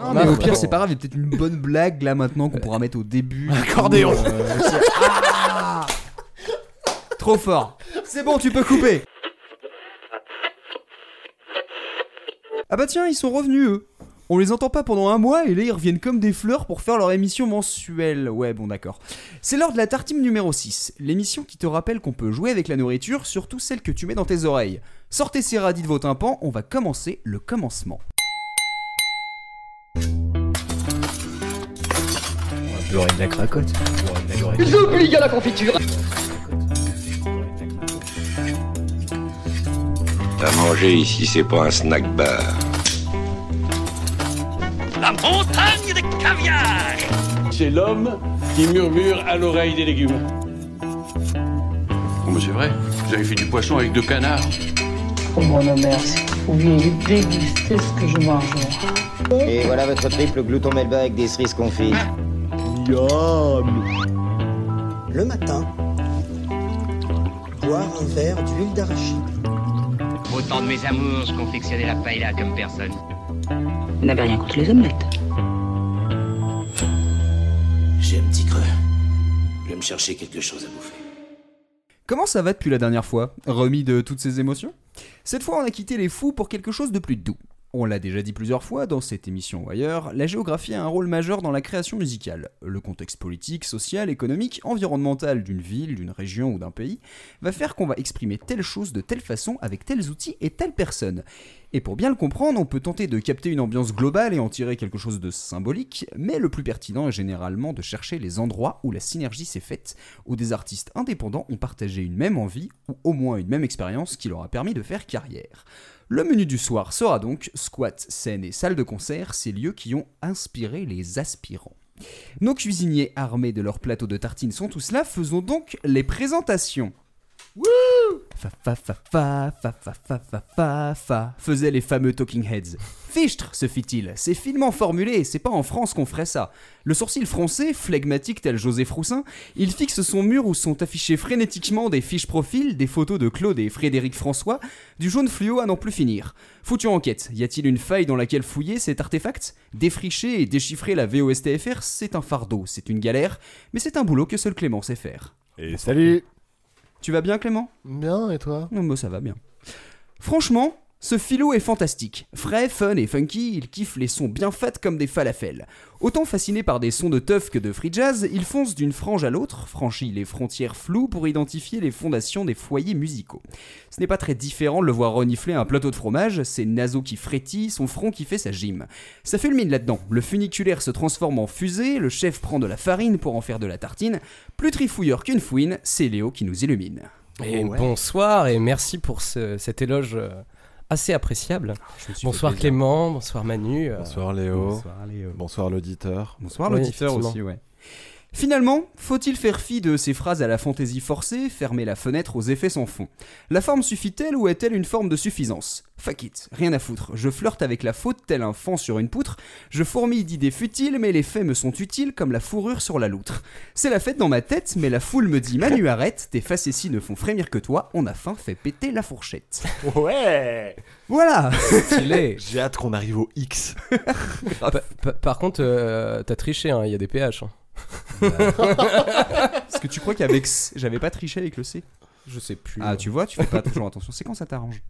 Non, mais au pire, c'est pas grave, il y a peut-être une bonne blague là maintenant qu'on pourra mettre au début. Accordéon. Euh, Ah Trop fort. C'est bon, tu peux couper. Ah bah tiens, ils sont revenus eux. On les entend pas pendant un mois et là ils reviennent comme des fleurs pour faire leur émission mensuelle. Ouais, bon d'accord. C'est l'heure de la tartine numéro 6, l'émission qui te rappelle qu'on peut jouer avec la nourriture, surtout celle que tu mets dans tes oreilles. Sortez ces radis de vos tympans, on va commencer le commencement. Beurrer de la cracotte. Ils obligent à la confiture. À manger ici, c'est pas un snack bar. La montagne de caviar C'est l'homme qui murmure à l'oreille des légumes. Oh, mais c'est vrai, vous avez fait du poisson avec deux canards. Oh mon merci. Vous vouliez déguster ce que je mange. Et voilà votre triple glouton melba avec des cerises confites. Le matin, boire un verre d'huile d'arachide. Autant de mes amours, je confectionnais la paella comme personne. Vous n'avez rien contre les omelettes. J'ai un petit creux. Je vais me chercher quelque chose à bouffer. Comment ça va depuis la dernière fois Remis de toutes ces émotions? Cette fois, on a quitté les fous pour quelque chose de plus doux. On l'a déjà dit plusieurs fois dans cette émission ou ailleurs, la géographie a un rôle majeur dans la création musicale. Le contexte politique, social, économique, environnemental d'une ville, d'une région ou d'un pays va faire qu'on va exprimer telle chose de telle façon avec tels outils et telle personne. Et pour bien le comprendre, on peut tenter de capter une ambiance globale et en tirer quelque chose de symbolique, mais le plus pertinent est généralement de chercher les endroits où la synergie s'est faite, où des artistes indépendants ont partagé une même envie ou au moins une même expérience qui leur a permis de faire carrière. Le menu du soir sera donc squat, scène et salle de concert, ces lieux qui ont inspiré les aspirants. Nos cuisiniers armés de leur plateau de tartines sont tous là, faisons donc les présentations. Fa fa fa fa fa fa fa fa fa fa faisaient les fameux talking heads. Fichtre, se fit-il, c'est finement formulé, c'est pas en France qu'on ferait ça. Le sourcil froncé, flegmatique tel José Froussin, il fixe son mur où sont affichés frénétiquement des fiches profils, des photos de Claude et Frédéric François, du jaune fluo à n'en plus finir. Foutu enquête, y a-t-il une faille dans laquelle fouiller cet artefact? Défricher et déchiffrer la VOSTFR, c'est un fardeau, c'est une galère, mais c'est un boulot que seul Clément sait faire. Et salut Tu vas bien Clément? Bien, et toi? Non, moi ça va bien. Franchement, ce philo est fantastique. Frais, fun et funky, il kiffe les sons bien fats comme des falafels. Autant fasciné par des sons de teuf que de free jazz, il fonce d'une frange à l'autre, franchit les frontières floues pour identifier les fondations des foyers musicaux. Ce n'est pas très différent de le voir renifler un plateau de fromage, ses naseaux qui frétillent, son front qui fait sa gym. Ça fulmine là-dedans, le funiculaire se transforme en fusée, le chef prend de la farine pour en faire de la tartine, plus trifouilleur qu'une fouine, c'est Léo qui nous illumine. Et bonsoir et merci pour ce- cet éloge euh, assez appréciable. Bonsoir Clément, bonsoir Manu. euh, Bonsoir Léo. Bonsoir Léo. Bonsoir l'auditeur. Bonsoir l'auditeur aussi, ouais. Finalement, faut-il faire fi de ces phrases à la fantaisie forcée, fermer la fenêtre aux effets sans fond? La forme suffit-elle ou est-elle une forme de suffisance? Fuck it, rien à foutre. Je flirte avec la faute tel un fan sur une poutre, je fourmille d'idées futiles, mais les faits me sont utiles comme la fourrure sur la loutre. C'est la fête dans ma tête, mais la foule me dit Manu arrête, tes facéties ne font frémir que toi, on a faim, fait péter la fourchette. Ouais Voilà stylé. J'ai hâte qu'on arrive au X. Pa- pa- par contre, euh, t'as triché, hein, il y a des PH. hein. Est-ce que tu crois qu'avec C, j'avais pas triché avec le C? Je sais plus. Ah, tu vois, tu fais pas toujours attention. C'est quand ça t'arrange.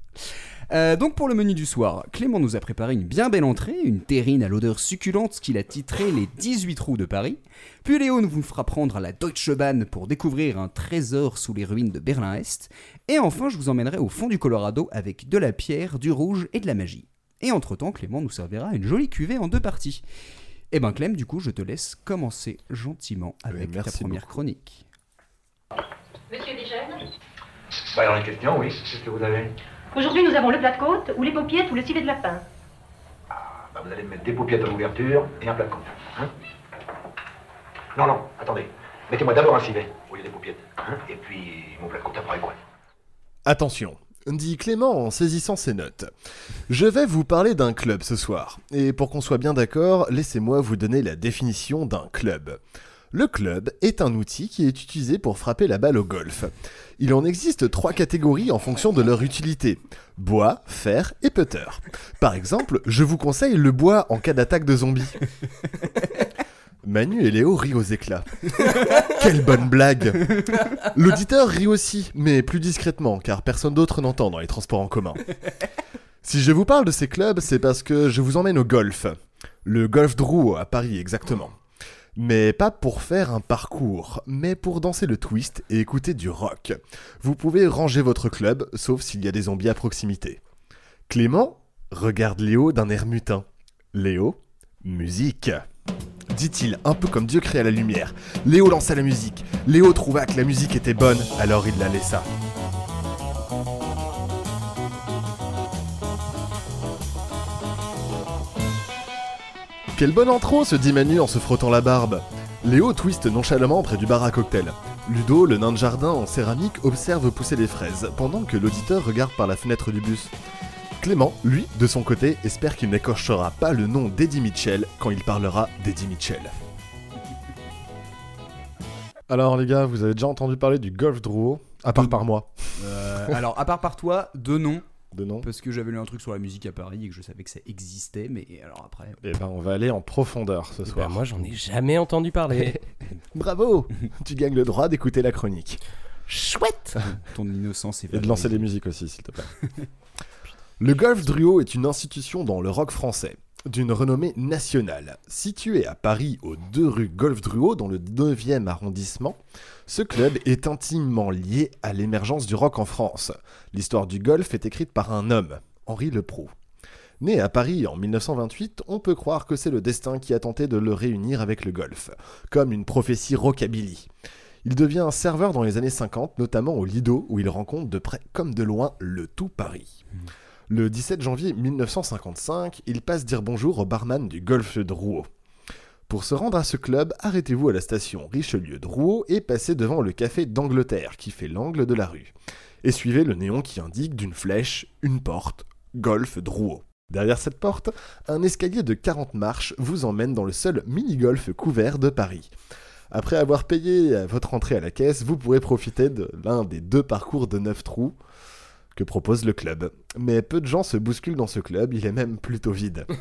Euh, donc pour le menu du soir, Clément nous a préparé une bien belle entrée, une terrine à l'odeur succulente qu'il a titrée les 18 trous de Paris. Puis Léo nous vous fera prendre à la Deutsche Bahn pour découvrir un trésor sous les ruines de Berlin-Est. Et enfin, je vous emmènerai au fond du Colorado avec de la pierre, du rouge et de la magie. Et entre-temps, Clément nous servira une jolie cuvée en deux parties. Eh ben Clem, du coup, je te laisse commencer gentiment avec ta merci première chronique. Monsieur déjeune Bah, alors, une question, oui. Qu'est-ce que vous avez Aujourd'hui, nous avons le plat de côte, ou les paupiètes, ou le civet de lapin. Bah, vous allez me mettre des paupiètes à l'ouverture et un plat de côte. Hein non, non, attendez. Mettez-moi d'abord un civet au lieu des paupiètes. Hein et puis mon plat de côte après, quoi? Attention, dit Clément en saisissant ses notes. Je vais vous parler d'un club ce soir. Et pour qu'on soit bien d'accord, laissez-moi vous donner la définition d'un club. Le club est un outil qui est utilisé pour frapper la balle au golf. Il en existe trois catégories en fonction de leur utilité. Bois, fer et putter. Par exemple, je vous conseille le bois en cas d'attaque de zombies. Manu et Léo rient aux éclats. Quelle bonne blague L'auditeur rit aussi, mais plus discrètement, car personne d'autre n'entend dans les transports en commun. Si je vous parle de ces clubs, c'est parce que je vous emmène au golf. Le golf Drouot à Paris exactement. Mais pas pour faire un parcours, mais pour danser le twist et écouter du rock. Vous pouvez ranger votre club, sauf s'il y a des zombies à proximité. Clément regarde Léo d'un air mutin. Léo, musique dit-il, un peu comme Dieu créa la lumière. Léo lança la musique. Léo trouva que la musique était bonne, alors il la laissa. Quelle bonne intro, se dit Manu en se frottant la barbe. Léo twiste nonchalamment près du bar à cocktail. Ludo, le nain de jardin en céramique, observe pousser les fraises, pendant que l'auditeur regarde par la fenêtre du bus. Clément, lui, de son côté, espère qu'il n'écorchera pas le nom d'Eddie Mitchell quand il parlera d'Eddie Mitchell. Alors les gars, vous avez déjà entendu parler du golf Drouot À part par moi. Euh, alors, à part par toi, deux noms. De noms Parce que j'avais lu un truc sur la musique à Paris et que je savais que ça existait, mais alors après. Eh ben, on va aller en profondeur ce Eh ben, soir. moi, j'en ai jamais entendu parler. Bravo Tu gagnes le droit d'écouter la chronique. Chouette Ton innocence est Et de lancer des musiques aussi, s'il te plaît. le Golf Drouot est une institution dans le rock français, d'une renommée nationale. Situé à Paris, aux 2 rue Golf Drouot, dans le 9e arrondissement, ce club est intimement lié à l'émergence du rock en France. L'histoire du golf est écrite par un homme, Henri Leproux. Né à Paris en 1928, on peut croire que c'est le destin qui a tenté de le réunir avec le golf, comme une prophétie rockabilly. Il devient un serveur dans les années 50, notamment au Lido, où il rencontre de près comme de loin le tout Paris. Le 17 janvier 1955, il passe dire bonjour au barman du Golf de Rouault. Pour se rendre à ce club, arrêtez-vous à la station Richelieu de Rouault et passez devant le café d'Angleterre qui fait l'angle de la rue. Et suivez le néon qui indique d'une flèche une porte, Golf de Rouault. Derrière cette porte, un escalier de 40 marches vous emmène dans le seul mini-golf couvert de Paris. Après avoir payé votre entrée à la caisse, vous pourrez profiter de l'un des deux parcours de 9 trous que propose le club. Mais peu de gens se bousculent dans ce club, il est même plutôt vide.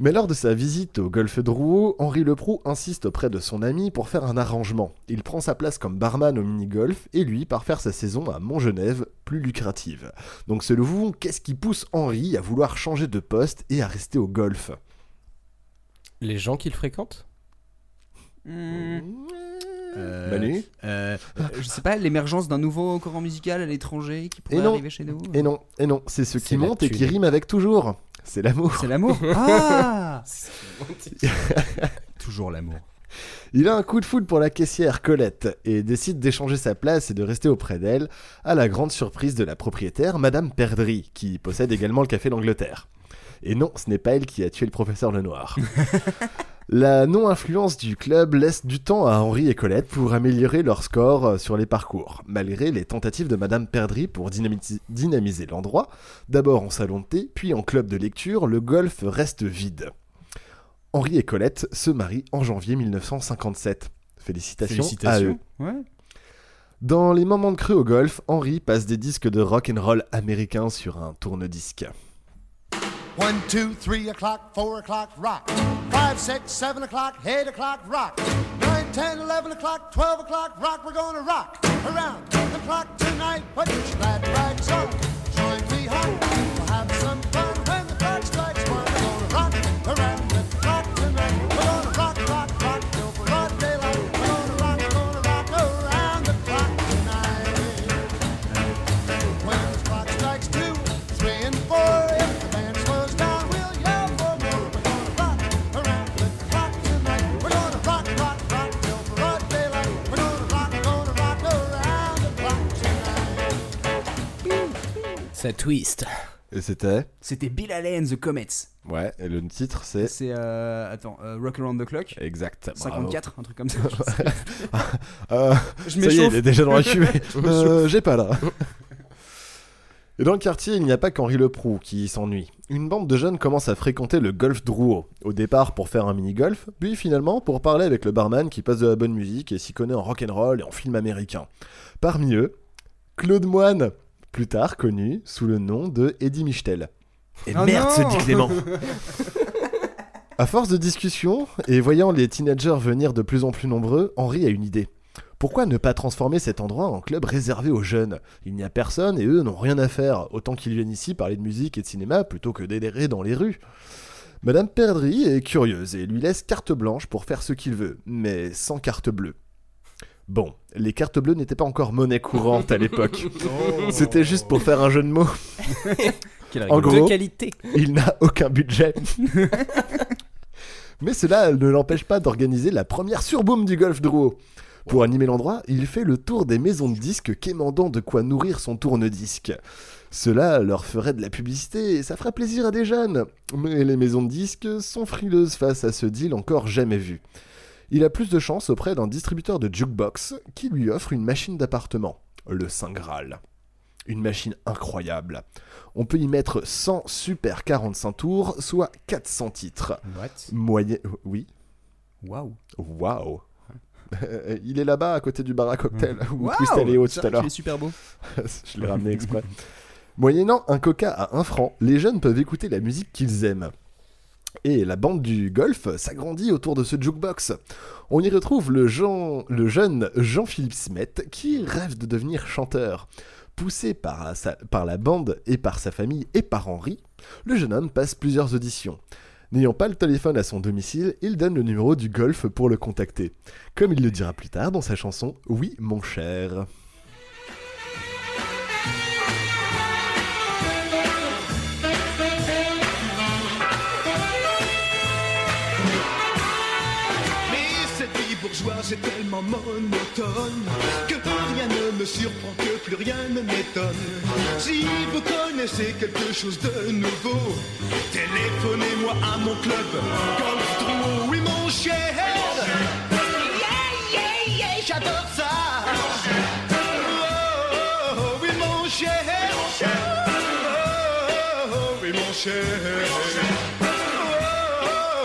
Mais lors de sa visite au golfe de Rouault, Henri Leproux insiste auprès de son ami pour faire un arrangement. Il prend sa place comme barman au mini-golf et lui part faire sa saison à Montgenèvre, plus lucrative. Donc selon vous, qu'est-ce qui pousse Henri à vouloir changer de poste et à rester au golf? Les gens qui le fréquentent Euh, Manu euh, euh, Je sais pas, l'émergence d'un nouveau courant musical à l'étranger qui pourrait Et non. arriver chez nous Et non, et non, c'est ce qui monte et qui rime avec toujours. C'est l'amour. C'est l'amour Ah Toujours l'amour. Il a un coup de foudre pour la caissière Colette et décide d'échanger sa place et de rester auprès d'elle, à la grande surprise de la propriétaire, Madame Perdry, qui possède également le café d'Angleterre. Et non, ce n'est pas elle qui a tué le professeur Lenoir. La non-influence du club laisse du temps à Henri et Colette pour améliorer leur score euh, sur les parcours, malgré les tentatives de Madame Perdry pour dynamiti- dynamiser l'endroit. D'abord en salon de thé, puis en club de lecture, le golf reste vide. Henri et Colette se marient en janvier 1957. Félicitations, à eux. Ouais. Dans les moments de creux au golf, Henri passe des disques de rock and roll américains sur un tourne-disque. 1, 2, 3 o'clock, 4 o'clock, rock. 5, 6, 7 o'clock, 8 o'clock, rock. 9, 10, 11 o'clock, 12 o'clock, rock. We're gonna rock around the clock tonight. Put your glad rags on. Join me home. Ça twist. Et c'était C'était Bill Haley and the Comets. Ouais, et le titre c'est. C'est. euh, attends, euh, Rock Around the Clock Exact. bravo. 54, un truc comme ça. Euh, Je ça y est, il est déjà dans la cuvée. Euh, J'ai pas là. Et dans le quartier, il n'y a pas qu'Henri Leproux qui s'ennuie. une bande de jeunes commence à fréquenter le golf Drouot. Au départ pour faire un mini-golf, puis finalement pour parler avec le barman qui passe de la bonne musique et s'y connaît en rock'n'roll et en film américain. Parmi eux, Claude Moine, plus tard connu sous le nom de Eddie Michtel. Et Oh merde, se dit Clément À force de discussion, et voyant les teenagers venir de plus en plus nombreux, Henri a une idée. Pourquoi ne pas transformer cet endroit en club réservé aux jeunes? Il n'y a personne et eux n'ont rien à faire, autant qu'ils viennent ici parler de musique et de cinéma plutôt que d'errer dans les rues. Madame Perdry est curieuse et lui laisse carte blanche pour faire ce qu'il veut, mais sans carte bleue. Bon, les cartes bleues n'étaient pas encore monnaie courante à l'époque. C'était juste pour faire un jeu de mots. En gros, De qualité. il n'a aucun budget. Mais cela ne l'empêche pas d'organiser la première surboom du golf Drouot. Pour animer l'endroit, il fait le tour des maisons de disques quémandant de quoi nourrir son tourne-disque. Cela leur ferait de la publicité et ça ferait plaisir à des jeunes. Mais les maisons de disques sont frileuses face à ce deal encore jamais vu. Il a plus de chance auprès d'un distributeur de jukebox qui lui offre une machine d'appartement, le Saint Graal. Une machine incroyable. On peut y mettre 100 super 45 tours, soit 400 titres. What? Moyen... Oui Waouh. Waouh Il est là-bas à côté du bar à cocktail où Waouh Twist haut tout à l'heure. est super beau. Je l'ai ramené exprès. Moyennant un coca à 1 franc, les jeunes peuvent écouter la musique qu'ils aiment. Et la bande du golf s'agrandit autour de ce jukebox. On y retrouve le, jeune Jean-Philippe Smet qui rêve de devenir chanteur. Poussé par la bande et par sa famille et par Henri, le jeune homme passe plusieurs auditions. N'ayant pas le téléphone à son domicile, il donne le numéro du golf pour le contacter. Comme il le dira plus tard dans sa chanson Oui mon cher. Vie bourgeoise est tellement monotone que rien ne me surprend, que plus rien ne m'étonne. Si vous connaissez quelque chose de nouveau, téléphonez-moi à mon club Golf Drouot, oui mon cher. Yeah, yeah, yeah, j'adore ça. Oh, oh, oui mon cher. Oh, oh, oui mon cher.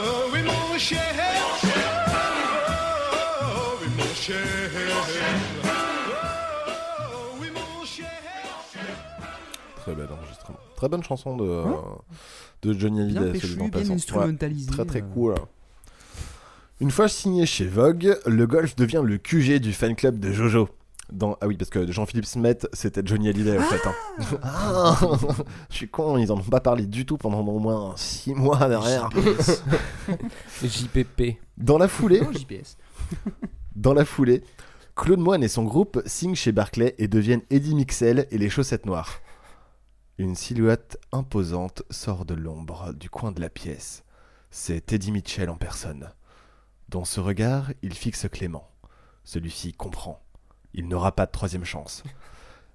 Oh, oui mon cher. Très bonne chanson de, de Johnny Bien Hallyday. péchu, bien Ouais, très très euh. cool. Une fois signé chez Vogue, le golf devient le QG du fan club de Jojo. Dans... Ah oui, parce que Jean-Philippe Smet, c'était Johnny Hallyday en fait. hein. Ah Je suis con, ils en ont pas parlé du tout pendant au moins 6 mois derrière. JPP. Dans la foulée, Oh, JPS. dans la foulée, Claude Moine et son groupe signent chez Barclay et deviennent Eddie Mixel et les chaussettes noires. Une silhouette imposante sort de l'ombre du coin de la pièce. C'est Eddie Mitchell en personne. Dans ce regard, il fixe Clément. Celui-ci comprend. Il n'aura pas de troisième chance.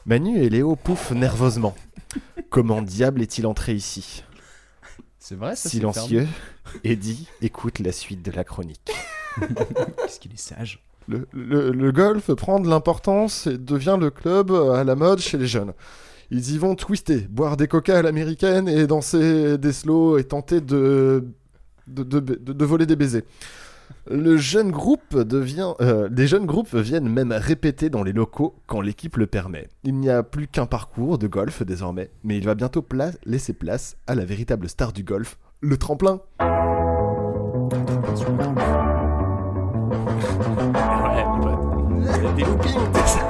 Manu et Léo pouffent nerveusement. Comment diable est-il entré ici? C'est vrai, ça c'est Silencieux, Eddie écoute la suite de la chronique. Qu'est-ce qu'il est sage. Le, le- le golf prend de l'importance et devient le club à la mode chez les jeunes. Ils y vont twister, boire des coca à l'américaine et danser des slows et tenter de, de, de- de- de voler des baisers. Le jeune groupe devient, euh, des jeunes groupes viennent même répéter dans les locaux quand l'équipe le permet. Il n'y a plus qu'un parcours de golf désormais, mais il va bientôt pla- laisser place à la véritable star du golf, le tremplin.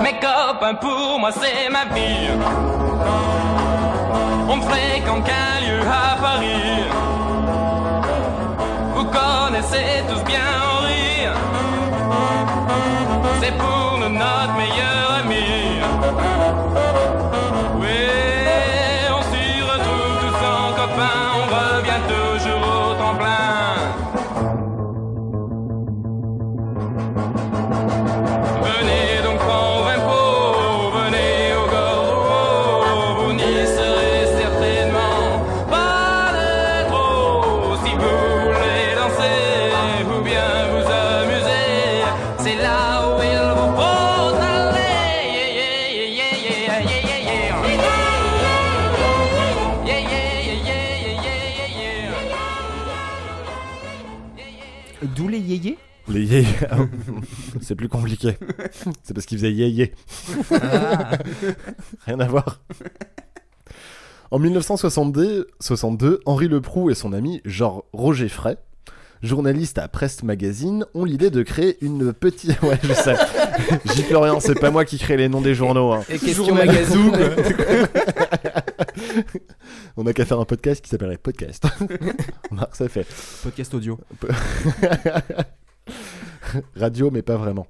Mes copains, pour moi, c'est ma vie. On ne fréquente qu'un lieu à Paris. Vous connaissez tous bien Henri. C'est pour nous notre meilleur yé C'est plus compliqué. C'est parce qu'il faisait yé Ah. Rien à voir. En 1962, 62, Henri Leproux et son ami Jean Roger Frey, journaliste à Presse Magazine, ont l'idée de créer une petite... Ouais, je sais. J'y peux rien, c'est pas moi qui crée les noms des journaux. hein. Et question magazine. On a qu'à faire un podcast qui s'appellerait Podcast. Marc, ça fait. Podcast audio. Radio, mais pas vraiment.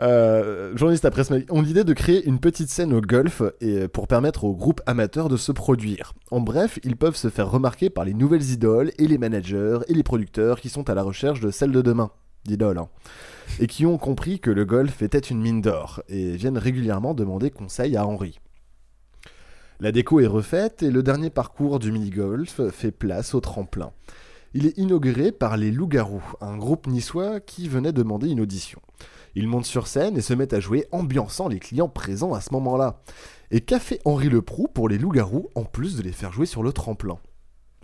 Euh, journaliste à presse ont l'idée de créer une petite scène au golf et pour permettre aux groupes amateurs de se produire. En bref, ils peuvent se faire remarquer par les nouvelles idoles et les managers et les producteurs qui sont à la recherche de celles de demain, d'idoles, hein, et qui ont compris que le golf était une mine d'or et viennent régulièrement demander conseil à Henri. La déco est refaite et le dernier parcours du mini-golf fait place au tremplin. Il est inauguré par les Loups-Garous, un groupe niçois qui venait demander une audition. Ils montent sur scène et se mettent à jouer, ambiançant les clients présents à ce moment-là. Et qu'a fait Henri Leproux pour les Loups-Garous en plus de les faire jouer sur le tremplin?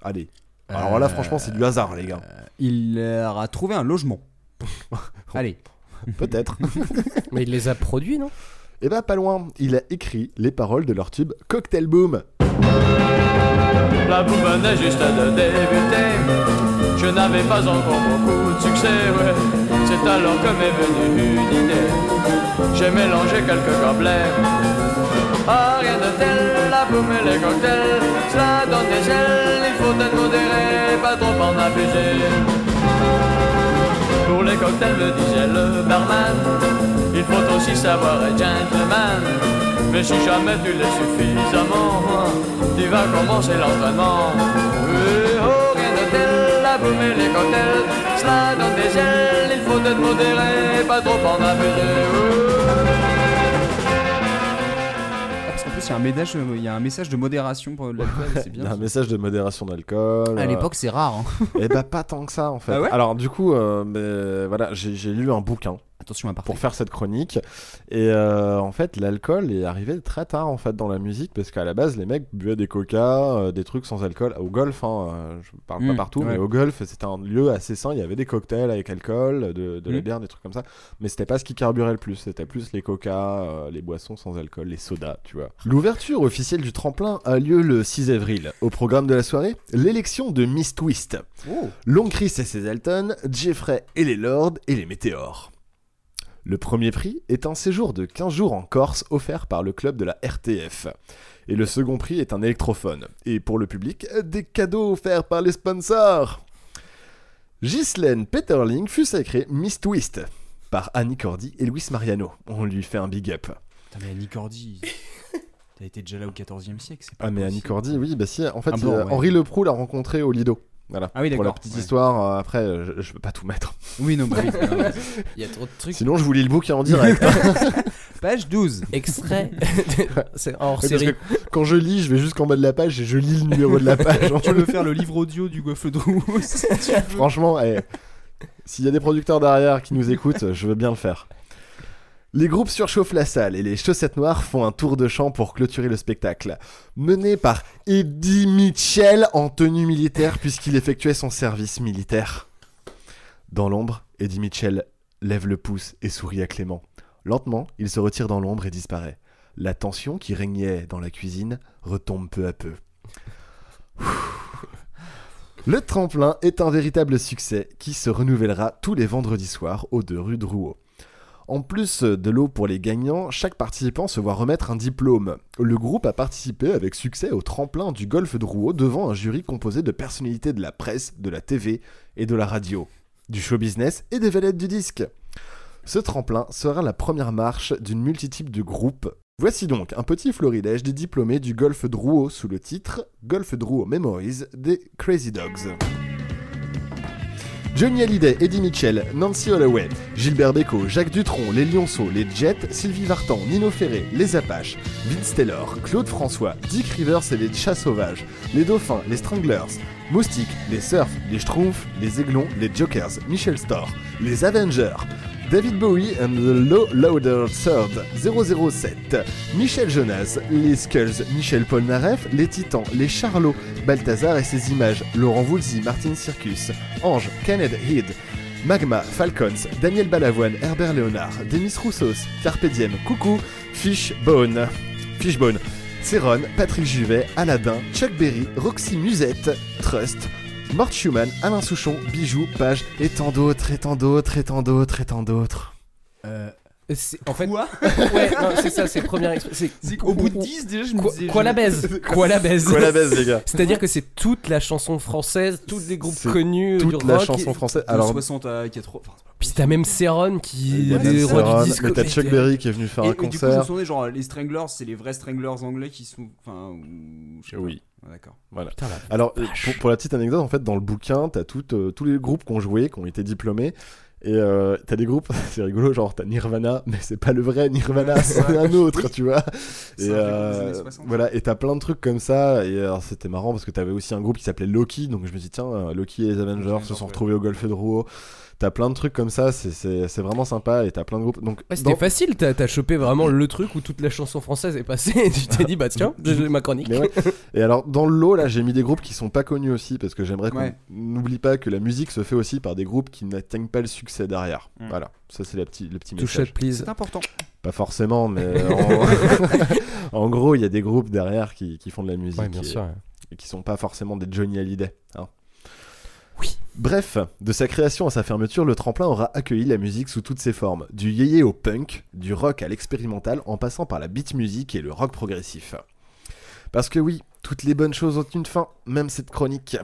Allez. Alors là, Euh, franchement, c'est du hasard, les gars. Il leur a trouvé un logement. Allez. Peut-être. Mais il les a produits, non? Eh ben, pas loin. Il a écrit les paroles de leur tube Cocktail Boom. La boum venait juste de débuter. Je n'avais pas encore beaucoup de succès, ouais. C'est alors que m'est venue une idée. J'ai mélangé quelques gobelets. Ah, rien de tel, la boum et les cocktails. Cela donne des ailes, il faut être modéré, pas trop en abuser. Pour les cocktails, me disait le barman, aussi savoir être gentleman. Mais si jamais tu l'es suffisamment, tu vas commencer l'entraînement. Oui, oh, rien de tel, la boum et les cocktails, cela donne des ailes, il faut être modéré, pas trop en abuser. Parce qu'en plus, il y, a un ménage- il y a un message de modération pour l'alcool, c'est Il y bien. a un message de modération d'alcool. À euh, l'époque, c'est rare. hein. Eh bah pas tant que ça en fait. Ah ouais? Alors du coup, euh, mais, voilà, j'ai lu un bouquin Attention à pour faire cette chronique et euh, en fait l'alcool est arrivé très tard en fait dans la musique parce qu'à la base les mecs buvaient des coca, euh, des trucs sans alcool au golf. Hein, euh, je parle pas Mm, partout, ouais. mais au golf c'était un lieu assez sain. Il y avait des cocktails avec alcool, de, de la Mm. bière, des trucs comme ça. Mais c'était pas ce qui carburait le plus. C'était plus les coca, euh, les boissons sans alcool, les sodas, tu vois. L'ouverture officielle du tremplin a lieu le 6 avril. Au programme de la soirée, l'élection de Miss Twist. Long Chris et ses Elton, Jeffrey et les Lords et les Météores. Le premier prix est un séjour de 15 jours en Corse offert par le club de la RTF. Et le second prix est un électrophone. Et pour le public, des cadeaux offerts par les sponsors. Ghislaine Peterling fut sacrée Miss Twist par Annie Cordy et Luis Mariano. On lui fait un big up. Putain, mais Annie Cordy. T'as été déjà là au 14e siècle, c'est pas Ah mais Annie. Cordy, oui, bah si, en fait, Ah bon, euh, ouais. Henri Leproux l'a rencontré au Lido. Voilà. Ah oui, Pour la petite ouais. histoire, euh, après, euh, je, je peux pas tout mettre. Oui, non, bah oui. non, vas-y. Il y a trop de trucs. Sinon, je vous lis le bouquin en direct. Page 12. Extrait. C'est hors Oui, série. que quand je lis, je vais jusqu'en bas de la page et je lis le numéro de la page. tu veux faire le livre audio du Goffle veux. Franchement, eh, s'il y a des producteurs derrière qui nous écoutent, je veux bien le faire. Les groupes surchauffent la salle et les chaussettes noires font un tour de chant pour clôturer le spectacle. Mené par Eddie Mitchell en tenue militaire puisqu'il effectuait son service militaire. Dans l'ombre, Eddie Mitchell lève le pouce et sourit à Clément. Lentement, il se retire dans l'ombre et disparaît. La tension qui régnait dans la cuisine retombe peu à peu. Le tremplin est un véritable succès qui se renouvellera tous les vendredis soirs aux deux rues de Rouault. En plus de l'eau pour les gagnants, chaque participant se voit remettre un diplôme. Le groupe a participé avec succès au tremplin du golfe de Rouault devant un jury composé de personnalités de la presse, de la TV et de la radio, du show business et des vedettes du disque. Ce tremplin sera la première marche d'une multitude de groupes. Voici donc un petit florilège des diplômés du golfe de Rouault sous le titre Golfe de Memories des Crazy Dogs. Johnny Hallyday, Eddie Mitchell, Nancy Holloway, Gilbert Bécaud, Jacques Dutronc, les Lionceaux, les Jets, Sylvie Vartan, Nino Ferré, les Apaches, Vince Taylor, Claude François, Dick Rivers et les Chats Sauvages, les Dauphins, les Stranglers, Moustique, les Surf, les Schtroumpfs, les Aiglons, les Jokers, Michel Storr, les Avengers, David Bowie and the Low Louder Third 007, Michel Jonas, les Skulls, Michel Polnareff, les Titans, les Charlots, Balthazar et ses images, Laurent Voulzy, Martin Circus, Ange, Kenneth Head, Magma, Falcons, Daniel Balavoine, Herbert Léonard, Demis Roussos, Carpe Diem, Coucou, Fishbone, Fishbone, Céron, Patrick Juvet, Aladdin, Chuck Berry, Roxy Musette, Trust, Mort Schumann, Alain Souchon, Bijou, Page, et tant d'autres, et tant d'autres, et tant d'autres, et tant d'autres. Euh, c'est- en fait, Quoi ouais, non, c'est ça, c'est première expression. C'est qu'au bout de 10, déjà, je me Quoi, disais. quoi je- la baise Quoi la baise Quoi la baise, les gars C'est-à-dire que c'est toute la chanson française, tous les groupes C'est connus toute du la rock. chanson française. De Alors, 60 à 80. enfin, Puis t'as même Céron qui il y a est des rois du disco. mais t'as Chuck Berry qui est venu faire Et, un et du coup, je me concert. souvenais, genre, les Stranglers, c'est les vrais Stranglers anglais qui sont. Enfin, ou- je sais Oui. pas. Ouais, D'accord. Voilà. Putain, la Alors, euh, pour, pour la petite anecdote, en fait, dans le bouquin, t'as tout, euh, tous les groupes qui ont joué, qui ont été diplômés. Et euh, t'as des groupes, c'est rigolo, genre t'as Nirvana, mais c'est pas le vrai Nirvana, c'est un autre, tu vois. Et euh, années 60. voilà, et t'as plein de trucs comme ça. Et alors, c'était marrant parce que t'avais aussi un groupe qui s'appelait Loki, donc je me dis tiens, euh, Loki et les Avengers se sont ouais. retrouvés au Golfe de Rouault. T'as plein de trucs comme ça, c'est- vraiment sympa. Et t'as plein de groupes. Donc Ouais, c'était dans- facile, t'as chopé vraiment le truc où toute la chanson française est passée et tu t'es dit bah tiens, j'ai ma chronique. Mais ouais. Et alors, dans le lot, là, j'ai mis des groupes qui sont pas connus aussi, parce que j'aimerais qu'on Ouais. n'oublie pas que la musique se fait aussi par des groupes qui n'atteignent pas le succès derrière. Mm. Voilà, ça c'est le petit message. shut please. C'est important. Pas forcément, mais en... en gros, il y a des groupes derrière qui, qui font de la musique Ouais, bien et, sûr. ouais. et qui sont pas forcément des Johnny Hallyday. hein. Oui. Bref, de sa création à sa fermeture, le tremplin aura accueilli la musique sous toutes ses formes, du yéyé au punk, du rock à l'expérimental, en passant par la beat music et le rock progressif. Parce que oui, toutes les bonnes choses ont une fin, même cette chronique.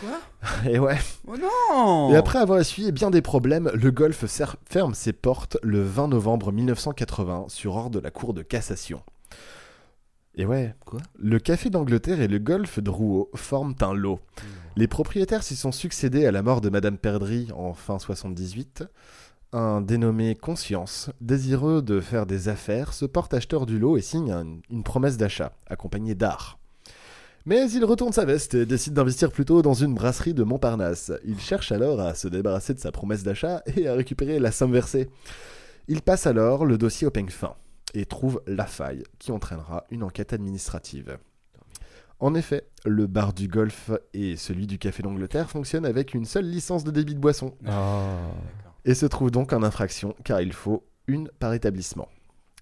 Quoi? Et ouais. Oh non Et après avoir essuyé bien des problèmes, le golf ferme ses portes le 20 novembre 1980 sur ordre de la Cour de cassation. Et ouais, Quoi? Le Café d'Angleterre et le golf de Rouault forment un lot. Les propriétaires s'y sont succédés à la mort de Madame Perdry en fin 78. Un dénommé Conscience, désireux de faire des affaires, se porte acheteur du lot et signe un- une promesse d'achat, accompagnée d'art. Mais il retourne sa veste et décide d'investir plutôt dans une brasserie de Montparnasse. Il cherche alors à se débarrasser de sa promesse d'achat et à récupérer la somme versée. Il passe alors le dossier au peigne fin et trouve la faille qui entraînera une enquête administrative. En effet, le bar du golf et celui du Café d'Angleterre fonctionnent avec une seule licence de débit de boisson et se trouvent donc en infraction car il faut une par établissement.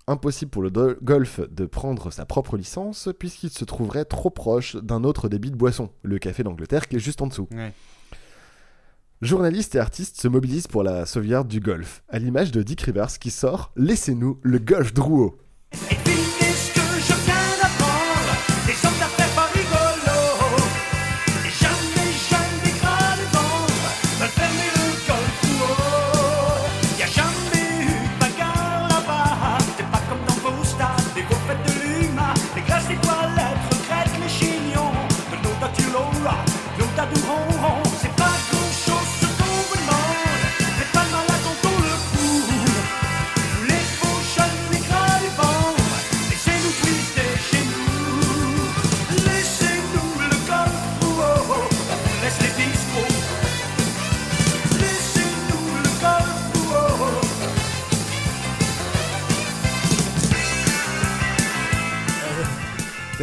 Impossible pour le golf de prendre sa propre licence puisqu'il se trouverait trop proche d'un autre débit de boisson, le Café d'Angleterre qui est juste en dessous. Ouais. Journalistes et artistes se mobilisent pour la sauvegarde du golf, à l'image de Dick Rivers qui sort Laissez-nous le golf Drouot.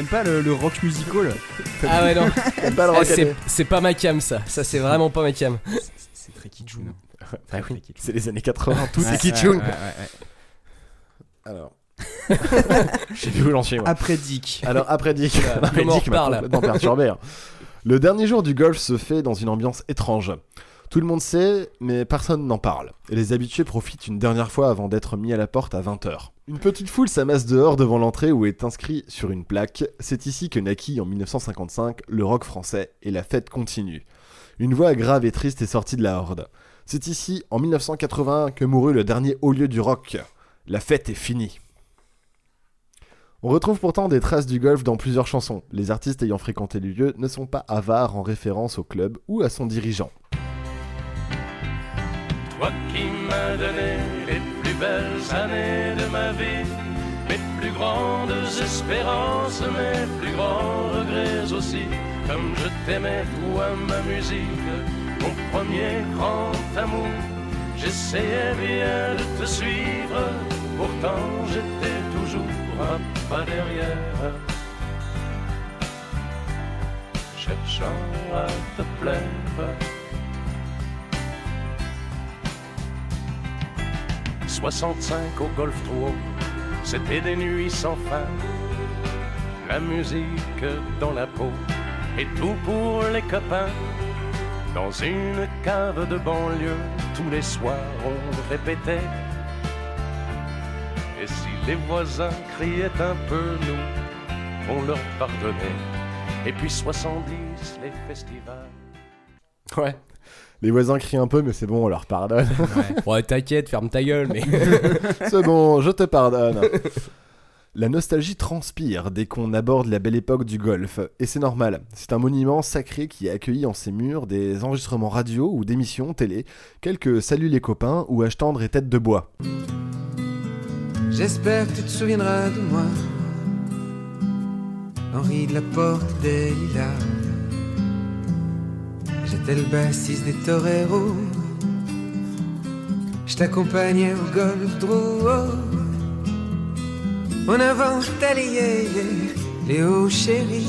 Pas le, le rock musical Ah ouais, non. T'aimes pas le Eh, rock c'est-. C'est pas ma cam ça. Ça c'est vraiment pas ma cam. C'est très kitschun. Ah oui, c'est les années 80, tout c'est ouais, ouais. Alors. J'ai vu où j'en suis, moi. Après Dick. Alors, après Dick. Voilà, Non, mais comment on Dick m'a reparle complètement perturbé. hein. Le dernier jour du golf se fait dans une ambiance étrange. Tout le monde sait, mais personne n'en parle. Et les habitués profitent une dernière fois avant d'être mis à la porte à 20h. Une petite foule s'amasse dehors devant l'entrée où est inscrit sur une plaque C'est ici que naquit en 1955 le rock français et la fête continue. Une voix grave et triste est sortie de la horde. C'est ici, en 1980, que mourut le dernier haut lieu du rock. La fête est finie. On retrouve pourtant des traces du golf dans plusieurs chansons. Les artistes ayant fréquenté le lieu ne sont pas avares en référence au club ou à son dirigeant. Belles années de ma vie, mes plus grandes espérances, mes plus grands regrets aussi. Comme je t'aimais, toi, ma musique, mon premier grand amour. J'essayais bien de te suivre, pourtant j'étais toujours un pas derrière. Cherchant à te plaire. 65 au golf trop c'était des nuits sans fin. La musique dans la peau et tout pour les copains. Dans une cave de banlieue, tous les soirs on répétait. Et si les voisins criaient un peu, nous, on leur pardonnait. Et puis 70, les festivals. Ouais. Les voisins crient un peu, mais c'est bon, on leur pardonne. Ouais, t'inquiète, ferme ta gueule, mais. c'est bon, je te pardonne. La nostalgie transpire dès qu'on aborde la belle époque du golf, et c'est normal. C'est un monument sacré qui a accueilli en ses murs des enregistrements radio ou d'émissions télé, quelques Salut les copains ou H tendre et tête de bois. J'espère que tu te souviendras de moi. Henri de la Porte des Lilas. J'étais le bassiste des toreros. Je t'accompagnais au golf Drouot. On avant talayait Léo chéri.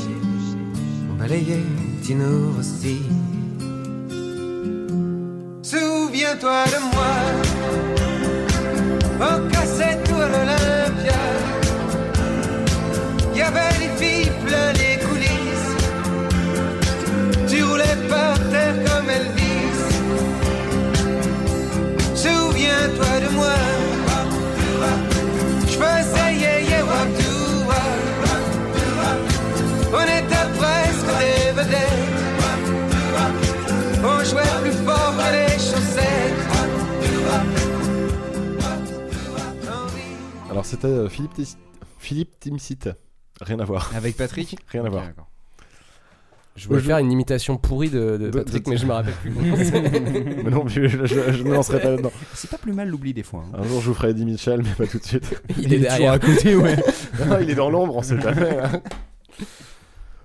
On balayait Tino Rossi. Souviens-toi de moi. On cassait tout à l'Olympia. Y avait des filles plein les coulisses. Tu roulais par terre comme Elvis. Souviens-toi de moi. Je faisais yeah yeah wap. On était presque des vedettes. On jouait plus fort que les chaussettes. Alors c'était euh, Philippe, Philippe Timsit. Rien à voir. Avec Patrick Rien à voir. Je voulais faire une imitation pourrie de, de De- Patrick, de- mais je me rappelle plus. mais non, je, je, me lancerai pas là-dedans. C'est pas plus mal l'oubli des fois. hein. Un jour je vous ferai Eddie Mitchell, mais pas tout de suite. Il est derrière. toujours à côté, ouais. Non, il est dans l'ombre, on sait jamais. hein.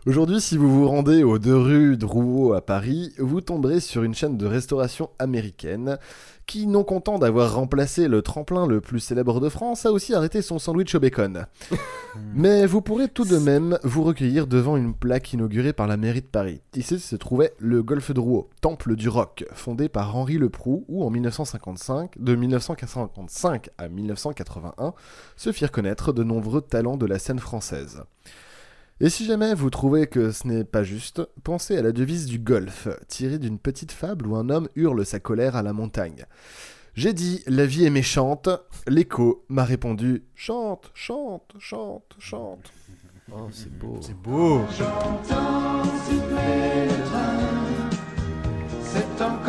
Aujourd'hui, si vous vous rendez aux deux rues Drouot à Paris, vous tomberez sur une chaîne de restauration américaine qui, non content d'avoir remplacé le tremplin le plus célèbre de France, a aussi arrêté son sandwich au bacon. Mais vous pourrez tout de même vous recueillir devant une plaque inaugurée par la mairie de Paris. Ici se trouvait le Golfe Drouot, temple du rock, fondé par Henri Leproux, où en 1955, de 1955 à 1981, se firent connaître de nombreux talents de la scène française. Et si jamais vous trouvez que ce n'est pas juste, pensez à la devise du golf, tirée d'une petite fable où un homme hurle sa colère à la montagne. J'ai dit la vie est méchante, l'écho m'a répondu chante, chante, chante, chante. Oh, c'est beau. C'est beau. J'entends c'est encore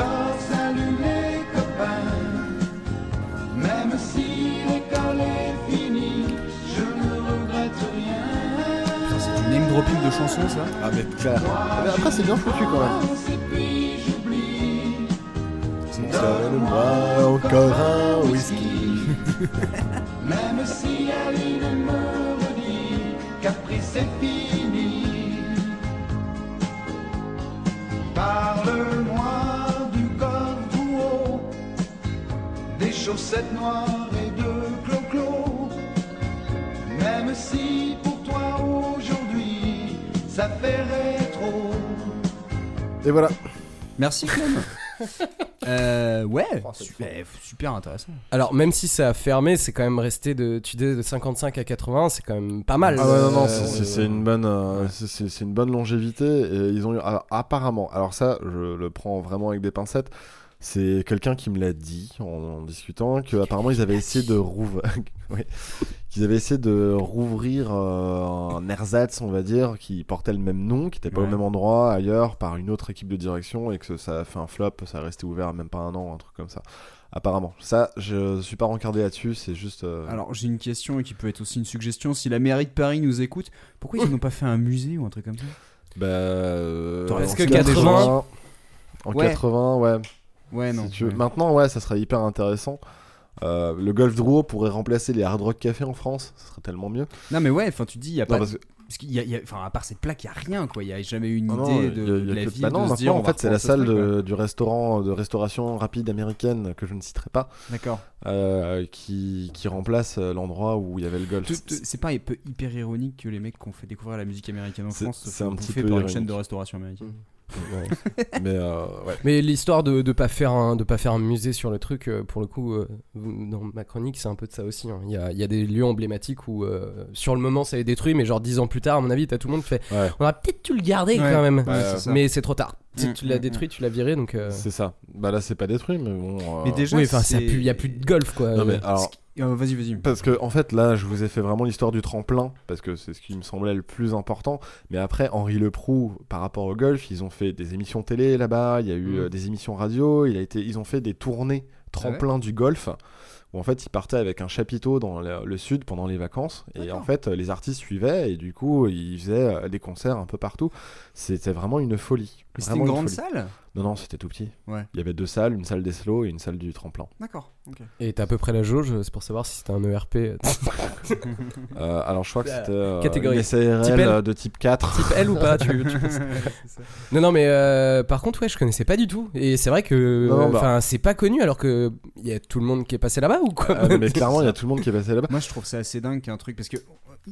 dropping de chansons ça? Ah mais clair. Mais après c'est bien foutu quand même. J'oublie. Donne-moi encore un whisky. Même si Aline me redit qu'après c'est fini. Parle-moi du corps tout haut, des chaussettes noires et de clo-clo. Même si pour ça fait rétro. Et voilà. Merci Clem. euh, ouais, Oh, c'est super, super intéressant. Alors, même si ça a fermé, c'est quand même resté de, tu dis, de 55 à 80, c'est quand même pas mal. Ah ouais, non, non, Euh, c'est- c'est c'est une bonne, euh, c'est- c'est c'est une bonne longévité. Et ils ont eu, alors, apparemment, alors ça, je le prends vraiment avec des pincettes. C'est quelqu'un qui me l'a dit en, en discutant que apparemment ils avaient essayé de rouvrir, oui, qu'ils avaient essayé de rouvrir euh, un ersatz, on va dire, qui portait le même nom, qui n'était pas au même endroit ailleurs par une autre équipe de direction et que ça a fait un flop, ça a resté ouvert même pas un an, un truc comme ça. Apparemment, ça, je suis pas rencardé là-dessus, c'est juste. euh, Alors j'ai une question et qui peut être aussi une suggestion. Si la mairie de Paris nous écoute, pourquoi ils n'ont pas fait un musée ou un truc comme ça? Bah, euh, Parce que 80, en Ouais. 80, ouais. Ouais, non. Si tu ouais. Maintenant, ouais, ça serait hyper intéressant. Euh, le Golf Drouot pourrait remplacer les Hard Rock Café en France, ce serait tellement mieux. Non mais ouais, enfin tu dis, il y a Non, pas. parce qu'il y a, il y a- enfin, à part cette plaque, il y a rien quoi. Il y a jamais eu une Ah non, idée de, a la ville bah non, de se dire. en fait, c'est la salle ce truc, de- du restaurant de restauration rapide américaine que je ne citerai pas. D'accord. euh, qui, qui remplace euh, l'endroit où il y avait le golf. C'est pas un peu hyper ironique que les mecs qui ont fait découvrir la musique américaine en C'est- France se c'est font un petit bouffer peu par une ironique. chaîne de restauration américaine. Ouais. Mais euh, ouais. Mais l'histoire de, de pas faire un de pas faire un musée sur le truc, euh, pour le coup, euh, dans ma chronique, c'est un peu de ça aussi. hein. Il y, a, il y a des lieux emblématiques où, euh, sur le moment, ça est détruit, mais genre dix ans plus tard, à mon avis, t'as tout le monde fait. Ouais. On aurait peut-être dû le garder Ouais. quand même, mais c'est trop tard. Si Mm, tu l'as mm, détruit, tu l'as viré, donc. euh, C'est ça. Bah là, c'est pas détruit, mais bon. euh, Mais déjà, oui, enfin, il y a plus de golf, quoi. Non, mais alors, Euh, vas-y, vas-y. Parce que en fait là je vous ai fait vraiment l'histoire du tremplin parce que c'est ce qui me semblait le plus important. Mais après Henri Leproux par rapport au golf ils ont fait des émissions télé là-bas il y a eu Mm. euh, des émissions radio il a été ils ont fait des tournées tremplin du golf où en fait ils partaient avec un chapiteau dans le, le sud pendant les vacances et en fait les artistes suivaient et du coup ils faisaient euh, des concerts un peu partout. C'était vraiment une folie. C'était une grande salle? Non non c'était tout petit Ouais. il y avait deux salles une salle des slow et une salle du tremplin D'accord. Et t'as à peu près la jauge, c'est pour savoir si c'était un ERP. Euh, alors je crois que c'était euh, Catégorie. une SARL Type euh, de type 4 Type L ou pas tu, tu penses Non, non, mais euh, par contre, ouais, je connaissais pas du tout. Et c'est vrai que. Bah. Enfin, c'est pas connu alors que. Il y a tout le monde qui est passé là-bas ou quoi? Ah, mais clairement, il y a tout le monde qui est passé là-bas. Moi, je trouve ça assez dingue qu'un truc parce que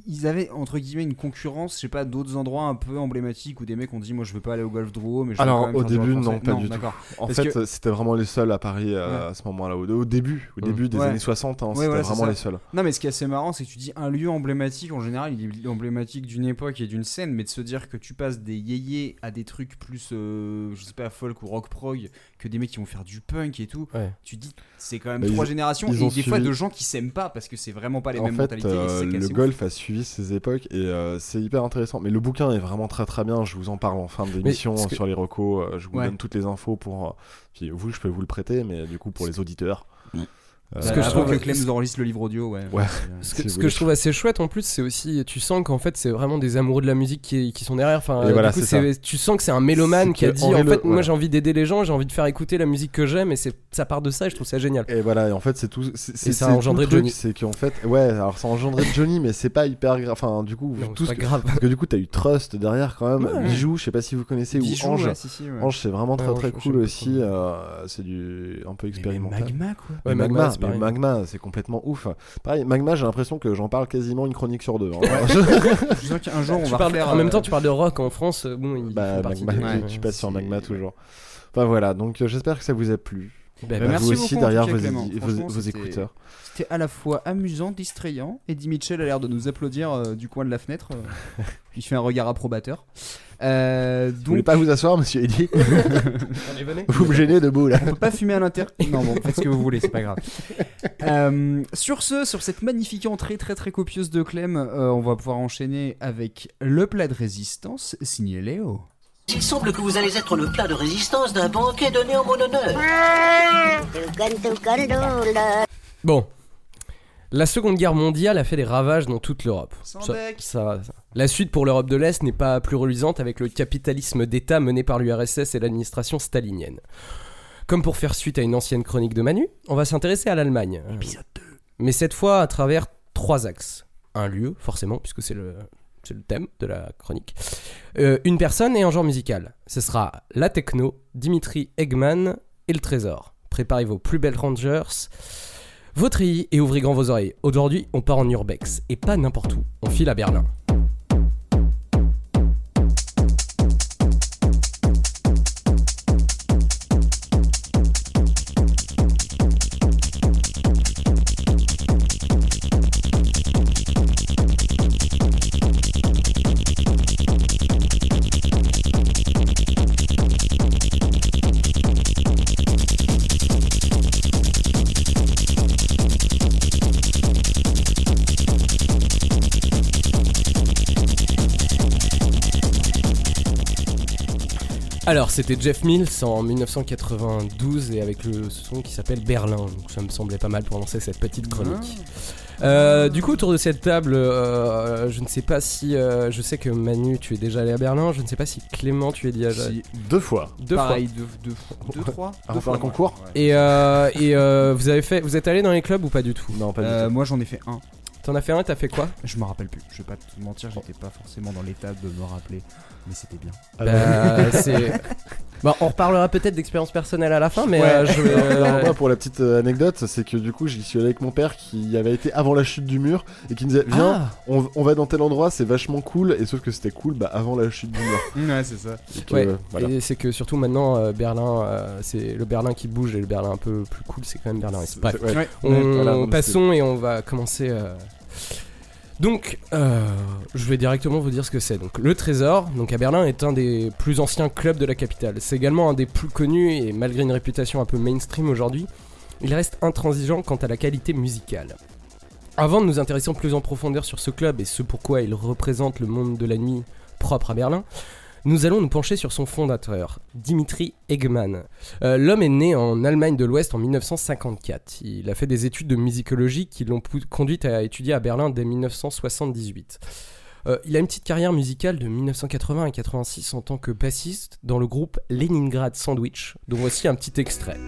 ils avaient entre guillemets une concurrence, je sais pas, d'autres endroits un peu emblématiques où des mecs ont dit moi je veux pas aller au golf Drouot, mais je Alors au début, non, pas du tout. En Parce fait, que- c'était vraiment les seuls à Paris euh, à ce moment-là. Au, début, au Mm. début des Ouais. années 60, hein, c'était voilà, vraiment les seuls. Non, mais ce qui est assez marrant, c'est que tu dis un lieu emblématique, en général, il est emblématique d'une époque et d'une scène, mais de se dire que tu passes des yéyés à des trucs plus, euh, je sais pas, folk ou rock prog, que des mecs qui vont faire du punk et tout, tu dis, c'est quand même Mais trois ils- générations ils et des fois de gens qui s'aiment pas parce que c'est vraiment pas les En mêmes fait, mentalités. euh, le golf a suivi ces époques et euh, c'est hyper intéressant. Mais le bouquin est vraiment très très bien. Je vous en parle en fin d'émission que- sur les recos. euh, je vous Ouais. donne toutes les infos pour. euh, puis vous, je peux vous le prêter, mais du coup pour les auditeurs. Euh, Ce que je trouve- que Clem nous enregistre le livre audio, ouais. Ouais. Ce que, ce je trouve assez chouette en plus, c'est aussi, tu sens qu'en fait, c'est vraiment des amoureux de la musique qui, qui sont derrière. Enfin, Et euh, voilà, du coup, tu sens que c'est un mélomane qui a dit en Le- fait, moi voilà. j'ai envie d'aider les gens, j'ai envie de faire écouter la musique que j'aime, et c'est ça part de ça, et je trouve ça génial. Et voilà, et en fait, c'est tout. c'est- ça a engendré Johnny. C'est qu'en fait, ouais, alors ça a engendré Johnny, mais c'est pas hyper grave. Enfin, du coup, Non, tout ce que- grave. Parce que du coup, t'as eu Trust derrière quand même. Ouais. Bijou, je sais pas si vous connaissez, Bijou, ou Ange. ouais, si, si, ouais. Ange, c'est vraiment très très cool aussi. euh, c'est du un peu expérimental. Magma, quoi. Magma, pareil. Magma, c'est complètement ouf. Pareil, Magma, j'ai l'impression que j'en parle quasiment une chronique sur deux. hein. Je sens qu'un jour on Tu va parles- refaire. en même euh, temps, tu parles de rock en France, euh, bon, bah, Magma, de- tu, ouais, tu passes sur Magma toujours. Enfin voilà, donc euh, j'espère que ça vous a plu. Bah, Bah, Bah, merci vous aussi beaucoup, derrière cas, vos, écouteurs. C'était à la fois amusant, distrayant. Eddie Mitchell a l'air de nous applaudir euh, du coin de la fenêtre. euh, il fait un regard approbateur. Euh, Vous voulez donc, pas vous asseoir, monsieur venez. Vous me gênez debout là. on peut pas fumer à l'intérieur. Non, bon, faites ce que vous voulez, c'est pas grave. Euh, sur ce, sur cette magnifique entrée très très copieuse de Clem, euh, on va pouvoir enchaîner avec le plat de résistance signé Léo. Il semble que vous allez être le plat de résistance d'un banquet donné en mon honneur. Bon. La Seconde Guerre mondiale a fait des ravages dans toute l'Europe. Sans Ça- bec. ça- ça. La suite pour l'Europe de l'Est n'est pas plus reluisante avec le capitalisme d'État mené par l'URSS et l'administration stalinienne. Comme pour faire suite à une ancienne chronique de Manu, on va s'intéresser à l'Allemagne. Épisode 2. Mais cette fois à travers trois axes. Un lieu, forcément, puisque c'est le, c'est le thème de la chronique. Euh, une personne et un genre musical. Ce sera la techno, Dimitri Eggman et le trésor. Préparez vos plus belles Rangers, vos treillis et ouvrez grand vos oreilles. Aujourd'hui, on part en urbex. Et pas n'importe où. On file à Berlin. C'était Jeff Mills en 1992 et avec le son qui s'appelle Berlin. Donc, ça me semblait pas mal pour lancer cette petite chronique. Euh, du coup, autour de cette table, euh, je ne sais pas si. euh, je sais que Manu, tu es déjà allé à Berlin. Je ne sais pas si Clément, tu es déjà allé. Si, Deux fois. Deux pareil, deux, deux, deux, trois. Ah, deux fait un fois, concours ouais. Et, euh, et euh, vous avez fait, vous êtes allé dans les clubs ou pas du tout? Non, pas du Euh, tout. moi j'en ai fait un. T'en as fait un, t'as fait quoi Je me rappelle plus. Je vais pas te mentir, j'étais pas forcément dans l'état de me rappeler, mais c'était bien. Bah, c'est. Bon, on reparlera peut-être d'expérience personnelle à la fin, mais Ouais. euh, je. Moi, pour la petite euh, anecdote, c'est que du coup, j'y suis allé avec mon père qui avait été avant la chute du mur et qui nous disait Viens, Ah. on, on va dans tel endroit, c'est vachement cool. Et sauf que c'était cool bah, avant la chute du mur. Ouais, c'est ça. Donc, Ouais, euh, voilà. et c'est que surtout maintenant, euh, Berlin, euh, c'est le Berlin qui bouge et le Berlin un peu plus cool, c'est quand même Berlin. Est. Bref, Ouais. Ouais. on, Ouais, voilà, donc passons et on va commencer. euh, Donc, euh, je vais directement vous dire ce que c'est. Donc, le Trésor, donc à Berlin, est un des plus anciens clubs de la capitale. C'est également un des plus connus et malgré une réputation un peu mainstream aujourd'hui, il reste intransigeant quant à la qualité musicale. Avant de nous intéresser plus en profondeur sur ce club et ce pourquoi il représente le monde de la nuit propre à Berlin, nous allons nous pencher sur son fondateur, Dimitri Eggman. Euh, L'homme est né en Allemagne de l'Ouest en 1954. Il a fait des études de musicologie qui l'ont conduit à étudier à Berlin dès 1978. Euh, il a une petite carrière musicale de 1980 à 86 en tant que bassiste dans le groupe Leningrad Sandwich, dont voici un petit extrait.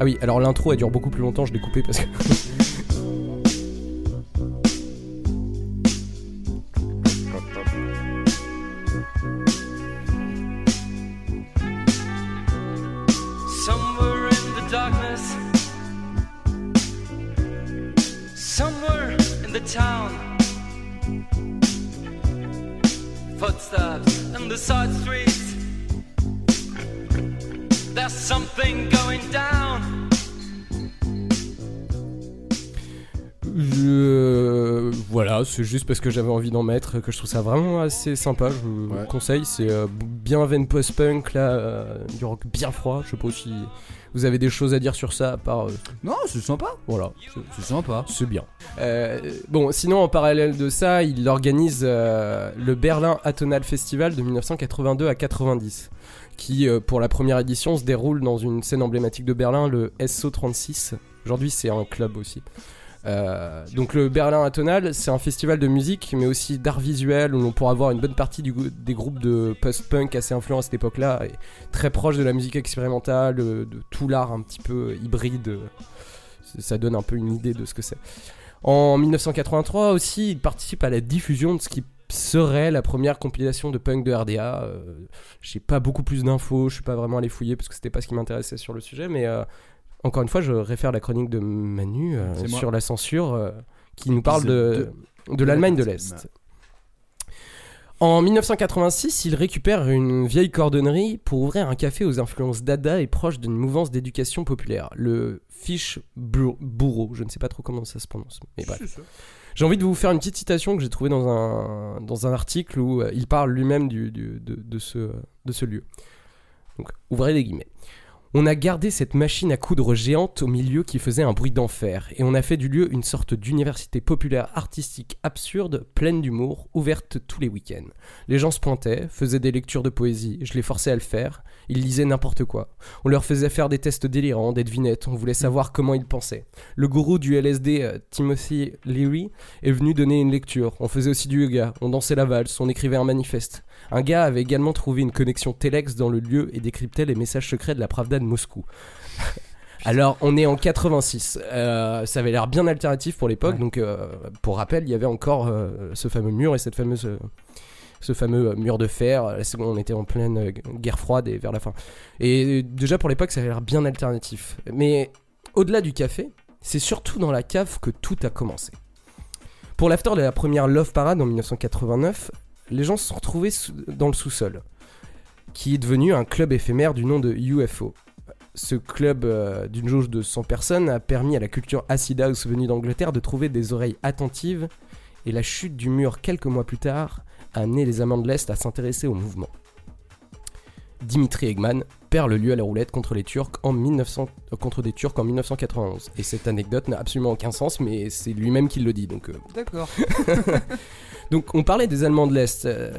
Ah oui, alors l'intro elle dure beaucoup plus longtemps, je l'ai coupé parce que. Somewhere in the darkness, somewhere in the town, footsteps in the side streets. There's something going down. Je... Voilà, c'est juste parce que j'avais envie d'en mettre, que je trouve ça vraiment assez sympa. Je vous Ouais. conseille, c'est euh, bien veine post-punk, là, euh, du rock bien froid. Je sais pas si vous avez des choses à dire sur ça, à part. euh, Non, c'est sympa. voilà, C'est sympa. c'est bien. Bon, sinon, en parallèle de ça, il organise le Berlin Atonal Festival de 1982 à 90, qui, pour la première édition, se déroule dans une scène emblématique de Berlin, le SO36. Aujourd'hui, c'est un club aussi. Euh, donc le Berlin Atonal, c'est un festival de musique, mais aussi d'art visuel, où l'on pourra voir une bonne partie des groupes de post-punk assez influents à cette époque-là, et très proche de la musique expérimentale, euh, de tout l'art un petit peu hybride. euh, Ça donne un peu une idée de ce que c'est. En 1983 aussi, il participe à la diffusion de ce qui serait la première compilation de punk de RDA. Euh, J'ai pas beaucoup plus d'infos, je suis pas vraiment allé fouiller parce que c'était pas ce qui m'intéressait sur le sujet, mais encore une fois, je réfère la chronique de Manu euh, sur la censure euh, qui nous parle de, de de l'Allemagne de l'Est. En 1986, il récupère une vieille cordonnerie pour ouvrir un café aux influences dada et proche d'une mouvance d'éducation populaire, le Fish Bureau. Je ne sais pas trop comment ça se prononce, mais bref. J'ai envie de vous faire une petite citation que j'ai trouvée dans un, dans un article où euh, il parle lui-même du, du- de, de ce, de ce lieu. Donc, ouvrez les guillemets. On a gardé cette machine à coudre géante au milieu qui faisait un bruit d'enfer, et on a fait du lieu une sorte d'université populaire artistique absurde, pleine d'humour, ouverte tous les week-ends. Les gens se pointaient, faisaient des lectures de poésie, je les forçais à le faire, ils lisaient n'importe quoi. On leur faisait faire des tests délirants, des devinettes, on voulait savoir comment ils pensaient. Le gourou du LSD, euh, Timothy Leary, est venu donner une lecture. On faisait aussi du yoga, on dansait la valse, on écrivait un manifeste. Un gars avait également trouvé une connexion Telex dans le lieu et décryptait les messages secrets de la Pravda de Moscou. Alors, on est en 86. Euh, ça avait l'air bien alternatif pour l'époque. Ouais. Donc, euh, pour rappel, il y avait encore euh, ce fameux mur et cette fameuse, ce fameux mur de fer. On était en pleine guerre froide et vers la fin. Et déjà pour l'époque, ça avait l'air bien alternatif. Mais au-delà du café, c'est surtout dans la cave que tout a commencé. Pour l'after de la première Love Parade en 1989, les gens se sont retrouvés dans le sous-sol, qui est devenu un club éphémère du nom de UFO. Ce club euh, d'une jauge de 100 personnes a permis à la culture acid house venue d'Angleterre de trouver des oreilles attentives, et la chute du mur quelques mois plus tard a amené les amants de l'Est à s'intéresser au mouvement. Dimitri Eggman perd le lieu à la roulette contre les Turcs en 1900 euh, contre des Turcs en 1991. Et cette anecdote n'a absolument aucun sens, mais c'est lui-même qui le dit. Donc, euh, D'accord. donc on parlait des Allemands de l'Est. euh,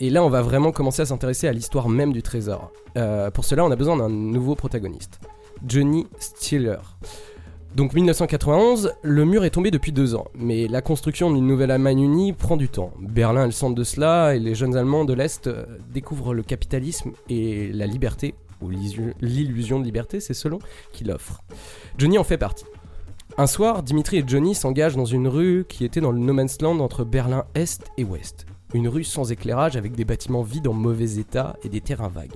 et là, on va vraiment commencer à s'intéresser à l'histoire même du trésor. Euh, pour cela, on a besoin d'un nouveau protagoniste. Johnny Stiller. Donc 1991, le mur est tombé depuis deux ans, mais la construction d'une nouvelle Allemagne unie prend du temps. Berlin est le centre de cela, et les jeunes Allemands de l'Est euh, découvrent le capitalisme et la liberté ou l'illusion de liberté, c'est selon, qu'il offre. Johnny en fait partie. Un soir, Dimitri et Johnny s'engagent dans une rue qui était dans le no man's land entre Berlin Est et Ouest. Une rue sans éclairage avec des bâtiments vides en mauvais état et des terrains vagues.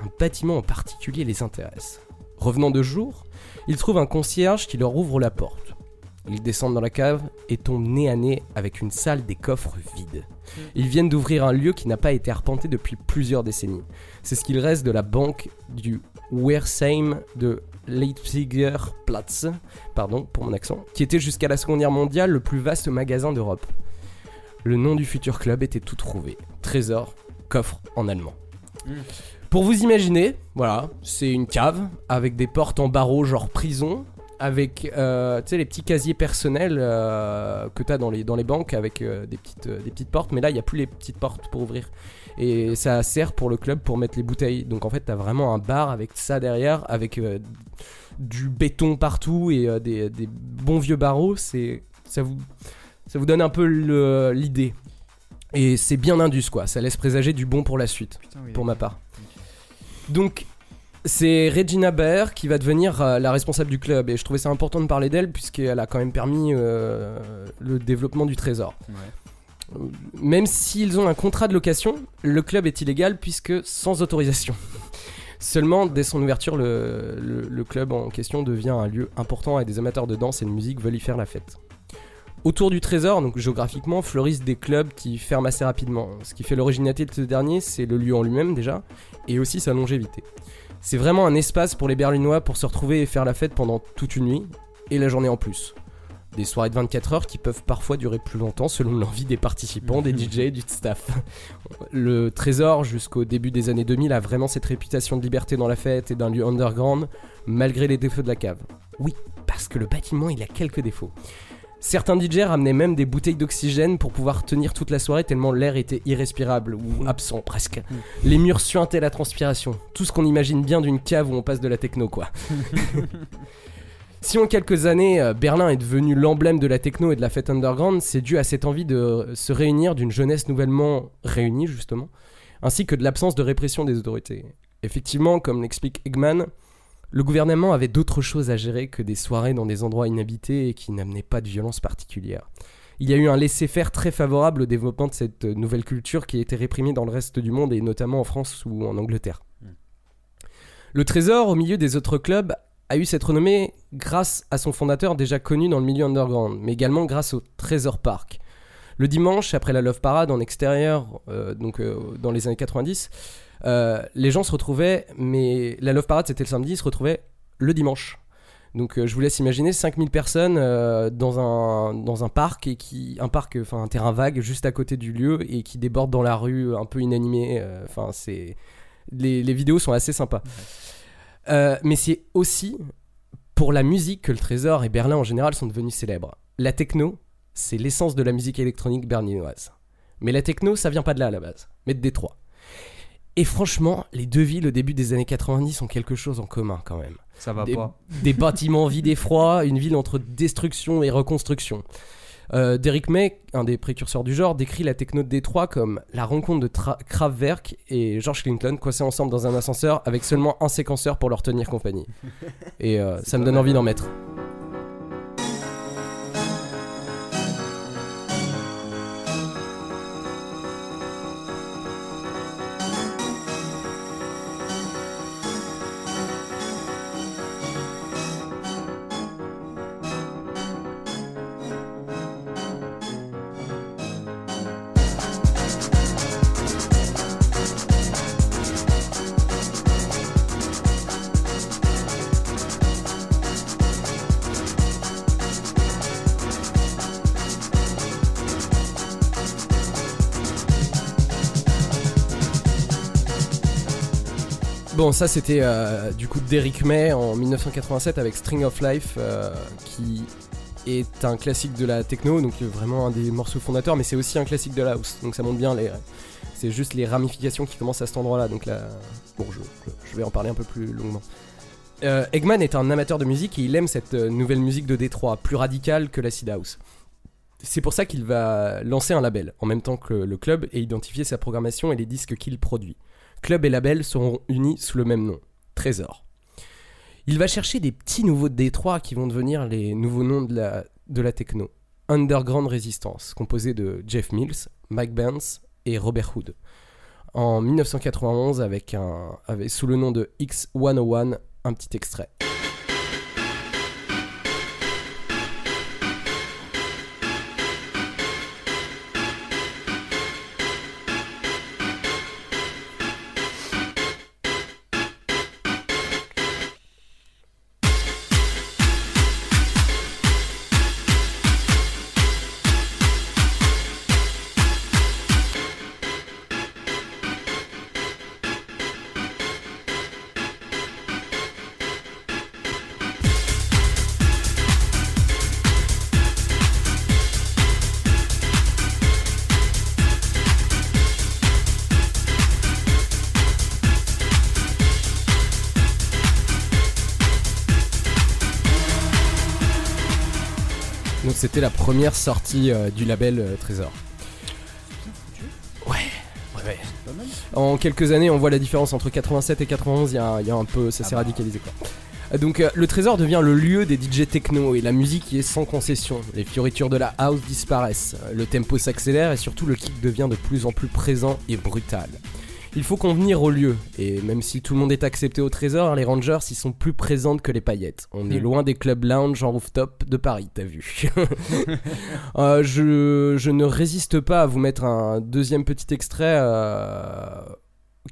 Un bâtiment en particulier les intéresse. Revenant de jour, ils trouvent un concierge qui leur ouvre la porte. Ils descendent dans la cave et tombent nez à nez avec une salle des coffres vide. Ils viennent d'ouvrir un lieu qui n'a pas été arpenté depuis plusieurs décennies. C'est ce qu'il reste de la banque du Wersheim de Leipziger Platz, pardon pour mon accent, qui était jusqu'à la Seconde Guerre mondiale le plus vaste magasin d'Europe. Le nom du futur club était tout trouvé. Trésor, coffre en allemand. Pour vous imaginer, voilà, c'est une cave avec des portes en barreaux genre prison, avec euh, les petits casiers personnels euh, que tu as dans les, dans les banques avec euh, des, petites, euh, des petites portes, mais là il n'y a plus les petites portes pour ouvrir. Et ça sert pour le club pour mettre les bouteilles. Donc en fait, tu as vraiment un bar avec ça derrière, avec du béton partout et des, des bons vieux barreaux. C'est ça vous, ça vous donne un peu le- l'idée. Et c'est bien indus quoi, ça laisse présager du bon pour la suite, oui, pour ma part. Donc, c'est Regina Baer qui va devenir euh, la responsable du club. Et je trouvais ça important de parler d'elle, puisqu'elle a quand même permis euh, le développement du trésor. Même s'ils ont un contrat de location, le club est illégal puisque sans autorisation. Seulement, dès son ouverture, le, le- le club en question devient un lieu important et des amateurs de danse et de musique veulent y faire la fête. Autour du trésor, donc géographiquement, fleurissent des clubs qui ferment assez rapidement. Ce qui fait l'originalité de ce dernier, c'est le lieu en lui-même déjà, et aussi sa longévité. C'est vraiment un espace pour les Berlinois pour se retrouver et faire la fête pendant toute une nuit, et la journée en plus. Des soirées de 24 heures qui peuvent parfois durer plus longtemps selon l'envie des participants, des DJ et du staff. Le Trésor, jusqu'au début des années 2000, a vraiment cette réputation de liberté dans la fête et d'un lieu underground, malgré les défauts de la cave. Oui, parce que le bâtiment, il a quelques défauts. Certains DJ ramenaient même des bouteilles d'oxygène pour pouvoir tenir toute la soirée tellement l'air était irrespirable ou absent presque. Les murs suintaient la transpiration. Tout ce qu'on imagine bien d'une cave où on passe de la techno quoi. Si en quelques années, euh, Berlin est devenu l'emblème de la techno et de la fête underground, c'est dû à cette envie de se réunir d'une jeunesse nouvellement réunie, justement, ainsi que de l'absence de répression des autorités. Effectivement, comme l'explique Eggman, le gouvernement avait d'autres choses à gérer que des soirées dans des endroits inhabités et qui n'amenaient pas de violence particulière. Il y a eu un laisser-faire très favorable au développement de cette nouvelle culture qui a été réprimée dans le reste du monde et notamment en France ou en Angleterre. Le Trésor, au milieu des autres clubs, a eu cette renommée grâce à son fondateur déjà connu dans le milieu underground, mais également grâce au Trésor Park. Le dimanche, après la Love Parade en extérieur, euh, donc euh, dans les années 90, euh, les gens se retrouvaient, mais la Love Parade c'était le samedi, ils se retrouvaient le dimanche. Donc euh, je vous laisse imaginer 5000 personnes euh, dans, un, dans un parc, et qui, un parc, enfin un terrain vague juste à côté du lieu et qui déborde dans la rue un peu inanimé. euh, Enfin c'est... Les, les vidéos sont assez sympas. Mais c'est aussi pour la musique que le Trésor et Berlin en général sont devenus célèbres. La techno, c'est l'essence de la musique électronique berlinoise. Mais la techno, ça vient pas de là à la base, mais de Détroit. Et franchement, les deux villes au début des années 90 ont quelque chose en commun quand même. Ça va des, pas. Des bâtiments vides et froids, une ville entre destruction et reconstruction. Euh, Derrick May, un des précurseurs du genre, décrit la techno de Détroit comme la rencontre de Tra- Kraftwerk et George Clinton coincés ensemble dans un ascenseur avec seulement un séquenceur pour leur tenir compagnie. Et euh, ça me donne envie d'en mettre. Ça c'était euh, du coup Derrick May en 1987 avec String of Life, euh, qui est un classique de la techno, donc euh, vraiment un des morceaux fondateurs, mais c'est aussi un classique de la house, donc ça montre bien les. C'est juste les ramifications qui commencent à cet endroit-là, donc là. Bon, je, vais en parler un peu plus longuement. Eggman est un amateur de musique et il aime cette nouvelle musique de Détroit, plus radicale que l'acid house. C'est pour ça qu'il va lancer un label, en même temps que le club, et identifier sa programmation et les disques qu'il produit. Club et label seront unis sous le même nom, Trésor. Il va chercher des petits nouveaux Détroit qui vont devenir les nouveaux noms de la, de la techno. Underground Resistance, composé de Jeff Mills, Mike Burns et Robert Hood. En 1991, avec un, avec, sous le nom de X101, un petit extrait. C'était la première sortie euh, du label euh, Trésor. Ouais, ouais, ouais. En quelques années, on voit la différence entre 87 et 91. Il y a, il y a un peu, ça s'est radicalisé quoi. Euh, Donc euh, le Trésor devient le lieu des DJ techno et la musique y est sans concession. Les fioritures de la house disparaissent, le tempo s'accélère et surtout le kick devient de plus en plus présent et brutal. Il faut convenir au lieu, et même si tout le monde est accepté au Trésor, les Rangers y sont plus présentes que les paillettes. On est Hmm. loin des clubs lounge en rooftop de Paris, t'as vu. Euh, je, je ne résiste pas à vous mettre un deuxième petit extrait euh,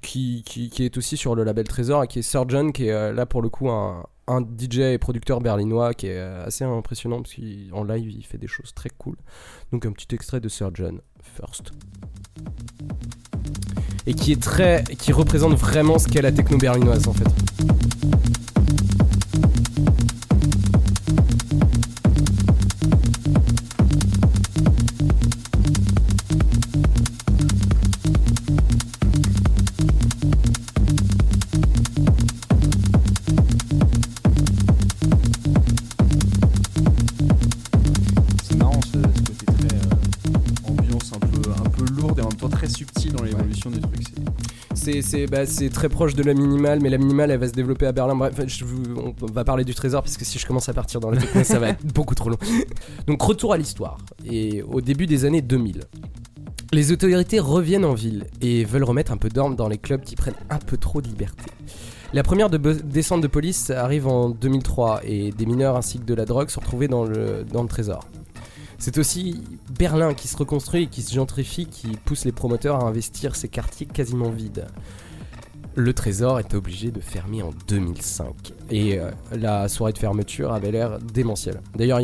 qui, qui, qui est aussi sur le label Trésor et qui est Surgeon, qui est euh, là pour le coup un, un DJ et producteur berlinois qui est assez impressionnant parce qu'en live il fait des choses très cool. Donc un petit extrait de Surgeon, First. Et qui est très. qui représente vraiment ce qu'est la techno berlinoise en fait. C'est bah, c'est très proche de la minimale, mais la minimale elle va se développer à Berlin. Bref, je on va parler du trésor parce que si je commence à partir dans la techno, ça va être beaucoup trop long. Donc retour à l'histoire. Et au début des années 2000, les autorités reviennent en ville et veulent remettre un peu d'ordre dans les clubs qui prennent un peu trop de liberté. La première de descente de police arrive en 2003 et des mineurs ainsi que de la drogue sont retrouvés dans le, dans le trésor. C'est aussi Berlin qui se reconstruit et qui se gentrifie qui pousse les promoteurs à investir ces quartiers quasiment vides. Le Trésor est obligé de fermer en 2005 et euh, la soirée de fermeture avait l'air démentielle. D'ailleurs,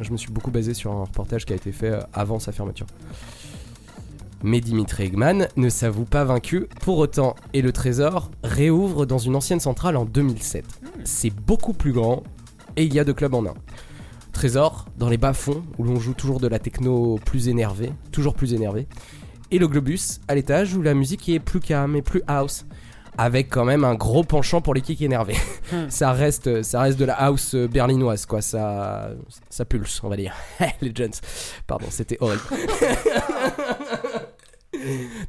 je me suis beaucoup basé sur un reportage qui a été fait euh, avant sa fermeture. Mais Dimitri Eggman ne s'avoue pas vaincu pour autant et le Trésor réouvre dans une ancienne centrale en 2007. C'est beaucoup plus grand et il y a deux clubs en un. Trésor, dans les bas-fonds, où l'on joue toujours de la techno plus énervée, toujours plus énervée. Et le Globus, à l'étage, où la musique est plus calme et plus house. Avec quand même un gros penchant pour les kicks énervés. ça, reste, ça reste de la house euh, berlinoise, quoi. Ça, ça pulse, on va dire. les Jones. Pardon, c'était horrible.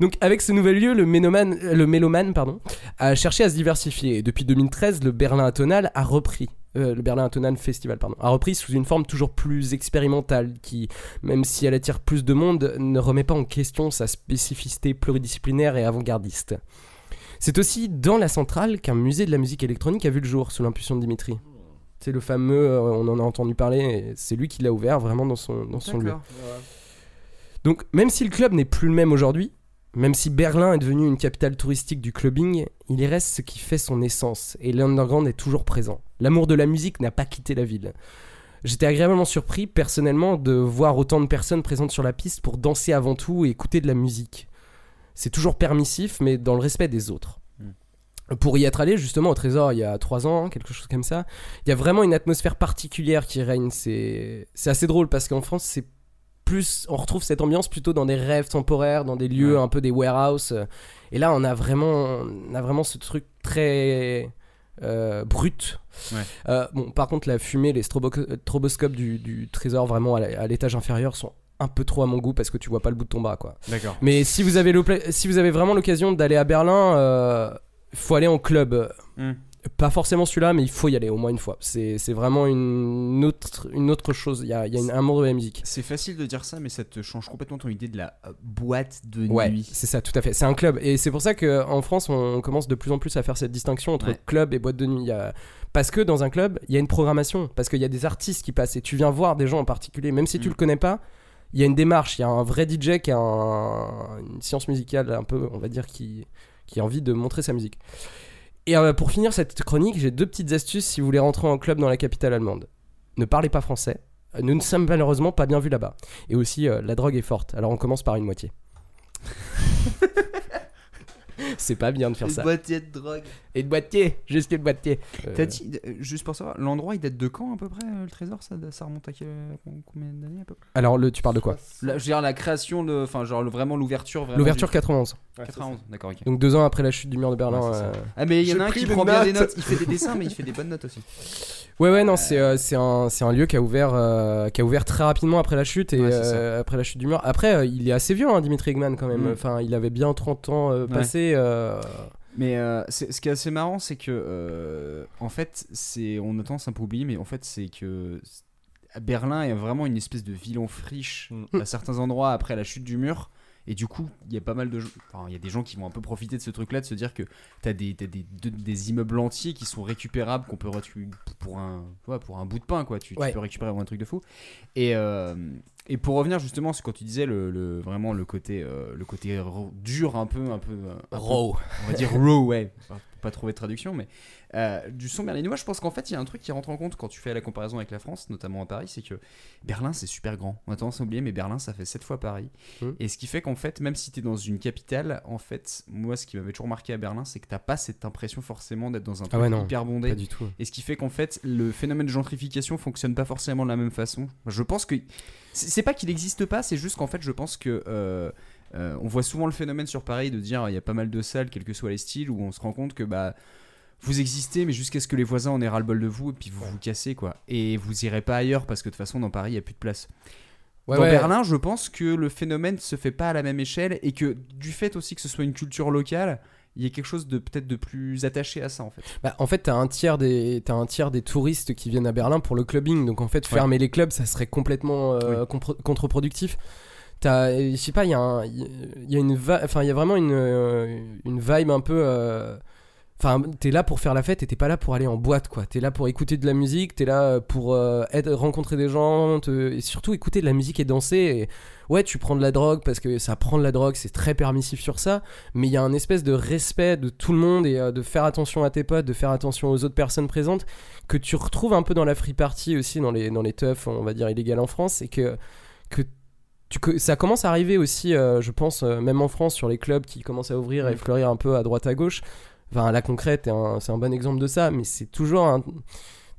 Donc avec ce nouvel lieu, le mélomane, le mélomane pardon, a cherché à se diversifier. Et depuis 2013, le Berlin Atonal a repris. Euh, le Berlin Atonal Festival pardon, a repris sous une forme toujours plus expérimentale qui, même si elle attire plus de monde, ne remet pas en question sa spécificité pluridisciplinaire et avant-gardiste. C'est aussi dans la centrale qu'un musée de la musique électronique a vu le jour sous l'impulsion de Dimitri. C'est le fameux, euh, on en a entendu parler, c'est lui qui l'a ouvert vraiment dans son, dans son lieu. Donc, même si le club n'est plus le même aujourd'hui, même si Berlin est devenu une capitale touristique du clubbing, il y reste ce qui fait son essence, et l'underground est toujours présent. L'amour de la musique n'a pas quitté la ville. J'étais agréablement surpris, personnellement, de voir autant de personnes présentes sur la piste pour danser avant tout et écouter de la musique. C'est toujours permissif, mais dans le respect des autres. Pour y être allé justement au Trésor il y a trois ans, quelque chose comme ça, il y a vraiment une atmosphère particulière qui règne. C'est assez drôle parce qu'en France, c'est plus, on retrouve cette ambiance plutôt dans des rêves temporaires, dans des lieux Ouais. un peu des warehouses. Et là, on a vraiment, on a vraiment ce truc très euh, brut. Ouais. Euh, bon, par contre, la fumée, les strobo- stroboscopes du, du trésor vraiment à l'étage inférieur sont un peu trop à mon goût parce que tu vois pas le bout de ton bras, quoi. D'accord. Mais si vous avez, l'opla- si vous avez vraiment l'occasion d'aller à Berlin, euh, faut aller en club. Hmm. Pas forcément celui-là, mais il faut y aller au moins une fois. C'est vraiment une autre, une autre chose. Il y a, il y a une- un monde de la musique. C'est facile de dire ça, mais ça te change complètement ton idée de la euh, boîte de Ouais, nuit. c'est ça, tout à fait. C'est un club. Et c'est pour ça qu'en France, on commence de plus en plus à faire cette distinction entre Ouais. club et boîte de nuit. Il y a- Parce que dans un club, il y a une programmation. Parce qu'il y a des artistes qui passent. Et tu viens voir des gens en particulier, même si tu Mm. le connais pas. Il y a une démarche. Il y a un vrai DJ qui a un- une science musicale un peu, on va dire, qui, qui a envie de montrer sa musique. Et euh, pour finir cette chronique, j'ai deux petites astuces si vous voulez rentrer en club dans la capitale allemande. Ne parlez pas français. Nous ne sommes malheureusement pas bien vus là-bas. Et aussi, euh, la drogue est forte. Alors on commence par une moitié. C'est pas bien de faire ça. boîtier de drogue. Et de boîtier, juste une boîtier. Euh, T'as dit, euh, juste pour savoir, l'endroit il date de quand à peu près euh, le trésor ça, ça remonte à quel- combien d'années à peu près? Alors, le, tu parles de quoi? La- Je veux dire la création, de- enfin genre le- vraiment l'ouverture. L'ouverture du- 91. 91, d'accord, ok. Donc deux ans après la chute du mur de Berlin. Ouais, euh, Ah mais il y en a un qui prend bien des notes. il fait des dessins mais il fait des bonnes notes aussi. Ouais ouais non c'est euh, c'est un c'est un lieu qui a ouvert euh, qui a ouvert très rapidement après la chute et Ouais, euh, après la chute du mur. Après euh, il est assez vieux hein, Dimitri Eggman quand même. Mm. Enfin il avait bien 30 ans euh, Ouais. passé. Euh, Mais euh, ce qui est assez marrant, c'est que euh, en fait, c'est on a tendance un peu oublier, mais en fait, c'est que à Berlin est vraiment une espèce de ville en friche Mm. à certains endroits après la chute du mur. Et du coup, il y a pas mal de gens, enfin, il y a des gens qui vont un peu profiter de ce truc-là, de se dire que t'as des, t'as des, de- des immeubles entiers qui sont récupérables, qu'on peut pour un, ouais, pour un bout de pain, quoi. Tu, peux récupérer un truc de fou. Et, euh, et pour revenir justement, sur quand tu disais le, le- vraiment le côté, euh, le côté dur, un peu, un peu, un peu- Raw. on va dire raw, ouais, pas, trouver de traduction, mais euh, du son berlinois, je pense qu'en fait, il y a un truc qui rentre en compte quand tu fais la comparaison avec la France, notamment à Paris, c'est que Berlin, c'est super grand. On a tendance à oublier, mais Berlin, ça fait 7 fois Paris. Mhm. Et ce qui fait qu'en fait, même si tu es dans une capitale, en fait, moi, ce qui m'avait toujours marqué à Berlin, c'est que t'as pas cette impression forcément d'être dans un truc Ah ouais, non, hyper bondé. pas du tout. Et ce qui fait qu'en fait, le phénomène de gentrification fonctionne pas forcément de la même façon. Je pense que. C'est c'est pas qu'il n'existe pas, c'est juste qu'en fait, je pense que. euh, euh, on voit souvent le phénomène sur Paris de dire il y a pas mal de salles, quels que soient les styles, où on se rend compte que bah. Vous existez, mais jusqu'à ce que les voisins en aient ras-le-bol de vous, et puis vous vous cassez, quoi. Et vous irez pas ailleurs, parce que de toute façon, dans Paris, il y a plus de place. Ouais, dans ouais. Berlin, je pense que le phénomène se fait pas à la même échelle, et que du fait aussi que ce soit une culture locale, il y a quelque chose de peut-être de plus attaché à ça, en fait. Bah, en fait, t'as un tiers des t'as un tiers des touristes qui viennent à Berlin pour le clubbing. Donc en fait, Ouais. fermer les clubs, ça serait complètement euh, contre-productif. T'as, je sais pas, il y a une, y a vraiment une euh, une vibe un peu. euh, Enfin, t'es là pour faire la fête et t'es pas là pour aller en boîte, quoi. T'es là pour écouter de la musique, t'es là pour euh, être, rencontrer des gens, te- et surtout écouter de la musique et danser. Et ouais, tu prends de la drogue parce que ça prend de la drogue, c'est très permissif sur ça. Mais il y a un espèce de respect de tout le monde et euh, de faire attention à tes potes, de faire attention aux autres personnes présentes que tu retrouves un peu dans la free party aussi, dans les, dans les teufs, on va dire, illégales en France. Et que tu, ça commence à arriver aussi, euh, je pense, euh, même en France, sur les clubs qui commencent à ouvrir et Mm. fleurir un peu à droite à gauche. Enfin, la concrète, c'est un bon exemple de ça, mais c'est toujours un,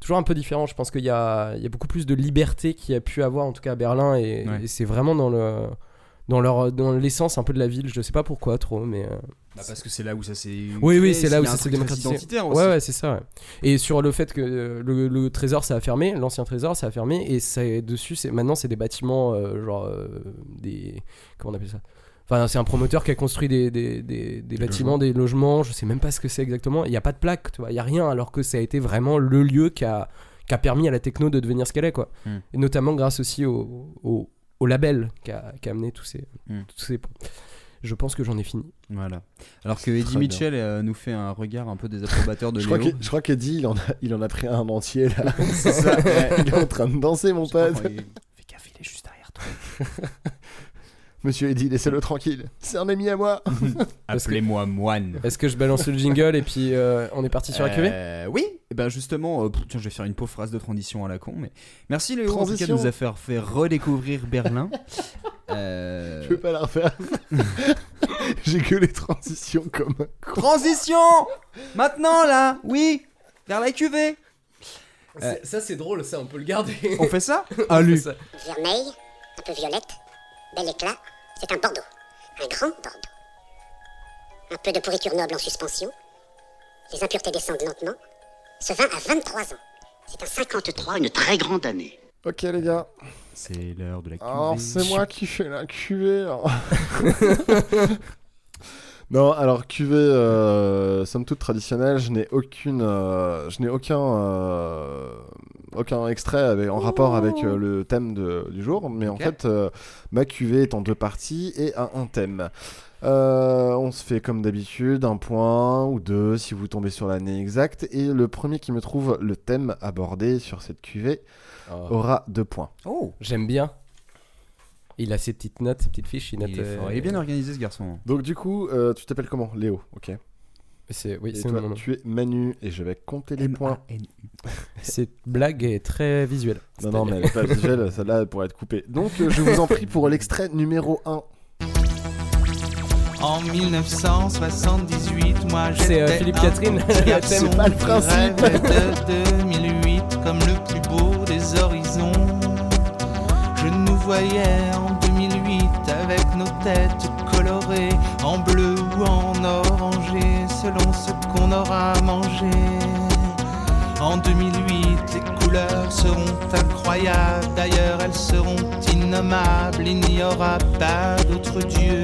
toujours un peu différent. Je pense qu'il y a, il y a beaucoup plus de liberté qu'il y a pu avoir, en tout cas à Berlin, et, Ouais. et c'est vraiment dans le dans leur dans l'essence un peu de la ville. Je sais pas pourquoi trop, mais euh, Bah, parce que c'est là où ça s'est. oui, oui, c'est là où ça s'est démocratisé. identitaire Ouais, aussi. ouais, c'est ça. ouais. Et sur le fait que euh, le, le trésor ça a fermé, l'ancien trésor ça a fermé, et c'est dessus, c'est maintenant c'est des bâtiments euh, genre des comment on appelle ça? Enfin, c'est un promoteur qui a construit des, des, des, des bâtiments, logements. des logements. Je sais même pas ce que c'est exactement. Il n'y a pas de plaque, tu vois. Il y a rien, alors que ça a été vraiment le lieu qui a, qui a permis à la techno de devenir ce qu'elle est, quoi. Mm. Et notamment grâce aussi au, au, au label qui a, qui a amené tous ces, Mm. tous ces. Je pense que j'en ai fini. Voilà. Alors que Eddie. Mitchell euh, nous fait un regard un peu désapprobateur de Je Léo. crois, que, je crois qu'Eddie, il en, a, il en a pris un entier là. C'est ça, ouais. il est en train de danser, mon pote. Fais gaffe, il est juste derrière toi. Monsieur Eddie, laissez-le tranquille. C'est un ami à moi. Parce que- Appelez-moi moine. Est-ce que je balance le jingle et puis euh, on est parti sur la cuvée? Euh, Oui, et ben justement, euh, pff, tiens, je vais faire une pauvre phrase de transition à la con, mais merci Léo en tout cas de Transition. nous a fait, fait redécouvrir Berlin. Euh, Je vais pas la refaire. J'ai que les transitions comme un con. Transition Maintenant là, oui, vers la cuvée. C'est- Ça c'est drôle, ça on peut le garder. On fait ça? Allez. ça. Vermeil, un peu violette, bel éclat, c'est un Bordeaux. Un grand Bordeaux. Un peu de pourriture noble en suspension. Les impuretés descendent lentement. Ce vin a 23 ans. C'est un 53. Une très grande année. Ok les gars. C'est l'heure de la cuvée. Alors c'est moi qui fais la cuvée. hein. non, alors cuvée, euh, somme toute traditionnelle, je n'ai aucune, euh, je n'ai aucun, euh, aucun extrait avec- en rapport avec euh, le thème de- du jour, mais en fait, euh, ma cuvée est en deux parties et a un thème. Euh, on se fait comme d'habitude un point ou deux si vous tombez sur l'année exacte et le premier qui me trouve le thème abordé sur cette cuvée Oh. aura deux points. Oh J'aime bien. Il a ses petites notes, ses petites fiches. Il, note, Il est, fort. euh, Il est bien organisé ce garçon. Donc du coup, euh, tu t'appelles comment? Léo, ok. C'est oui, c'est toi, mon nom. tu es Manu et je vais compter les points. Cette blague est très visuelle. Non, non, mais elle est pas visuelle, celle-là elle pourrait être coupée. Donc euh, je vous en prie pour l'extrait numéro 1. En 1978, moi C'est, euh, j'étais Philippe un Catherine. C'est pas le principe. de 2008 comme le plus beau des horizons. Je nous voyais en 2008 avec nos têtes qu'on aura mangé. En 2008, les couleurs seront incroyables, d'ailleurs elles seront innommables, il n'y aura pas d'autre Dieu.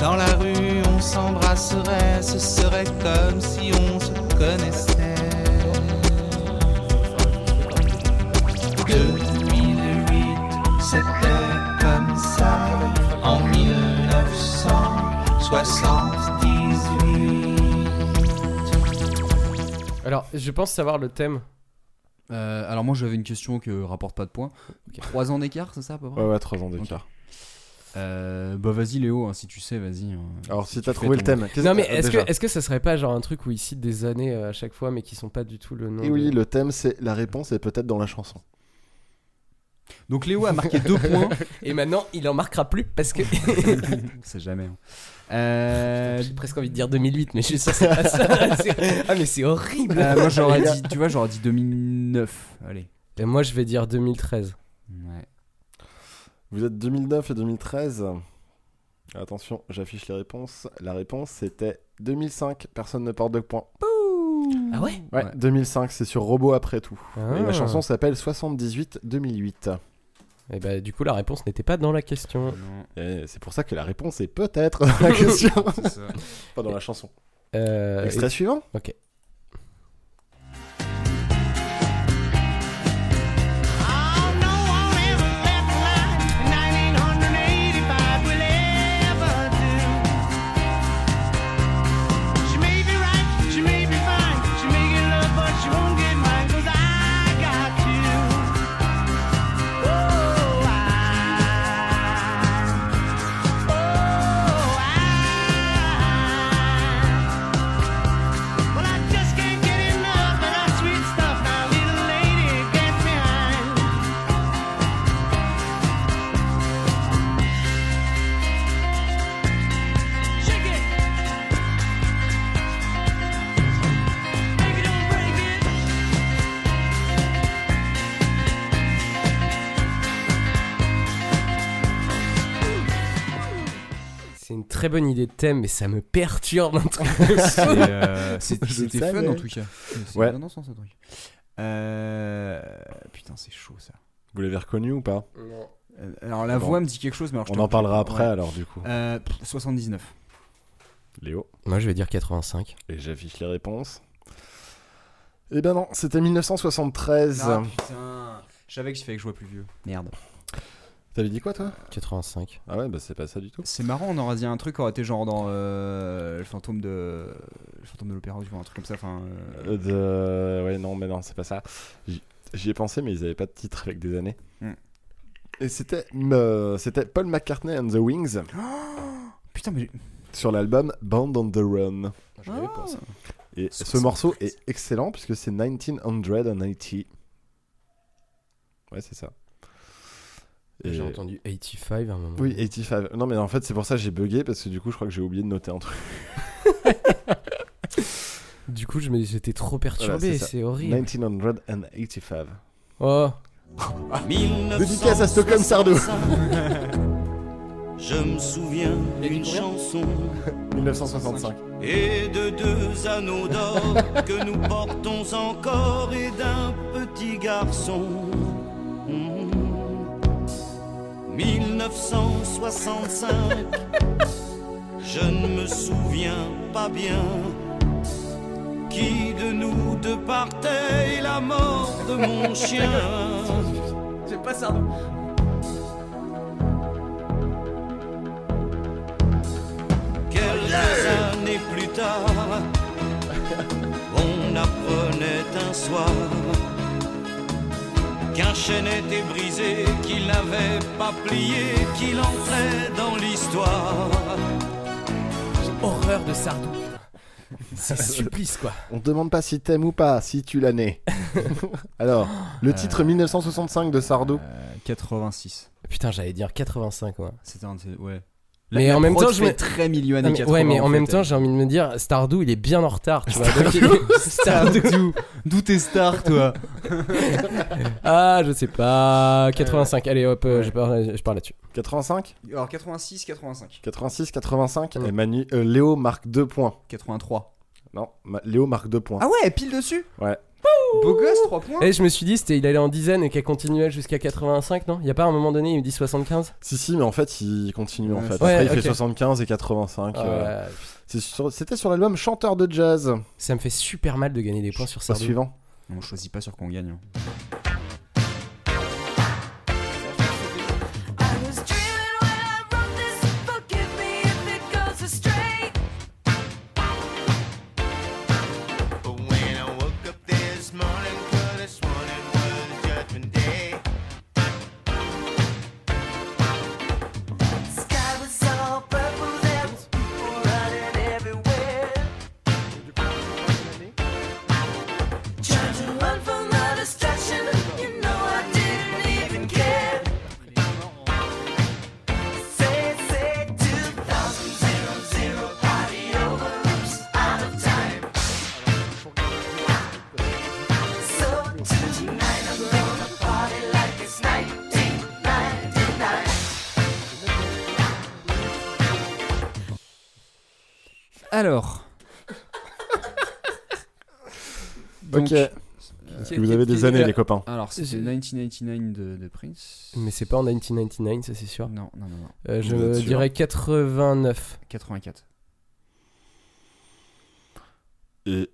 Dans la rue, on s'embrasserait, ce serait comme si on se connaissait. 2008, c'était comme ça, en 1978. Alors, je pense savoir le thème. Euh, alors moi j'avais une question que rapporte pas de points. 3 ans d'écart, c'est ça à peu près Ouais, ouais, 3 ans d'écart. Euh, bah vas-y Léo, hein, si tu sais, vas-y. hein. Alors, si Tu t'as trouvé le thème, qu'est-ce Non, mais que- est-ce que, est-ce que ça serait pas genre un truc où il cite des années euh, à chaque fois, mais qui sont pas du tout le nom Et de- oui, le thème c'est la réponse est peut-être dans la chanson. Donc Léo a marqué 2 points. Et maintenant, il en marquera plus parce que. C'est jamais. hein. Euh, J'ai presque envie de dire 2008, mais je suis sûr que c'est pas ça. Ah, mais c'est horrible. euh, moi j'aurais dit, tu vois, j'aurais dit 2009. Allez. Et moi, je vais dire 2013. Ouais. Vous êtes 2009 et 2013. Attention, j'affiche les réponses. La réponse c'était 2005. Personne ne porte de points. Ah ouais? Ouais, 2005, c'est sur Robot après tout. Ah. Et la chanson s'appelle 78-2008. Et bah, du coup, la réponse n'était pas dans la question. Et c'est pour ça que la réponse est peut-être dans la question. C'est ça. Pas dans la chanson. Euh, Extrait et- suivant Ok. Très bonne idée de thème, mais ça me perturbe un truc. euh, C'était fun en tout cas. C'est Ouais. bien dansant, ce truc. Euh, Putain, c'est chaud ça. Vous l'avez reconnu ou pas? Euh, Alors la Bon. voix me dit quelque chose, mais alors je On en parlera après Ouais. alors du coup. Euh, pff, 79. Léo? Moi, je vais dire 85. Et j'affiche les réponses. Eh ben non, c'était 1973. Ah putain, je savais qu'il fallait que je sois plus vieux. Merde. T'avais dit quoi toi? 85. Ah ouais, bah c'est pas ça du tout. C'est marrant, on aurait dit un truc qui aurait été genre dans euh, le fantôme de le fantôme de l'opéra, un truc comme ça. Enfin, euh, Euh, de... Ouais, non, mais non, c'est pas ça. J'y ai pensé, mais ils avaient pas de titre avec des années. Hmm. Et c'était euh, c'était Paul McCartney and the Wings Putain, mais sur l'album Band on the Run. Je l'avais pas, ça. Et ce morceau est excellent puisque c'est 1980. Ouais, c'est ça. Et- J'ai entendu 85 à un moment. Oui, 85. Non, mais en fait, c'est pour ça que j'ai bugué parce que du coup, je crois que j'ai oublié de noter un truc. Du coup, je me- j'étais trop perturbé, c'est horrible. 1985. Oh. Dédicace à Stockholm Sardou. Je me souviens d'une chanson 1965. et de deux anneaux d'or que nous portons encore et d'un petit garçon 1965. Je ne me souviens pas bien qui de nous deux partait la mort de mon chien. J'aime pas Sardou. Quelques années plus tard, on apprenait un soir qu'un chêne était brisé, qu'il n'avait pas plié, qu'il entrait dans l'histoire. Horreur de Sardou. C'est supplice quoi. On te demande pas si t'aimes ou pas, si tu l'as né. Alors, le titre 1965 de Sardou. Euh, 86. Putain, j'allais dire 85 moi. C'était un Ouais. Mais La- en même temps, je fait me- très milieu années Ah, mais- 80. Ouais, mais en fait. même temps, j'ai envie de me dire, Stardew, il est bien en retard, tu vois. Stardew. D'où t'es star, toi? Ah, je sais pas. 85. Allez, hop, euh, je pars, je pars là-dessus. 85 Alors 86, 85. 86, 85 Et Manu, euh, Léo marque 2 points. 83. Non, Ma- Léo marque 2 points. Ah ouais, pile dessus Ouais. Beau gosse, 3 points. Et je me suis dit, c'était, il allait en dizaines et qu'elle continuait jusqu'à 85, non? Il y a pas un moment donné, il me dit 75 Si, si, mais en fait, il continue en Ouais, fait. ouais, Après, il fait ok. 75 et 85. euh, Ouais. c'est sur- C'était sur l'album Chanteur de jazz. Ça me fait super mal de gagner des points sur Pas Sardou. suivant. On choisit pas sur qu'on gagne. hein. Alors. Ok. Est-ce que vous avez des années, les copains Alors, c'était 1999 de, de Prince. Mais c'est pas en 1999, ça c'est sûr. Non, non, non. non. Euh, je Vous êtes sûr dirais 89. 84. Et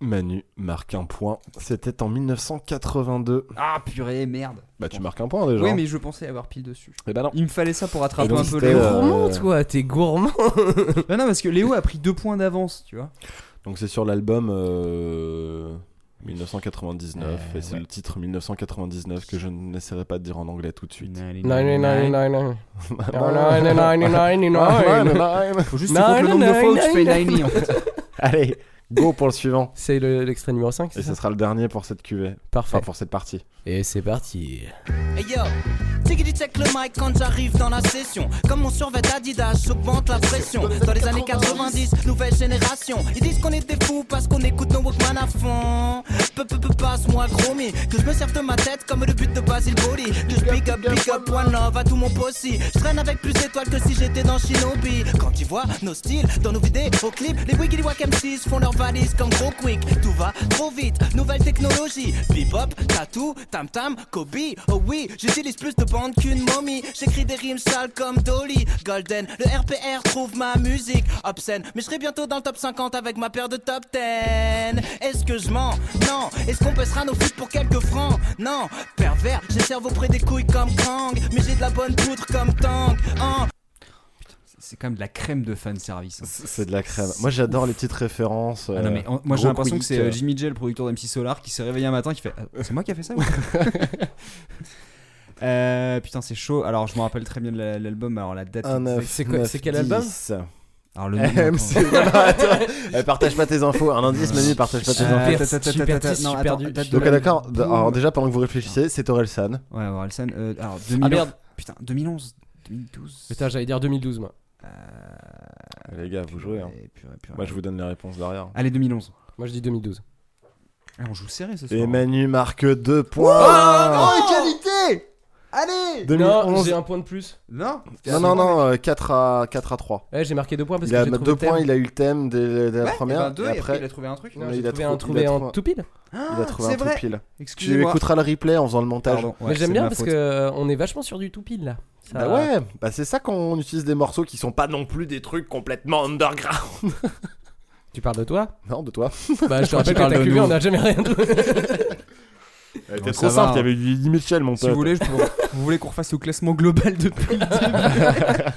Manu marque un point. C'était en 1982. Ah purée, merde. Bah, tu marques un point déjà. Oui, mais je pensais avoir pile dessus. Eh ben non. Il me fallait ça pour donc, un peu c'était, Léo. euh, Gourmand, toi, t'es gourmand. Bah non, parce que Léo a pris deux points d'avance, tu vois. Donc, c'est sur l'album euh, 1999. Euh, et c'est ouais. le titre 1999 que je n'essaierai pas de dire en anglais tout de suite. 99. Faut juste que tu comptes le nombre de fois où tu fais 90 en fait. Allez, go pour le suivant. C'est le- l'extrait numéro 5, Et ce ça? sera le dernier pour cette cuvée. Parfait. Enfin, pour cette partie. Et c'est parti. Hey yo, Tiggity check le mic quand j'arrive dans la session. Comme mon survêt Adidas, j'augmente la pression. Dans les années 90, nouvelle génération. Ils disent qu'on est des fous parce qu'on écoute nos Walkman à fond. Peu, peu, peu, passe-moi gros mi. Que je me serve de ma tête comme le but de Basil Body. Que je pick up, pick up, one love à tout mon possi. Je traîne avec plus d'étoiles que si j'étais dans Shinobi. Quand ils voient nos styles dans nos vidéos clips, les Wiggly Wack MCs font leur valise comme gros quick. Tout va trop vite, nouvelle technologie. Bebop, tattoo, tam tam, Kobe. Oh oui, j'utilise plus de bandes qu'une momie. J'écris des rimes sales comme Dolly. Golden, le RPR trouve ma musique obscène. Mais je serai bientôt dans le top 50 avec ma paire de top 10. Est-ce que je mens? Non. Est-ce qu'on baissera nos feats pour quelques francs? Non. Pervers, j'ai cerveau près des couilles comme Kang. Mais j'ai de la bonne poudre comme Tang. Hein. C'est quand même de la crème de fan service. hein. C'est de la crème. Moi, j'adore les petites références. Ah non, mais en- moi j'ai l'impression que c'est euh, Jimmy J, le producteur d'MC Solar, qui s'est réveillé un matin qui fait Ah, C'est moi qui a fait ça ou Euh, Putain, c'est chaud. Alors, je me rappelle très bien de la- l'album. Alors, la date. Un exacte- neuf, C'est quoi- neuf, c'est quel album dix. Alors, le nom. MC. Attends. Partage pas tes infos. Un indice, Manu, partage pas tes Euh, infos. attends, attends, super attends, triste, non, super attends, dur. date de Donc, la- d'accord. d- Alors, déjà, pendant que vous réfléchissez, c'est Orelsan. Ouais, Orelsan. Euh, alors, 2000... Ah, merde. Putain, 2011, 2012. Putain, j'allais dire 2012, moi. Les gars, vous jouez. hein. Et purée, purée. Moi, je vous donne les réponses derrière. Allez, 2011. Moi, je dis 2012. Ah, on joue serré ce soir. Et Manu marque 2 points. Oh, égalité Allez 2011. Non, j'ai un point de plus. Non Non, non, non, euh, 4 à, 4 à 3. Ouais, j'ai marqué deux points parce Il que a j'ai trouvé deux le thème. points, il a eu le thème dès, dès la Ouais, première. et ben deux, et et après, il a trouvé un truc. Non, il a trouvé trou- un il trouvé a en trou- tout pile. il a Ah, trouvé un vrai. tout pile. Tu Excusez-moi. écouteras le replay en faisant le montage. Pardon. Ouais, Mais j'aime de bien parce que euh, on est vachement sur du tout pile là. Ça- Bah ouais, bah c'est ça quand on utilise des morceaux qui sont pas non plus des trucs complètement underground. Tu parles de toi? Non, de toi. Bah je te rappelle que t'as de cuvé, nous. on n'a jamais rien trouvé. Elle était ça trop simple, hein. il y avait Lily Mitchell, mon Si pote. vous voulez, je peux- vous voulez qu'on refasse au classement global depuis le début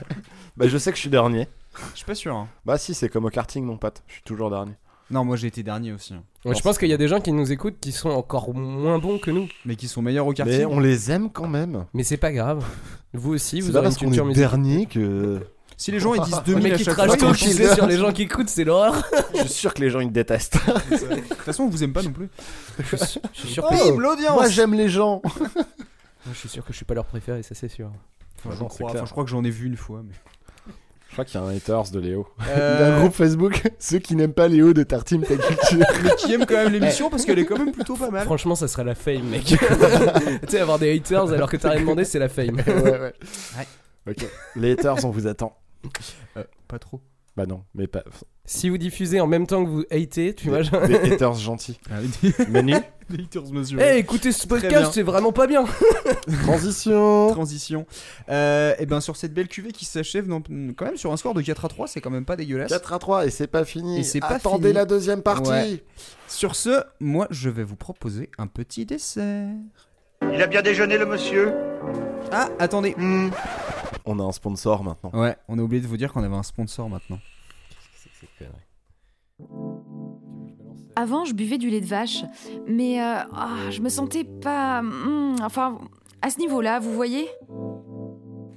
Bah je sais que je suis dernier. Je suis pas sûr. hein. Bah si, c'est comme au karting, mon pote. Je suis toujours dernier. Non, moi j'ai été dernier aussi. hein. Ouais, je pense qu'il y a des gens qui nous écoutent qui sont encore moins bons que nous. Mais qui sont meilleurs au quartier. Mais on les aime quand même. Mais c'est pas grave. Vous aussi, C'est vous pas avez une parce qu'on culture est musicale. dernier que. Si les gens ils disent Le 2000 mec à qui chaque fois, sujet sur les gens qui écoutent, c'est l'horreur. Je suis sûr que les gens ils te détestent. De toute façon, on vous aime pas non plus. Je suis- je suis sûr Oh, que- Bim, l'audience Moi j'aime les gens. je suis sûr que je suis pas leur préféré, ça c'est sûr. Enfin, crois, enfin, je crois que j'en ai vu une fois. Mais... Je crois qu'il y a un haters de Léo. Euh, Il y a un groupe Facebook, ceux qui n'aiment pas Léo de Tartine Ta Culture. mais qui aime quand même l'émission parce qu'elle est quand même plutôt pas mal. Franchement, ça serait la fame, mec. tu sais, avoir des haters alors que t'as rien demandé, c'est la fame. ouais, ouais. Ok. Les haters, on vous attend. Euh, pas trop. Bah non, mais pas. Si vous diffusez en même temps que vous hatez, tu vois. Des haters gentils. Ah, des- Manu des haters mesurés. Eh, écoutez ce podcast, c'est vraiment pas bien. Transition Transition. Euh, et ben sur cette belle cuvée qui s'achève quand même sur un score de 4 à 3, c'est quand même pas dégueulasse. 4 à 3 et c'est pas fini. Et c'est pas Attendez fini. la deuxième partie. Ouais. Sur ce, moi je vais vous proposer un petit dessert. Il a bien déjeuné, le monsieur Ah, attendez. On a un sponsor maintenant. Ouais, on a oublié de vous dire qu'on avait un sponsor maintenant. Avant, je buvais du lait de vache, mais euh, ah, je me sentais pas. hmm, enfin, à ce niveau-là, vous voyez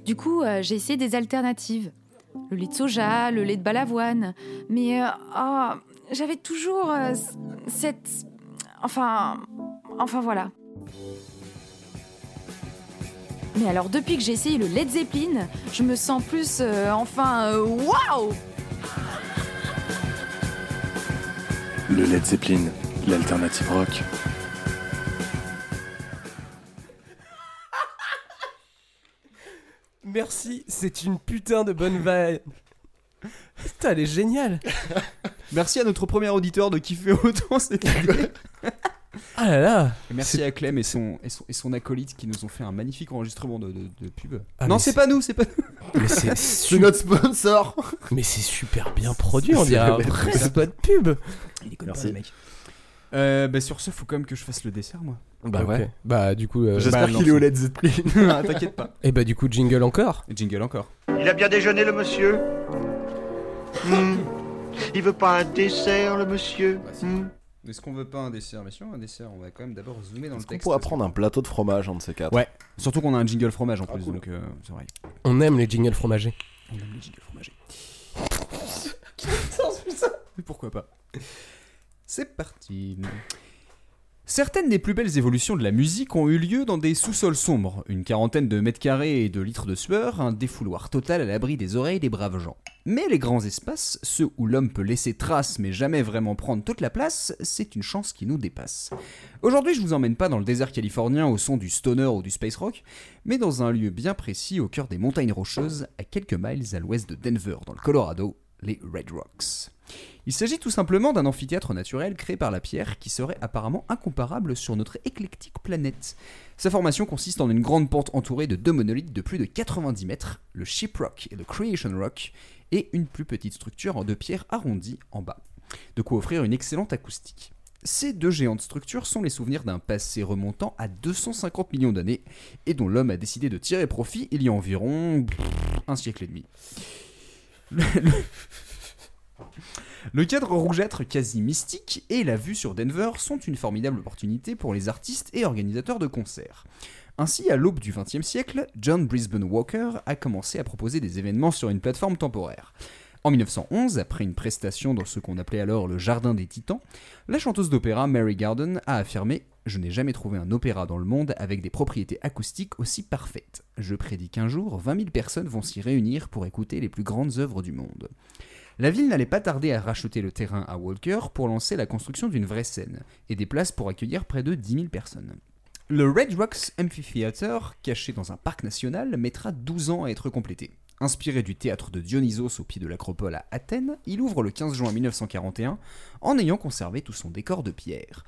Du coup, euh, j'ai essayé des alternatives. Le lait de soja, le lait de balavoine. Mais euh, ah, j'avais toujours euh, cette. Enfin. Enfin voilà. Mais alors, depuis que j'ai essayé le Led Zeppelin, je me sens plus. euh, enfin. euh, Waouh Le Led Zeppelin, l'alternative rock. Merci, c'est une putain de bonne vanne. Putain, elle est géniale. Merci à notre premier auditeur de kiffer autant cette idée. Ah là là. Et merci à Clem et son, et, son, et son acolyte qui nous ont fait un magnifique enregistrement de, de, de pub. Ah, non, mais c'est c'est- pas nous, c'est pas nous. Mais c'est C'est notre sponsor. Mais c'est super bien produit, on C'est dirait un la vrai bête. spot pub. Il déconne Merci. pas, le mec. Euh, bah sur ce, faut quand même que je fasse le dessert, moi. Bah Ok. ouais. Bah du coup. euh, J'espère bah, qu'il est au Led Zeppelin. T'inquiète pas. Et bah du coup, jingle encore. Et jingle encore. Il a bien déjeuné, le monsieur Hmm. Il veut pas un dessert, le monsieur Bah. Hmm. Est-ce qu'on veut pas un dessert Mais si on veut un dessert, on va quand même d'abord zoomer dans le Est-ce qu'on texte. pourra parce que- prendre un plateau de fromage, un de ces quatre? Ouais, surtout qu'on a un jingle fromage en Ah, plus, cool. donc euh, c'est vrai. On aime les jingles fromagés. On aime les jingles fromagés. Mais pourquoi pas? C'est parti. Certaines des plus belles évolutions de la musique ont eu lieu dans des sous-sols sombres, une quarantaine de mètres carrés et de litres de sueur, un défouloir total à l'abri des oreilles des braves gens. Mais les grands espaces, ceux où l'homme peut laisser trace mais jamais vraiment prendre toute la place, c'est une chance qui nous dépasse. Aujourd'hui, je vous emmène pas dans le désert californien au son du stoner ou du space rock, mais dans un lieu bien précis au cœur des montagnes rocheuses, à quelques miles à l'ouest de Denver, dans le Colorado, les Red Rocks. Il s'agit tout simplement d'un amphithéâtre naturel créé par la pierre qui serait apparemment incomparable sur notre éclectique planète. Sa formation consiste en une grande pente entourée de deux monolithes de plus de 90 mètres, le Shiprock et le Creation Rock, et une plus petite structure en deux pierres arrondies en bas. De quoi offrir une excellente acoustique. Ces deux géantes structures sont les souvenirs d'un passé remontant à 250 millions d'années et dont l'homme a décidé de tirer profit il y a environ un siècle et demi. Le- le cadre rougeâtre quasi mystique et la vue sur Denver sont une formidable opportunité pour les artistes et organisateurs de concerts. Ainsi, à l'aube du XXe siècle, John Brisbane Walker a commencé à proposer des événements sur une plateforme temporaire. En 1911, après une prestation dans ce qu'on appelait alors le Jardin des Titans, la chanteuse d'opéra Mary Garden a affirmé Je n'ai jamais trouvé un opéra dans le monde avec des propriétés acoustiques aussi parfaites. Je prédis qu'un jour, 20 000 personnes vont s'y réunir pour écouter les plus grandes œuvres du monde. La ville n'allait pas tarder à racheter le terrain à Walker pour lancer la construction d'une vraie scène et des places pour accueillir près de 10 000 personnes. Le Red Rocks Amphitheater, caché dans un parc national, mettra 12 ans à être complété. Inspiré du théâtre de Dionysos au pied de l'Acropole à Athènes, il ouvre le 15 juin 1941 en ayant conservé tout son décor de pierre.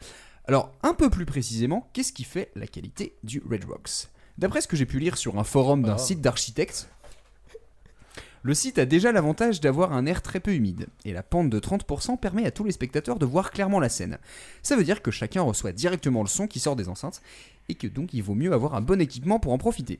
Alors, un peu plus précisément, qu'est-ce qui fait la qualité du Red Rocks? D'après ce que j'ai pu lire sur un forum d'un Ah. site d'architectes, le site a déjà l'avantage d'avoir un air très peu humide, et la pente de 30% permet à tous les spectateurs de voir clairement la scène. Ça veut dire que chacun reçoit directement le son qui sort des enceintes, et que donc il vaut mieux avoir un bon équipement pour en profiter.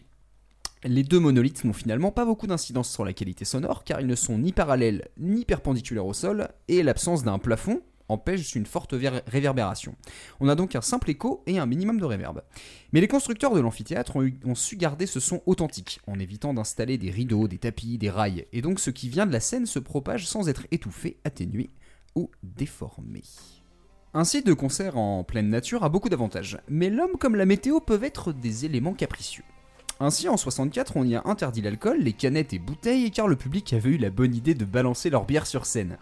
Les deux monolithes n'ont finalement pas beaucoup d'incidence sur la qualité sonore, car ils ne sont ni parallèles ni perpendiculaires au sol, et l'absence d'un plafond empêche une forte ver- réverbération. On a donc un simple écho et un minimum de réverb. Mais les constructeurs de l'amphithéâtre ont, ont su garder ce son authentique, en évitant d'installer des rideaux, des tapis, des rails, et donc ce qui vient de la scène se propage sans être étouffé, atténué ou déformé. Un site de concert en pleine nature a beaucoup d'avantages, mais l'homme comme la météo peuvent être des éléments capricieux. Ainsi, en 64, on y a interdit l'alcool, les canettes et bouteilles, car le public avait eu la bonne idée de balancer leur bière sur scène.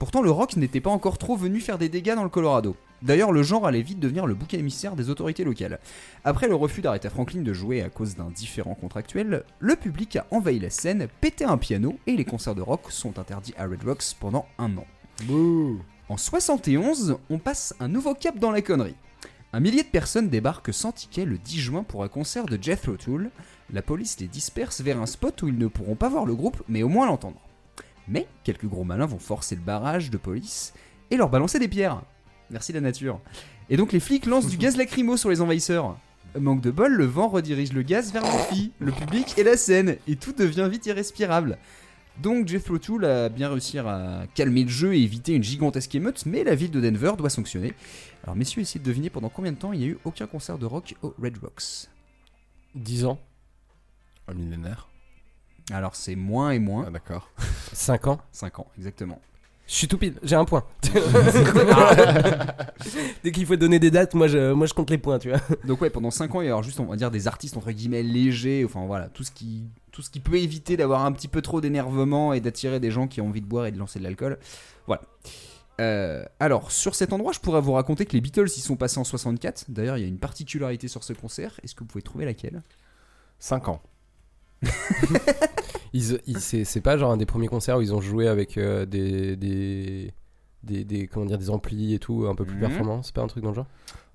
Pourtant, le rock n'était pas encore trop venu faire des dégâts dans le Colorado. D'ailleurs, le genre allait vite devenir le bouc émissaire des autorités locales. Après le refus d'Aretha Franklin de jouer à cause d'un différend contractuel, le public a envahi la scène, pété un piano, et les concerts de rock sont interdits à Red Rocks pendant un an. En 71, on passe un nouveau cap dans la connerie. Un millier de personnes débarquent sans ticket le 10 juin pour un concert de Jethro Tull. La police les disperse vers un spot où ils ne pourront pas voir le groupe, mais au moins l'entendre. Mais quelques gros malins vont forcer le barrage de police et leur balancer des pierres. Merci la nature. Et donc les flics lancent du gaz lacrymo sur les envahisseurs. Manque de bol, le vent redirige le gaz vers l'amphi, le public et la scène, et tout devient vite irrespirable. Donc Jethro Tull a bien réussi à calmer le jeu et éviter une gigantesque émeute, mais la ville de Denver doit sanctionner. Alors messieurs, essayez de deviner pendant combien de temps il n'y a eu aucun concert de rock au Red Rocks 10 ans. Un millénaire. Alors c'est moins et moins. Ah, d'accord. 5 ans 5 ans, exactement. Je suis tout pile, j'ai un point. Dès qu'il faut donner des dates, moi je, moi je compte les points, tu vois. Donc ouais, pendant 5 ans, il y a alors juste, on va dire, des artistes entre guillemets légers, enfin voilà, tout ce qui, tout ce qui peut éviter d'avoir un petit peu trop d'énervement et d'attirer des gens qui ont envie de boire et de lancer de l'alcool. Voilà. Euh, alors, sur cet endroit, je pourrais vous raconter que les Beatles y sont passés en 64. D'ailleurs, il y a une particularité sur ce concert. Est-ce que vous pouvez trouver laquelle? 5 ans. Ils- ils- c'est c'est pas genre un des premiers concerts où ils ont joué avec euh, des, des, des, des- comment dire, des amplis et tout, un peu plus Mhm. performants. C'est pas un truc dans le genre?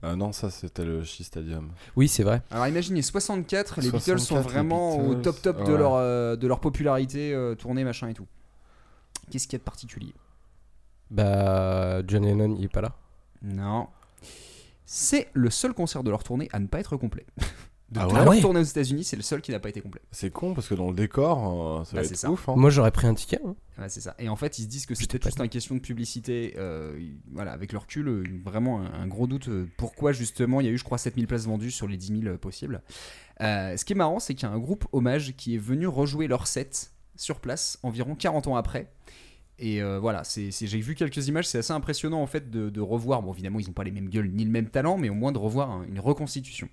Euh, non, ça c'était le Shea Stadium. Oui, c'est vrai. Alors imaginez 64, les Beatles sont 64, vraiment au Beatles, top top de ouais. leur euh, de leur popularité, euh, tournée machin et tout. Qu'est-ce qu'il y a de particulier? Bah, John Lennon, il est pas là. Non. C'est le seul concert de leur tournée à ne pas être complet. De Ah toute ouais leur Ouais. tournée aux États-Unis, c'est le seul qui n'a pas été complet. C'est con parce que dans le décor, euh, ça Bah, va c'est être ça. ouf. hein. Moi, j'aurais pris un ticket. hein. Ouais, c'est ça. Et en fait, ils se disent que c'était juste une question de publicité. euh, voilà, avec le recul, euh, vraiment un, un gros doute. euh, Pourquoi justement il y a eu, je crois, 7000 places vendues sur les 10 000 possibles. Euh, ce qui est marrant, c'est qu'il y a un groupe hommage qui est venu rejouer leur set sur place environ 40 ans après. Et euh, voilà, j'ai vu quelques images, c'est assez impressionnant en fait de, revoir. Bon, évidemment, ils n'ont pas les mêmes gueules ni le même talent, mais au moins de revoir un- une reconstitution.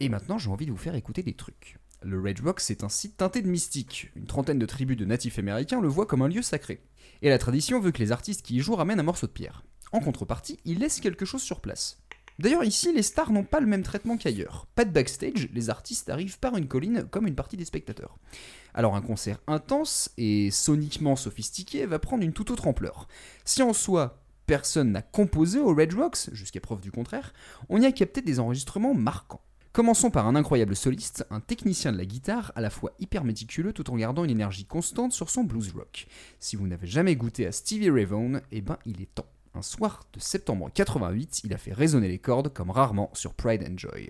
Et maintenant, j'ai envie de vous faire écouter des trucs. Le Rock, c'est un site teinté de mystique. Une trentaine de tribus de natifs américains le voient comme un lieu sacré. Et la tradition veut que les artistes qui y jouent ramènent un morceau de pierre. En contrepartie, ils laissent quelque chose sur place. D'ailleurs, ici, les stars n'ont pas le même traitement qu'ailleurs. Pas de backstage, les artistes arrivent par une colline comme une partie des spectateurs. Alors, un concert intense et soniquement sophistiqué va prendre une toute autre ampleur. Si en soi, personne n'a composé au Red Rocks, jusqu'à preuve du contraire, on y a capté des enregistrements marquants. Commençons par un incroyable soliste, un technicien de la guitare à la fois hyper méticuleux tout en gardant une énergie constante sur son blues rock. Si vous n'avez jamais goûté à Stevie Ray Vaughan, eh ben il est temps. Un soir de septembre 88, il a fait résonner les cordes comme rarement sur Pride and Joy.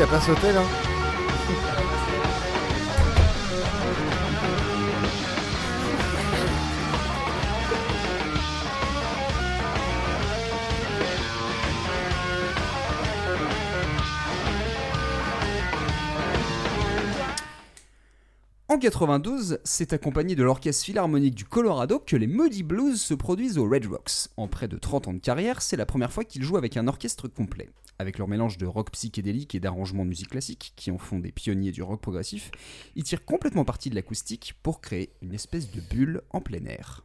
Le disque a pas sauté là? 92, c'est accompagné de l'Orchestre Philharmonique du Colorado que les Moody Blues se produisent au Red Rocks. En près de 30 ans de carrière, c'est la première fois qu'ils jouent avec un orchestre complet. Avec leur mélange de rock psychédélique et d'arrangements de musique classique, qui en font des pionniers du rock progressif, ils tirent complètement parti de l'acoustique pour créer une espèce de bulle en plein air.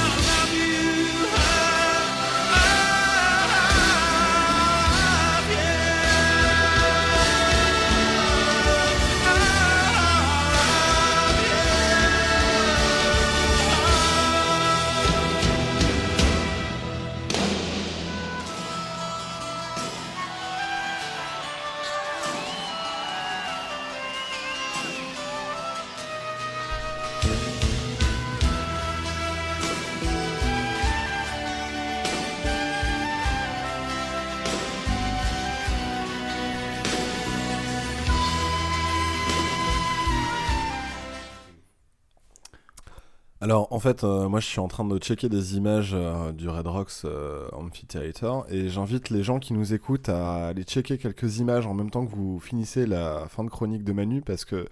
Alors en fait, euh, moi je suis en train de checker des images euh, du Red Rocks euh, Amphitheater et j'invite les gens qui nous écoutent à aller checker quelques images en même temps que vous finissez la fin de chronique de Manu parce que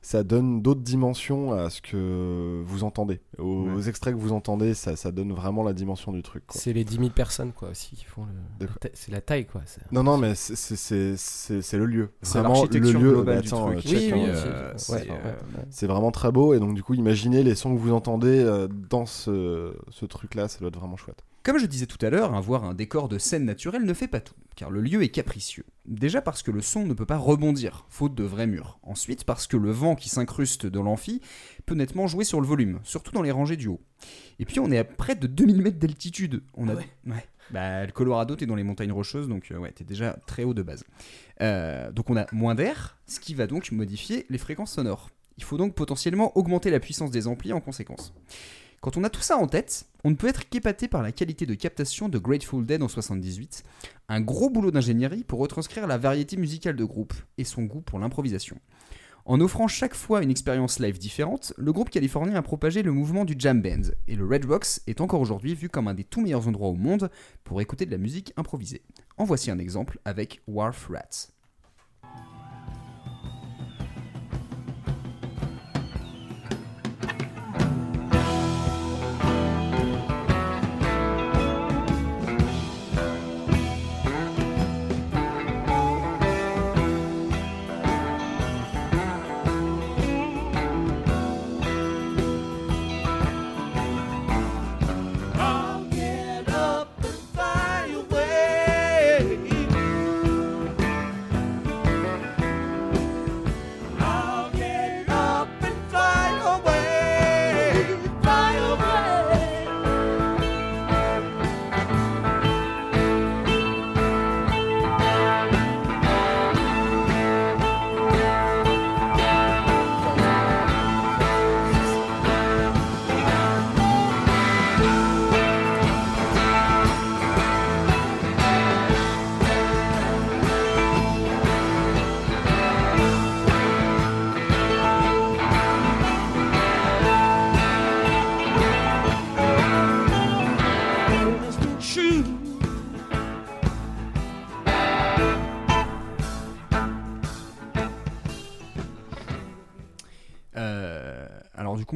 ça donne d'autres dimensions à ce que vous entendez. Aux, Ouais. aux extraits que vous entendez, ça, ça donne vraiment la dimension du truc. C'est les 10 000 personnes, quoi, aussi, qui font le. C'est la taille, quoi. Non, non, mais c'est- le lieu. C'est Vraiment, l'architecture le lieu. globale du truc. Oui, hein, oui, euh, c'est- ouais, euh, vraiment très beau. Et donc, du coup, imaginez les sons que vous entendez euh, dans ce, ce truc-là, ça doit être vraiment chouette. Comme je disais tout à l'heure, avoir un décor de scène naturelle ne fait pas tout, car le lieu est capricieux. Déjà parce que le son ne peut pas rebondir, faute de vrais murs. Ensuite parce que le vent qui s'incruste dans l'amphi peut nettement jouer sur le volume, surtout dans les rangées du haut. Et puis on est à près de 2000 mètres d'altitude. On a... ouais. Bah, le Colorado, t'es dans les montagnes rocheuses, donc euh, ouais, t'es déjà très haut de base. Euh, donc on a moins d'air, ce qui va donc modifier les fréquences sonores. Il faut donc potentiellement augmenter la puissance des amplis en conséquence. Quand on a tout ça en tête, on ne peut être qu'épaté par la qualité de captation de Grateful Dead en 78, un gros boulot d'ingénierie pour retranscrire la variété musicale de groupe et son goût pour l'improvisation. En offrant chaque fois une expérience live différente, le groupe californien a propagé le mouvement du jam band, et le Red Rocks est encore aujourd'hui vu comme un des tout meilleurs endroits au monde pour écouter de la musique improvisée. En voici un exemple avec Wharf Rats.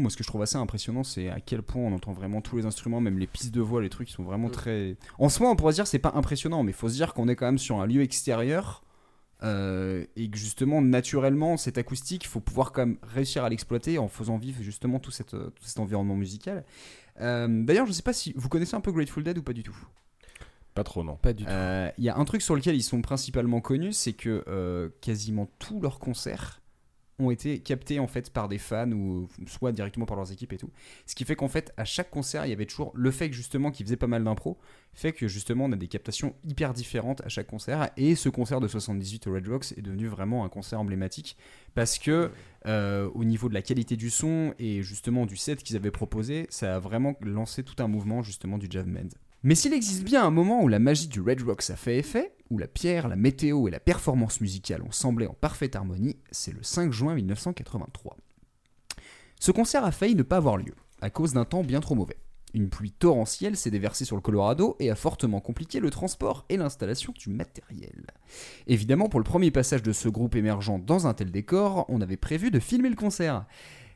Moi, ce que je trouve assez impressionnant, c'est à quel point on entend vraiment tous les instruments, même les pistes de voix, les trucs qui sont vraiment très. En soi, on pourrait se dire c'est pas impressionnant, mais il faut se dire qu'on est quand même sur un lieu extérieur euh, et que justement, naturellement, cette acoustique, il faut pouvoir quand même réussir à l'exploiter en faisant vivre justement tout, cette, euh, tout cet environnement musical. Euh, D'ailleurs, je sais pas si vous connaissez un peu Grateful Dead ou pas du tout? Pas trop, non. Pas du tout. Euh, Il y a un truc sur lequel ils sont principalement connus, c'est que euh, quasiment tous leurs concerts ont été captés en fait par des fans ou soit directement par leurs équipes et tout. Ce qui fait qu'en fait à chaque concert il y avait toujours le fait que justement qu'ils faisaient pas mal d'impro fait que justement on a des captations hyper différentes à chaque concert et ce concert de 78 au Red Rocks est devenu vraiment un concert emblématique parce que euh, au niveau de la qualité du son et justement du set qu'ils avaient proposé ça a vraiment lancé tout un mouvement justement du jazz. Mais s'il existe bien un moment où la magie du Red Rocks a fait effet, où la pierre, la météo et la performance musicale ont semblé en parfaite harmonie, c'est le 5 juin 1983. Ce concert a failli ne pas avoir lieu, à cause d'un temps bien trop mauvais. Une pluie torrentielle s'est déversée sur le Colorado et a fortement compliqué le transport et l'installation du matériel. Évidemment, pour le premier passage de ce groupe émergent dans un tel décor, on avait prévu de filmer le concert.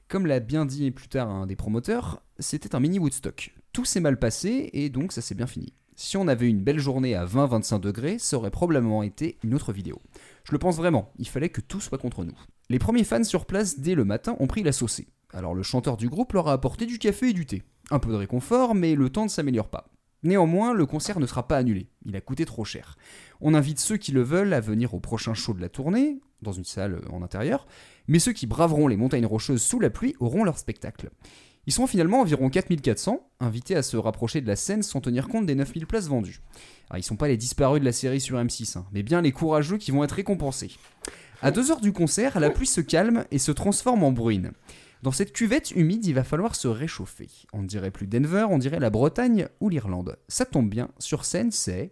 Comme l'a bien dit plus tard un des promoteurs, c'était un mini Woodstock. Tout s'est mal passé et donc ça s'est bien fini. Si on avait eu une belle journée à 20-25 degrés, ça aurait probablement été une autre vidéo. Je le pense vraiment, il fallait que tout soit contre nous. Les premiers fans sur place dès le matin ont pris la saucée. Alors le chanteur du groupe leur a apporté du café et du thé. Un peu de réconfort, mais le temps ne s'améliore pas. Néanmoins, le concert ne sera pas annulé, il a coûté trop cher. On invite ceux qui le veulent à venir au prochain show de la tournée, dans une salle en intérieur, mais ceux qui braveront les montagnes rocheuses sous la pluie auront leur spectacle. Ils seront finalement environ 4400, invités à se rapprocher de la scène sans tenir compte des 9000 places vendues. Alors, ils sont pas les disparus de la série sur M6, hein, mais bien les courageux qui vont être récompensés. À deux heures du concert, la pluie se calme et se transforme en bruine. Dans cette cuvette humide, il va falloir se réchauffer. On ne dirait plus Denver, on dirait la Bretagne ou l'Irlande. Ça tombe bien, sur scène c'est...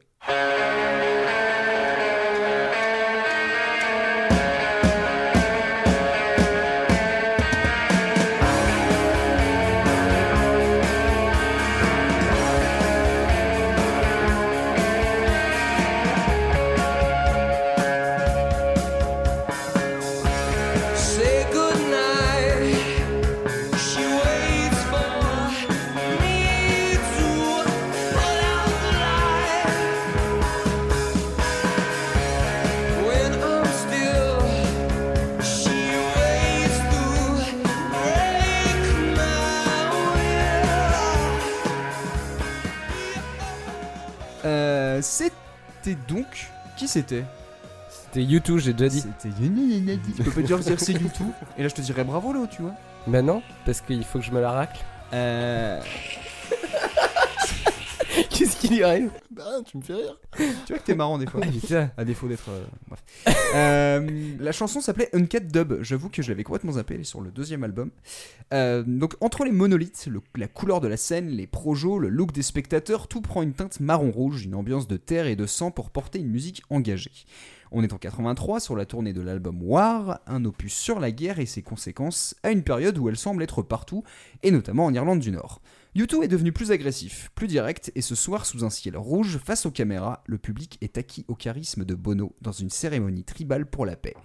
c'était donc... Qui c'était C'était YouTube, j'ai déjà dit. C'était Tu peux pas dire dire c'est YouTube Et là je te dirais bravo là, tu vois. Bah non, parce qu'il faut que je me la racle. Euh... Qu'est-ce qu'il y arrive Bah, tu me fais rire. Tu vois que t'es marrant des fois. Ah. À défaut d'être. euh, bref. Euh, la chanson s'appelait Uncut Dub. J'avoue que je l'avais complètement zappé. Elle est sur le deuxième album. Euh, donc, entre les monolithes, le- la couleur de la scène, les projos, le look des spectateurs, tout prend une teinte marron-rouge, une ambiance de terre et de sang pour porter une musique engagée. On est en 83 sur la tournée de l'album War, un opus sur la guerre et ses conséquences, à une période où elle semble être partout, et notamment en Irlande du Nord. U2 est devenu plus agressif, plus direct, et ce soir, sous un ciel rouge, face aux caméras, le public est acquis au charisme de Bono dans une cérémonie tribale pour la paix.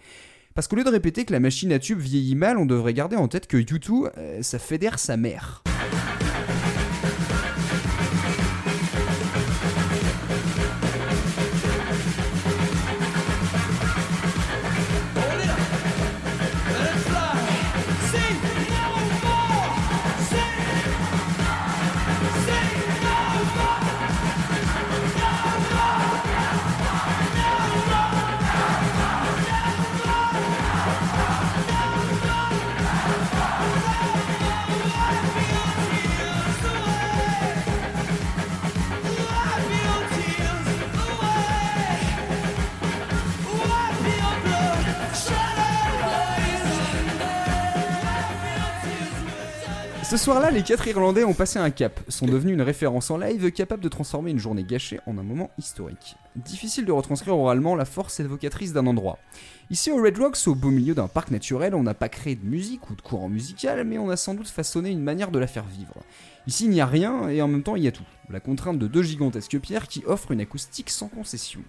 Parce qu'au lieu de répéter que la machine à tube vieillit mal, on devrait garder en tête que U2, euh, ça fédère sa mère. Ce soir-là, les quatre Irlandais ont passé un cap, sont devenus une référence en live capable de transformer une journée gâchée en un moment historique. Difficile de retranscrire oralement la force évocatrice d'un endroit. Ici au Red Rocks, au beau milieu d'un parc naturel, on n'a pas créé de musique ou de courant musical, mais on a sans doute façonné une manière de la faire vivre. Ici, il n'y a rien et en même temps, il y a tout. La contrainte de deux gigantesques pierres qui offrent une acoustique sans concession.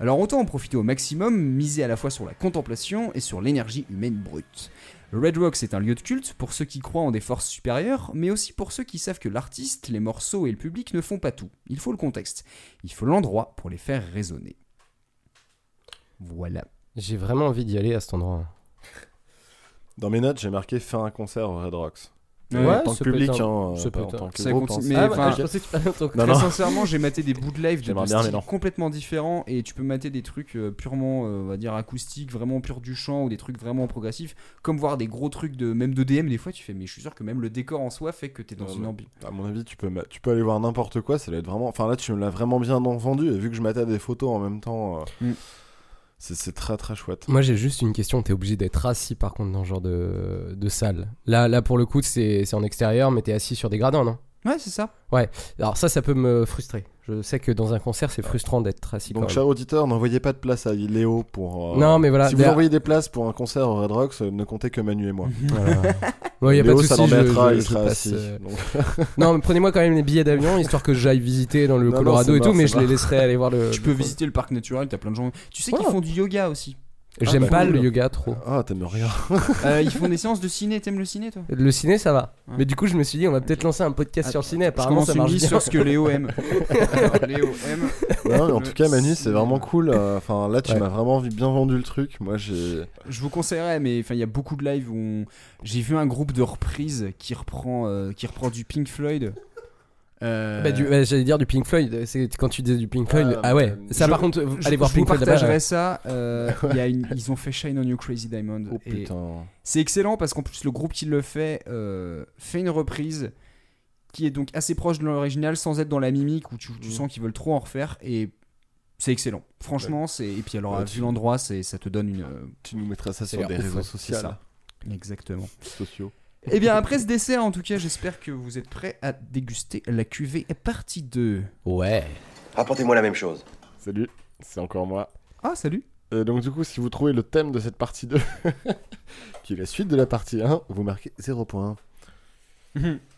Alors autant en profiter au maximum, miser à la fois sur la contemplation et sur l'énergie humaine brute. Le Red Rocks est un lieu de culte pour ceux qui croient en des forces supérieures, mais aussi pour ceux qui savent que l'artiste, les morceaux et le public ne font pas tout. Il faut le contexte. Il faut l'endroit pour les faire résonner. Voilà. J'ai vraiment envie d'y aller à cet endroit. Dans mes notes, j'ai marqué faire un concert au Red Rocks. Ouais, en tant que public, hein, ça pas en tant que groupe, hein, mais c'est- enfin, je pensais que tu parlais en tant que- Non, Très non. sincèrement, j'ai maté des bouts de live de, de J'aimerais bien, mais styles non. complètement différents et tu peux mater des trucs euh, purement, euh, on va dire, acoustiques, vraiment pur du chant ou des trucs vraiment progressifs, comme voir des gros trucs de même de DM. Des fois, tu fais, mais je suis sûr que même le décor en soi fait que t'es dans une mais ambiance. À mon avis, tu peux, tu peux aller voir n'importe quoi, ça va être vraiment. Enfin là, tu me l'as vraiment bien vendu, et vu que je matais des photos en même temps, euh, Mm. C'est très très chouette. Moi j'ai juste une question, t'es obligé d'être assis par contre dans ce genre de, salle. Là, là pour le coup c'est c'est en extérieur mais t'es assis sur des gradins non? Ouais, c'est ça. Ouais, alors ça, ça peut me frustrer. Je sais que dans un concert, c'est frustrant d'être assis. Donc, cher auditeur, n'envoyez pas de place à Léo pour. euh, Non, mais voilà, Si vous d'ailleurs- envoyez des places pour un concert au Red Rocks, euh, ne comptez que Manu et moi. Voilà. Ouais, y a pas de ça souci, je- l'embêtera, je- il je sera passe, assis. euh, Donc- non, mais prenez-moi quand même les billets d'avion histoire que j'aille visiter dans le Non, non, Colorado c'est et tout, mort, mais c'est je les laisserai aller voir le. Tu peux visiter le parc naturel, t'as plein de gens. Tu sais qu'ils Ouais. font du yoga aussi. J'aime Ah, bah, pas cool. le yoga trop. Ah, t'aimes rien. Euh, ils font des séances de ciné, t'aimes le ciné toi? Le ciné, ça va. Ouais. Mais du coup, je me suis dit, on va peut-être lancer un podcast sur le ciné. Apparemment, ça une marche bien. sur ce que Léo aime. Alors, Léo aime. Non, mais en tout cas, Manu, c'est vraiment cool. euh, Enfin, là, tu Ouais. m'as vraiment bien vendu le truc. Moi, j'ai. Je vous conseillerais, mais enfin, il y a beaucoup de lives où on- j'ai vu un groupe de reprises qui reprend, euh, qui reprend du Pink Floyd. Euh, Bah, du- ouais, J'allais dire du Pink Floyd. C'est quand tu disais du Pink Floyd. Ah, Ah, ouais. Ça, je- par contre, je- allez voir je Pink Floyd là-bas. partagerai ça. euh, il y a une- ils ont fait Shine on You Crazy Diamond. Oh et c'est excellent parce qu'en plus le groupe qui le fait euh, fait une reprise qui est donc assez proche de l'original sans être dans la mimique où tu, tu Mm. sens qu'ils veulent trop en refaire et c'est excellent. Franchement, c'est et puis alors Ouais, tu- vu l'endroit, c'est ça te donne une euh, Tu nous mettras ça sur des réseaux sociaux. exactement. Sociaux. Et bien après ce dessert, en tout cas, j'espère que vous êtes prêts à déguster la cuvée partie 2. Ouais. Rapportez-moi la même chose. Salut, c'est encore moi. Ah, salut. Et donc, du coup, si vous trouvez le thème de cette partie 2, qui est la suite de la partie 1, vous marquez 0 points.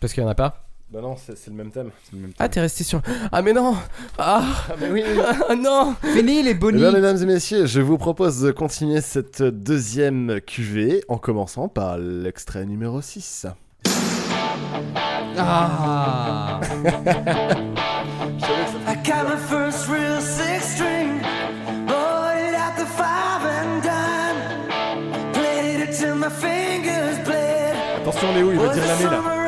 Parce qu'il y en a pas? Bah non, c'est c'est le même thème. Ah, t'es resté sur. Ah, mais non Ah, mais oui, Ah, non Fini les Eh bonnies. bien, mesdames et messieurs, je vous propose de continuer cette deuxième cuvée en commençant par l'extrait numéro 6. Ah. I got my first real six string, bought it at the five and dime, played it till my fingers bled. Attention Léo, il va dire l'année là.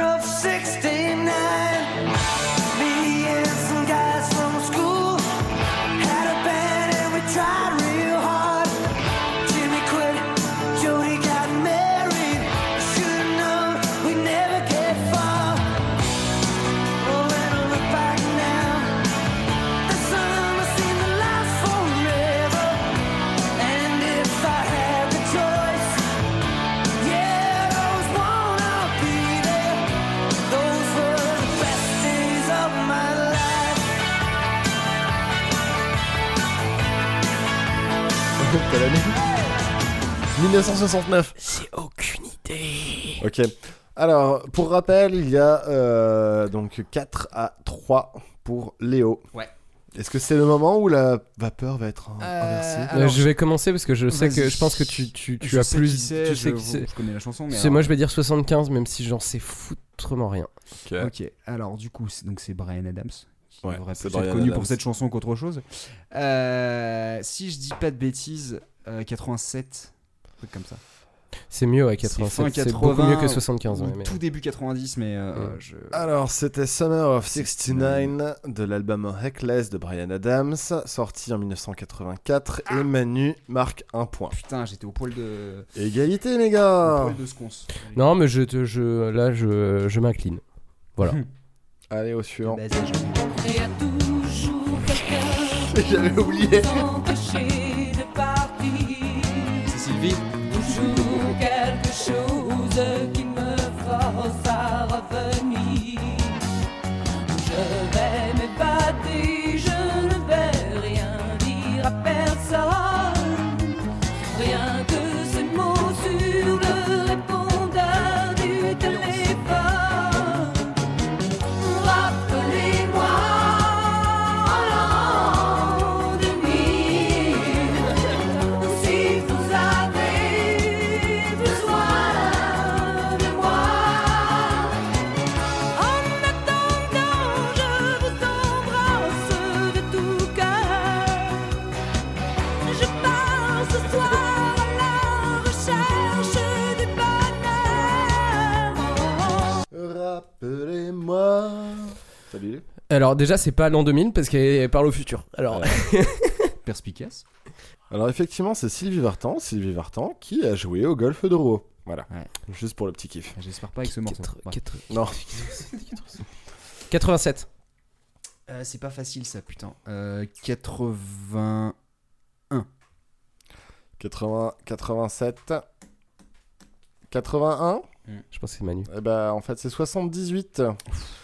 1969. J'ai aucune idée. Ok. Alors, pour rappel, il y a euh, donc 4 à 3 pour Léo. Ouais. Est-ce que c'est le moment où la vapeur va être Euh, inversée? Euh, Alors, je vais commencer parce que je sais que je pense que tu, tu, tu Je as sais plus. qui tu je, sais qui c'est. je connais la chanson, mais alors- moi je vais dire 75 même si j'en sais foutrement rien. Ok, alors du coup, c'est- donc c'est Brian Adams. Qui Ouais, devrait être connu Adams. pour cette chanson qu'autre chose. Euh, si je dis pas de bêtises, euh, 87, un truc comme ça. C'est mieux ouais C'est fin 87. C'est beaucoup mieux que 80, 75. ou ouais, mais- Tout début 90, mais euh, je... Alors, c'était Summer of 69 de l'album Reckless de Brian Adams, sorti en 1984. Et Manu marque un point. Putain, j'étais au poil de... Égalité, les au gars poil de sconce. Non mais je, te- je là je, je m'incline. Voilà. Allez, au suivant. Vas-y, j'en Salut. Alors déjà c'est pas l'an 2000 parce qu'elle parle au futur. Alors Perspicace. Alors, effectivement, c'est Sylvie Vartan. Sylvie Vartan qui a joué au golf de Rouen. Voilà. Ouais. Juste pour le petit kiff. J'espère pas avec ce morceau. Quatre- Ouais. quatre- Non. 87. Euh, c'est pas facile ça, putain. Euh, 80... 80, 87. 81 Je pense que c'est Manu. Eh ben, en fait, c'est 78.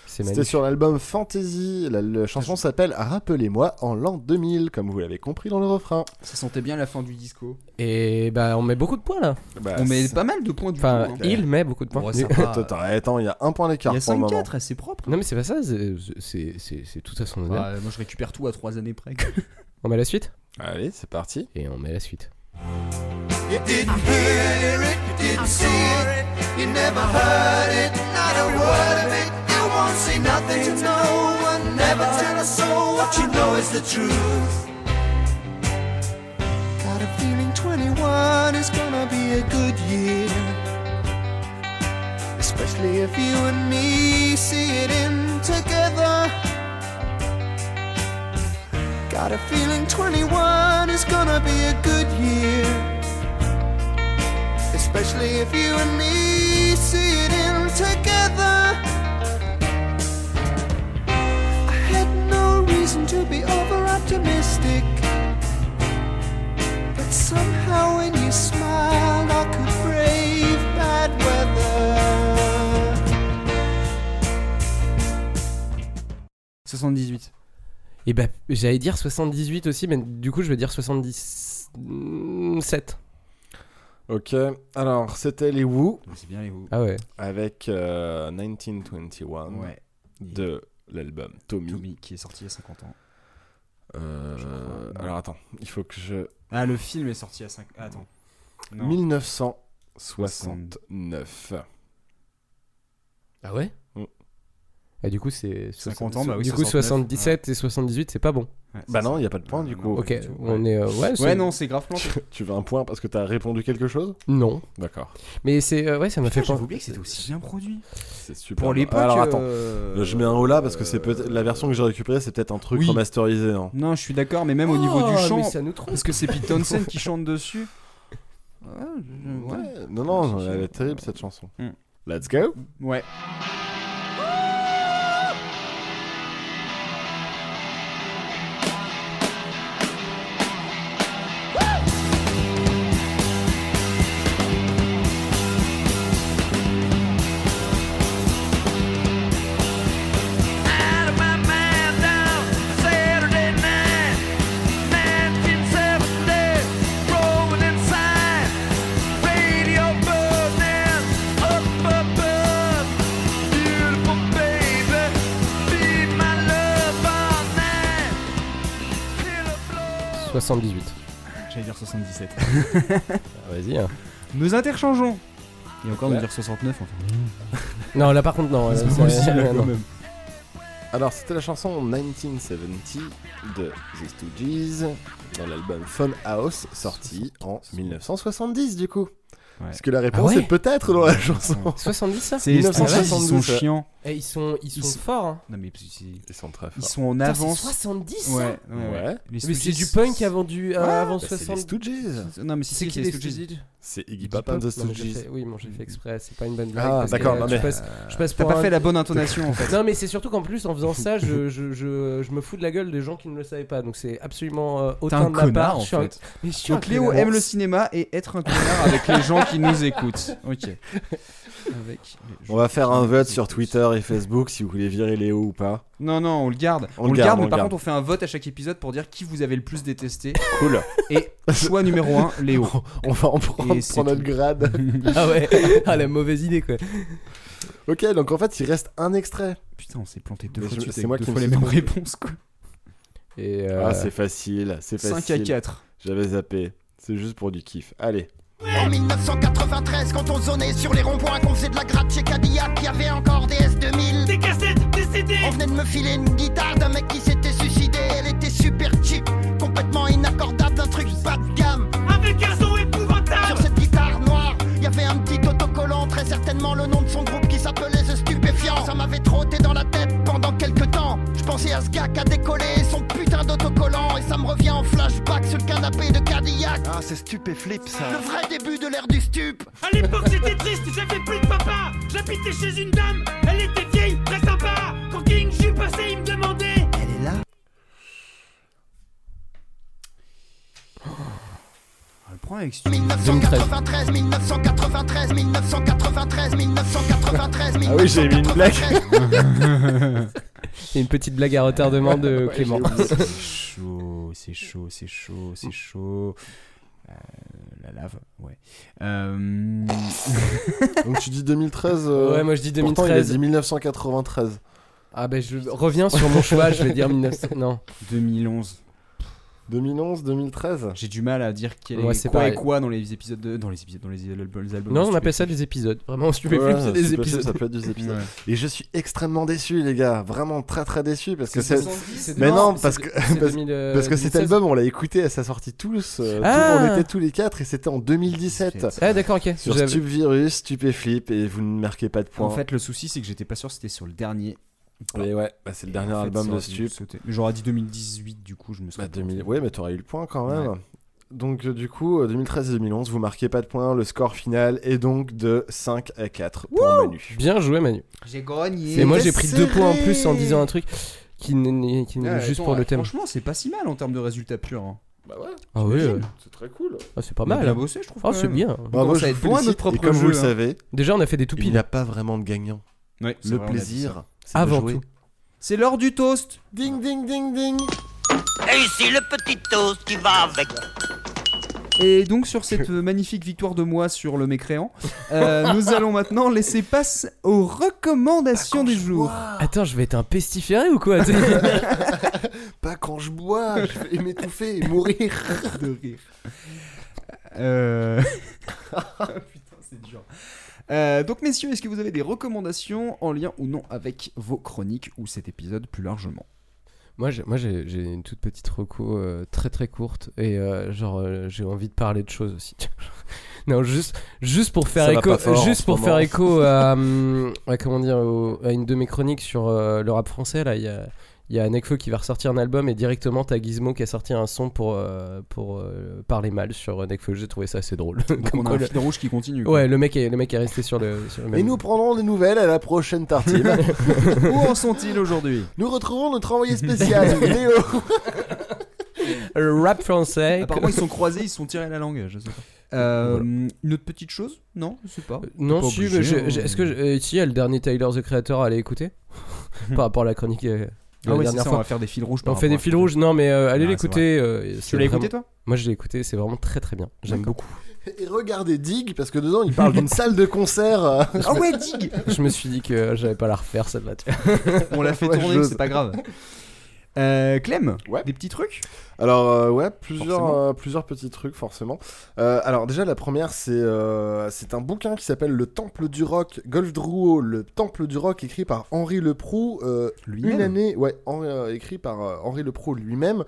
C'est C'était sur l'album Fantasy. La, la chanson s'appelle Rappelez-moi en l'an 2000, comme vous l'avez compris dans le refrain. Ça sentait bien la fin du disco. Et bah, on met beaucoup de points là. Bah, On met pas mal de points du Enfin, coup. hein. il met beaucoup de points. Ouais. Attends, attends, il y a un point d'écart Il y a pour le moment. 5-4, c'est propre. Non, mais c'est pas ça, c'est- c'est c'est- c'est tout à son honneur. Moi je récupère tout à 3 années près. On met la suite? Allez, c'est parti. Et on met la suite. You didn't hear it, you didn't see it, you never heard it, not a word of it. You won't say nothing to no one, never tell a soul what you know is the truth. Got a feeling 21 is gonna be a good year. Especially if you and me see it in together. Got a feeling 21 is gonna be a good year. Especially if you and me see it in together. I had no reason to be over optimistic. But somehow when you smiled, I could brave bad weather. 78. Et eh bah, j'allais dire 78 aussi, mais du coup, je vais dire 77. Ok, alors c'était les Who C'est bien les Who. Ah ouais. avec euh, 1921 Ouais. de l'album Tommy. Tommy qui est sorti il y a 50 ans. Euh, crois, alors attends, il faut que je. Ah, le film est sorti à 5. Ah, attends. Non. 1969. Ah ouais? Et du coup, c'est 50 ans, bah oui, du coup 69, 77 et 78, c'est pas bon. Ouais, Bah non, il n'y a pas de point du coup. Ok, on ouais. est. euh, ouais, Ouais, non, c'est grave planté. Tu veux un point parce que t'as répondu quelque chose? Non. D'accord. Mais c'est. euh, ouais, ça m'a fait penser. J'avais oublié que c'était aussi bien produit. C'est super. Pour bien. l'époque. Alors attends, euh, je mets un haut là parce que c'est peut-être la version que j'ai récupérée, c'est peut-être un truc Oui. remasterisé. hein. Non, je suis d'accord, mais même au niveau Oh, du chant. mais ça nous trompe. Parce que c'est Pete Townsend qui chante dessus. Ouais, je- ouais. Ouais, Non, non, elle est terrible cette chanson. Mm. Let's go. Ouais. 78. J'allais dire 77. Ah, Vas-y. hein. Nous interchangeons. Et encore Ouais. nous dire 69 enfin. Non, là par contre, non. C'est euh, non. Alors, c'était la chanson 1970 de The Stooges dans l'album Fun House, sorti en 1970 du coup. Ouais. Est-ce que la réponse Ah ouais est peut-être dans la chanson 70 ça C'est les Stooges, ils 1972, sont chiants. Eh, ils sont, ils sont Ils sont- forts. Hein. Non mais Ils sont très ils forts. sont en Putain, avance. 70 ça Ouais, ouais, Ouais. Mais c'est du punk avant, du, euh, Ouais, avant Bah, c'est les 70. Stooges. Non mais si C'est qui les Stooges. C'est Iggy Pop and the mais j'ai Stooges. Oui, bon, j'ai fait exprès, c'est pas une bonne blague. Ah, d'accord, non, je mais- passe- je passe T'as pour pas un- fait la bonne intonation en fait. Non, mais c'est surtout qu'en plus, en faisant ça, je, je, je, je me fous de la gueule des gens qui ne le savaient pas. Donc c'est absolument euh, autant un de ma connard part. en fait. Mais Donc Léo aime le cinéma et être un connard avec les gens qui nous écoutent. Ok. Avec On va faire un vote sur. Twitter et Facebook si vous voulez virer Léo ou pas. Non, non, on le garde. On On, le garde, garde, on mais par garde. contre, on fait un vote à chaque épisode pour dire qui vous avez le plus détesté. Cool. Et choix numéro 1, Léo. On va en prendre pour notre grade. Ah ouais, ah la mauvaise idée quoi. ok, donc en fait, il reste un extrait. Putain, on s'est planté deux Mais fois c'est moi deux qui fois les mêmes réponses, quoi. Et euh, Ah, c'est facile, c'est 5 facile. à 4. J'avais zappé. C'est juste pour du kiff. Allez. En 1993, quand on zonait sur les ronds-points, qu'on faisait de la gratte chez Cadillac, il y avait encore des S2000. Des cassettes, des CD. On venait de me filer une guitare d'un mec qui s'était suicidé. Elle était super cheap, complètement inaccordable, d'un truc bas de gamme. Avec un son épouvantable. Sur cette guitare noire, il y avait un petit autocollant, très certainement le nom de son groupe qui s'appelait The Stupéfiant. Ça m'avait trotté dans la tête pensais à ce gars qui a décollé son putain d'autocollant et ça me revient en flashback sur le canapé de Cadillac. Ah, c'est stupéflip ça. Le vrai début de l'ère du stup. À l'époque j'étais triste, j'avais plus de papa J'habitais chez une dame, elle était vieille, très sympa Quand King j'y passais, il me demandait Elle est là On va le problème avec ce 1993, 1993, 1993, 1993, Ah oui, j'ai mis une blague. Et une petite blague à retardement de Ouais, Clément. C'est chaud, c'est chaud, c'est chaud, c'est chaud. Euh, la lave, ouais. Euh, Donc tu dis 2013 euh, Ouais, moi, je dis pourtant, il a 2013. dit 1993. Ah ben je reviens sur mon choix, je vais dire 1900. Non. 2011. 2011, 2013 J'ai du mal à dire quel est Ouais, c'est quoi pareil. et quoi dans les épisodes de, dans les épisodes dans les, albums. les albums Non, on appelle ça des épisodes. Vraiment, si tu Ouais, c'est des épisodes. Ça peut être des épisodes. Ouais. Et je suis extrêmement déçu, les gars. Vraiment très très déçu parce que C'est c'est. 70, c'est Mais non, parce que parce, 2000, parce que cet 2016. album, on l'a écouté à sa sortie tous. euh, tout- Ah on était tous les quatre et c'était en 2017. Ah d'accord, ok. Sur J'avais- Stupvirus, Stupéflip et vous ne marquez pas de points. En fait, le souci, c'est que j'étais pas sûr si c'était sur le dernier. Et ouais, bah, c'est le dernier En fait, album de Stup. Mais J'aurais dit 2018, du coup, je me suis. Bah, 2000... Ouais, mais t'aurais eu le point quand même. Donc, euh, du coup, euh, 2013 et 2011, vous marquez pas de points. Le score final est donc de 5 à 4 pour Manu. Bien joué Manu. J'ai gagné. Et moi j'ai pris deux serré. points en plus en disant un truc qui n'est Ouais, juste attends, pour le thème. Franchement, c'est pas si mal en termes de résultats purs. hein. Bah ouais. Ah oui, euh, C'est très cool. ah, c'est pas On a mal. bien hein. bossé, je trouve, Ah c'est bien. Bravo, commence je vous être loin de félicite. Et propre comme vous le jeu, hein. savez, Déjà on a fait des tout il n'y a pas vraiment de gagnant. Ouais, Le vrai, on a dit ça. plaisir, Avant tout. C'est l'heure du toast. Ding, ding, ding, ding. Et ici le petit toast qui va avec. Et donc sur cette magnifique victoire de moi sur le mécréant, euh, nous allons maintenant laisser passe aux recommandations du jour. Attends, je vais être un pestiféré ou quoi Pas quand je bois, je vais m'étouffer et mourir. de rire. Euh... Euh, donc messieurs, est-ce que vous avez des recommandations en lien ou non avec vos chroniques ou cet épisode plus largement? Moi, j'ai, moi j'ai, j'ai une toute petite reco euh, très très courte et euh, genre euh, j'ai envie de parler de choses aussi. non, juste juste pour faire Ça écho, juste pour moment. faire écho à, hum, à, comment dire au- à une de mes chroniques sur euh, le rap français là, il y a il y a Nekfeu qui va ressortir un album et directement t'as Gizmo qui a sorti un son pour, euh, pour euh, parler mal sur Nekfeu. J'ai trouvé ça assez drôle. Donc Comme on a quoi un le- fil rouge qui continue. quoi. Ouais, le mec est, le mec est resté sur le, sur le même. Et nous prendrons des nouvelles à la prochaine tartine. Où en sont-ils aujourd'hui? Nous retrouvons notre envoyé spécial, Léo. Le rap français. Apparemment ils se sont croisés, ils se sont tirés la langue, je sais pas. Euh, Une autre petite chose? Non, je sais pas. Non, Pas si, obligé, mais je- hein. je- est-ce que je- euh, si, il y a le dernier Tyler the Creator à aller écouter? Par rapport à la chronique euh, Ah dernière ça, fois. on va faire des fils rouges. On fait des fils rouges, non mais euh, allez Ah, l'écouter. euh, Tu l'as écouté toi? Moi je l'ai écouté, c'est vraiment très très bien. J'aime beaucoup. Et regardez Dig, parce que dedans il parle d'une salle de concert. euh, Ah ouais, Dig je me suis dit que j'allais pas la refaire celle-là. On l'a fait Ouais, tourner, c'est pas grave. Euh, Clem, Ouais. des petits trucs Alors euh, ouais, plusieurs, euh, plusieurs petits trucs forcément. Alors déjà la première c'est c'est un bouquin qui s'appelle Le Temple du Rock, Golf Drouot, Le Temple du Rock écrit par Henri Leproux. Lui-même une année, ouais, en- écrit par Henri Leproux lui-même.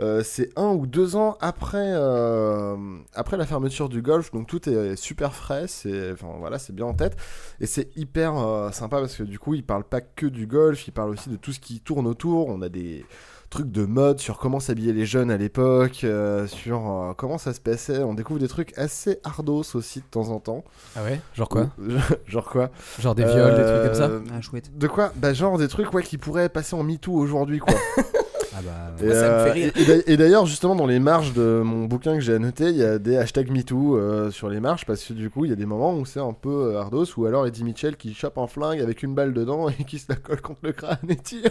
Euh, c'est un ou deux ans après, euh, après la fermeture du golf, donc tout est super frais, c'est enfin, voilà, c'est bien en tête. Et c'est hyper euh, sympa parce que du coup, il parle pas que du golf, il parle aussi de tout ce qui tourne autour. On a des trucs de mode sur comment s'habiller les jeunes à l'époque, euh, sur euh, comment ça se passait. On découvre des trucs assez ardos aussi de temps en temps. Ah ouais? Genre quoi? Genre quoi? Genre des viols, des trucs comme ça? Ah, chouette. De quoi? Bah genre des trucs ouais, qui pourraient passer en MeToo aujourd'hui quoi. Ah bah, Et, euh, et- et d'a- et d'ailleurs, justement, dans les marges de mon bouquin que j'ai annoté, il y a des hashtags MeToo euh, sur les marges parce que du coup, il y a des moments où c'est un peu euh, ardos ou alors Eddie Mitchell qui chope un flingue avec une balle dedans et qui se la colle contre le crâne et tire.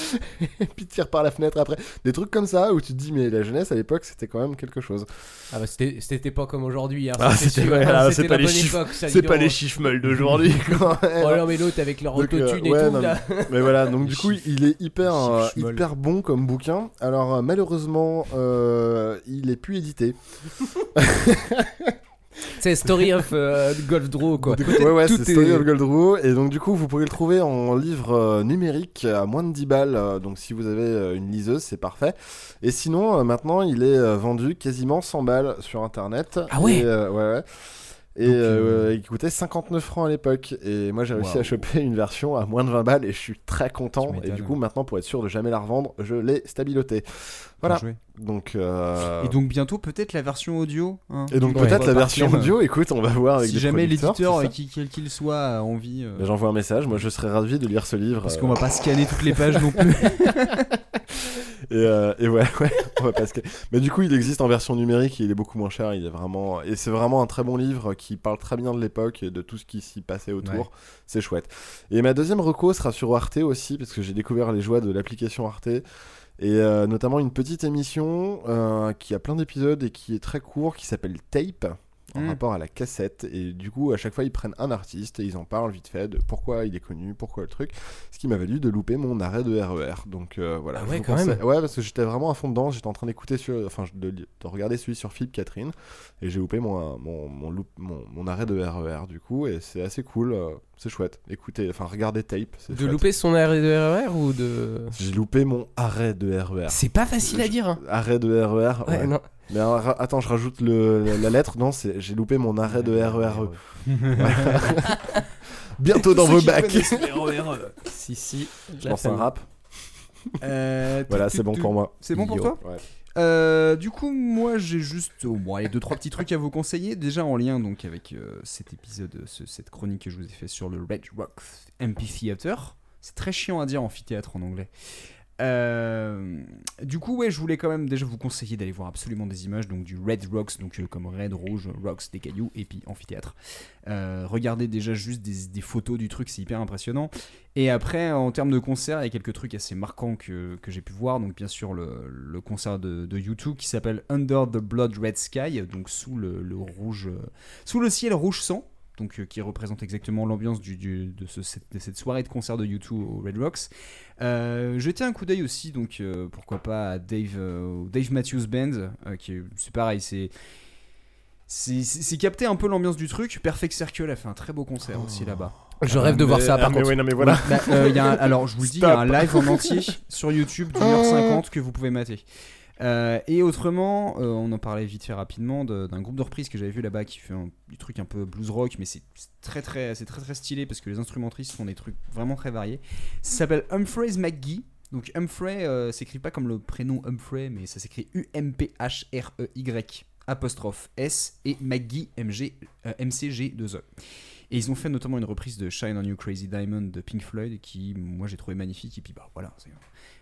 et puis tire par la fenêtre après. Des trucs comme ça où tu te dis, mais la jeunesse à l'époque, c'était quand même quelque chose. Ah bah c'était c'était pas comme aujourd'hui. Hein, Ah, ça, c'est c'était c'était c'est pas les bonne chiffres, ça, c'est pas les chiffres molles d'aujourd'hui quand même. Oh non mais l'autre avec leur euh, autotune ouais, et tout non, là. mais- voilà, donc du coup, il est hyper, euh, hyper bon comme bouquin. Alors euh, malheureusement, euh, il est plus édité. C'est Story of euh, Golf Draw quoi. ouais, ouais, c'est est- Story of Goldrew. Et donc, du coup, vous pourrez le trouver en livre euh, numérique à moins de 10 balles. euh, donc, si vous avez une liseuse, c'est parfait. Et sinon, maintenant, il est vendu quasiment 100 balles sur internet. Ah ouais Et, Ouais, ouais. Et Donc, euh, il coûtait 59 francs à l'époque. Et moi, j'ai réussi à choper une version à moins de 20 balles et je suis très content. Et du coup, maintenant, pour être sûr de jamais la revendre, je l'ai stabiloté. Voilà. Donc, euh, Et donc bientôt peut-être la version audio. hein, et donc peut-être la version audio. Écoute, on va voir avec Si des jamais l'éditeur, euh, qui- quel qu'il soit, a envie. euh, J'envoie un message, moi je serais ravi de lire ce livre. Parce euh, qu'on va pas scanner toutes les pages non plus. Et, euh, et ouais, ouais, ouais, parce que. Mais du coup, il existe en version numérique et il est beaucoup moins cher. Il est vraiment. Et c'est vraiment un très bon livre qui parle très bien de l'époque et de tout ce qui s'y passait autour. Ouais. C'est chouette. Et ma deuxième reco sera sur Arte aussi, parce que j'ai découvert les joies de l'application Arte. Et euh, notamment une petite émission euh, qui a plein d'épisodes et qui est très court, qui s'appelle Tape, en Mm. rapport à la cassette. Et du coup, à chaque fois, ils prennent un artiste et ils en parlent vite fait de pourquoi il est connu, pourquoi le truc. Ce qui m'a valu de louper mon arrêt de RER. Donc euh, voilà. Ah ouais, quand même. Ouais, parce que j'étais vraiment à fond dedans. J'étais en train d'écouter sur. Enfin, de, de regarder celui sur Philippe Catherine. Et j'ai loupé mon, mon, mon, loop- mon, mon arrêt de RER du coup. Et c'est assez cool. euh, c'est chouette. Écoutez, enfin, regardez Tape. De chouette. louper son arrêt de RER ou de. J'ai loupé mon arrêt de RER. C'est pas facile à dire. hein. Arrêt de RER. Ouais, Ouais, non. Mais alors, ra- attends, je rajoute le, la, la lettre. Non, c'est j'ai loupé mon arrêt de RERE. Ouais. Bientôt dans vos bacs. les RER. Si, si. Je lance un rap. Euh, Voilà, c'est bon pour moi. C'est bon pour toi Ouais. Euh, du coup, moi, j'ai juste oh, bon, allez, deux trois petits trucs à vous conseiller. Déjà en lien donc avec euh, cet épisode, ce- cette chronique que je vous ai fait sur le Red Rock Amphitheater. C'est très chiant à dire amphithéâtre en anglais. Euh, du coup, ouais, je voulais quand même déjà vous conseiller d'aller voir absolument des images donc du Red Rocks, donc euh, comme Red, Rouge, Rocks, des cailloux, et puis amphithéâtre. Euh, regardez déjà juste des, photos du truc, c'est hyper impressionnant. Et après, en termes de concert, il y a quelques trucs assez marquants que, j'ai pu voir. Donc, bien sûr, le, concert de, de U2 qui s'appelle Under the Blood Red Sky, donc sous le, rouge, sous le ciel rouge sang. Donc, euh, qui représente exactement l'ambiance du, du- de, ce- cette, de cette soirée de concert de U2 au Red Rocks. Euh, jetez un coup d'œil aussi, donc euh, pourquoi pas à Dave, euh, Dave Matthews Band, euh, qui est- c'est pareil, c'est c'est capter un peu l'ambiance du truc. Perfect Circle a fait un très beau concert aussi là-bas. Je rêve de voir ça, par ah, mais contre. oui, non, mais voilà. Bah, euh, il y a un- alors, je vous le dis, il y a un live en entier sur YouTube d'une heure cinquante que vous pouvez mater. Euh, et autrement, euh, on en parlait vite fait rapidement de- d'un groupe de reprises que j'avais vu là-bas qui fait un, du truc un peu blues rock, mais c'est très très c'est très très stylé parce que les instrumentistes font des trucs vraiment très variés. Ça s'appelle Humphreys McGee. Donc Humphrey euh, s'écrit pas comme le prénom Humphrey, mais ça s'écrit U M P H R E Y apostrophe S et McGee M G euh, M C G 2. Et ils ont fait notamment une reprise de Shine on You Crazy Diamond de Pink Floyd qui, moi, j'ai trouvé magnifique. Et puis, bah voilà, c'est-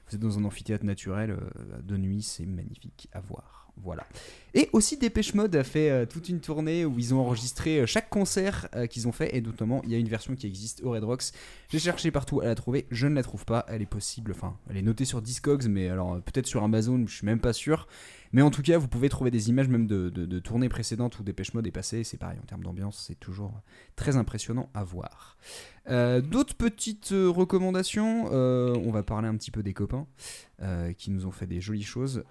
vous êtes dans un amphithéâtre naturel euh, de nuit, c'est magnifique à voir. Voilà. Et aussi, Dépêche Mode a fait euh, toute une tournée où ils ont enregistré euh, chaque concert qu'ils ont fait. Et notamment, il y a une version qui existe au Red Rocks. J'ai cherché partout à la trouver. Je ne la trouve pas. Elle est possible. Enfin, elle est notée sur Discogs, mais alors peut-être sur Amazon, je suis même pas sûr. Mais en tout cas, vous pouvez trouver des images même de, tournées précédentes où Dépêche Mode est passé. C'est pareil, en termes d'ambiance, c'est toujours très impressionnant à voir. Euh, D'autres petites euh, recommandations, euh, on va parler un petit peu des copains qui nous ont fait des jolies choses,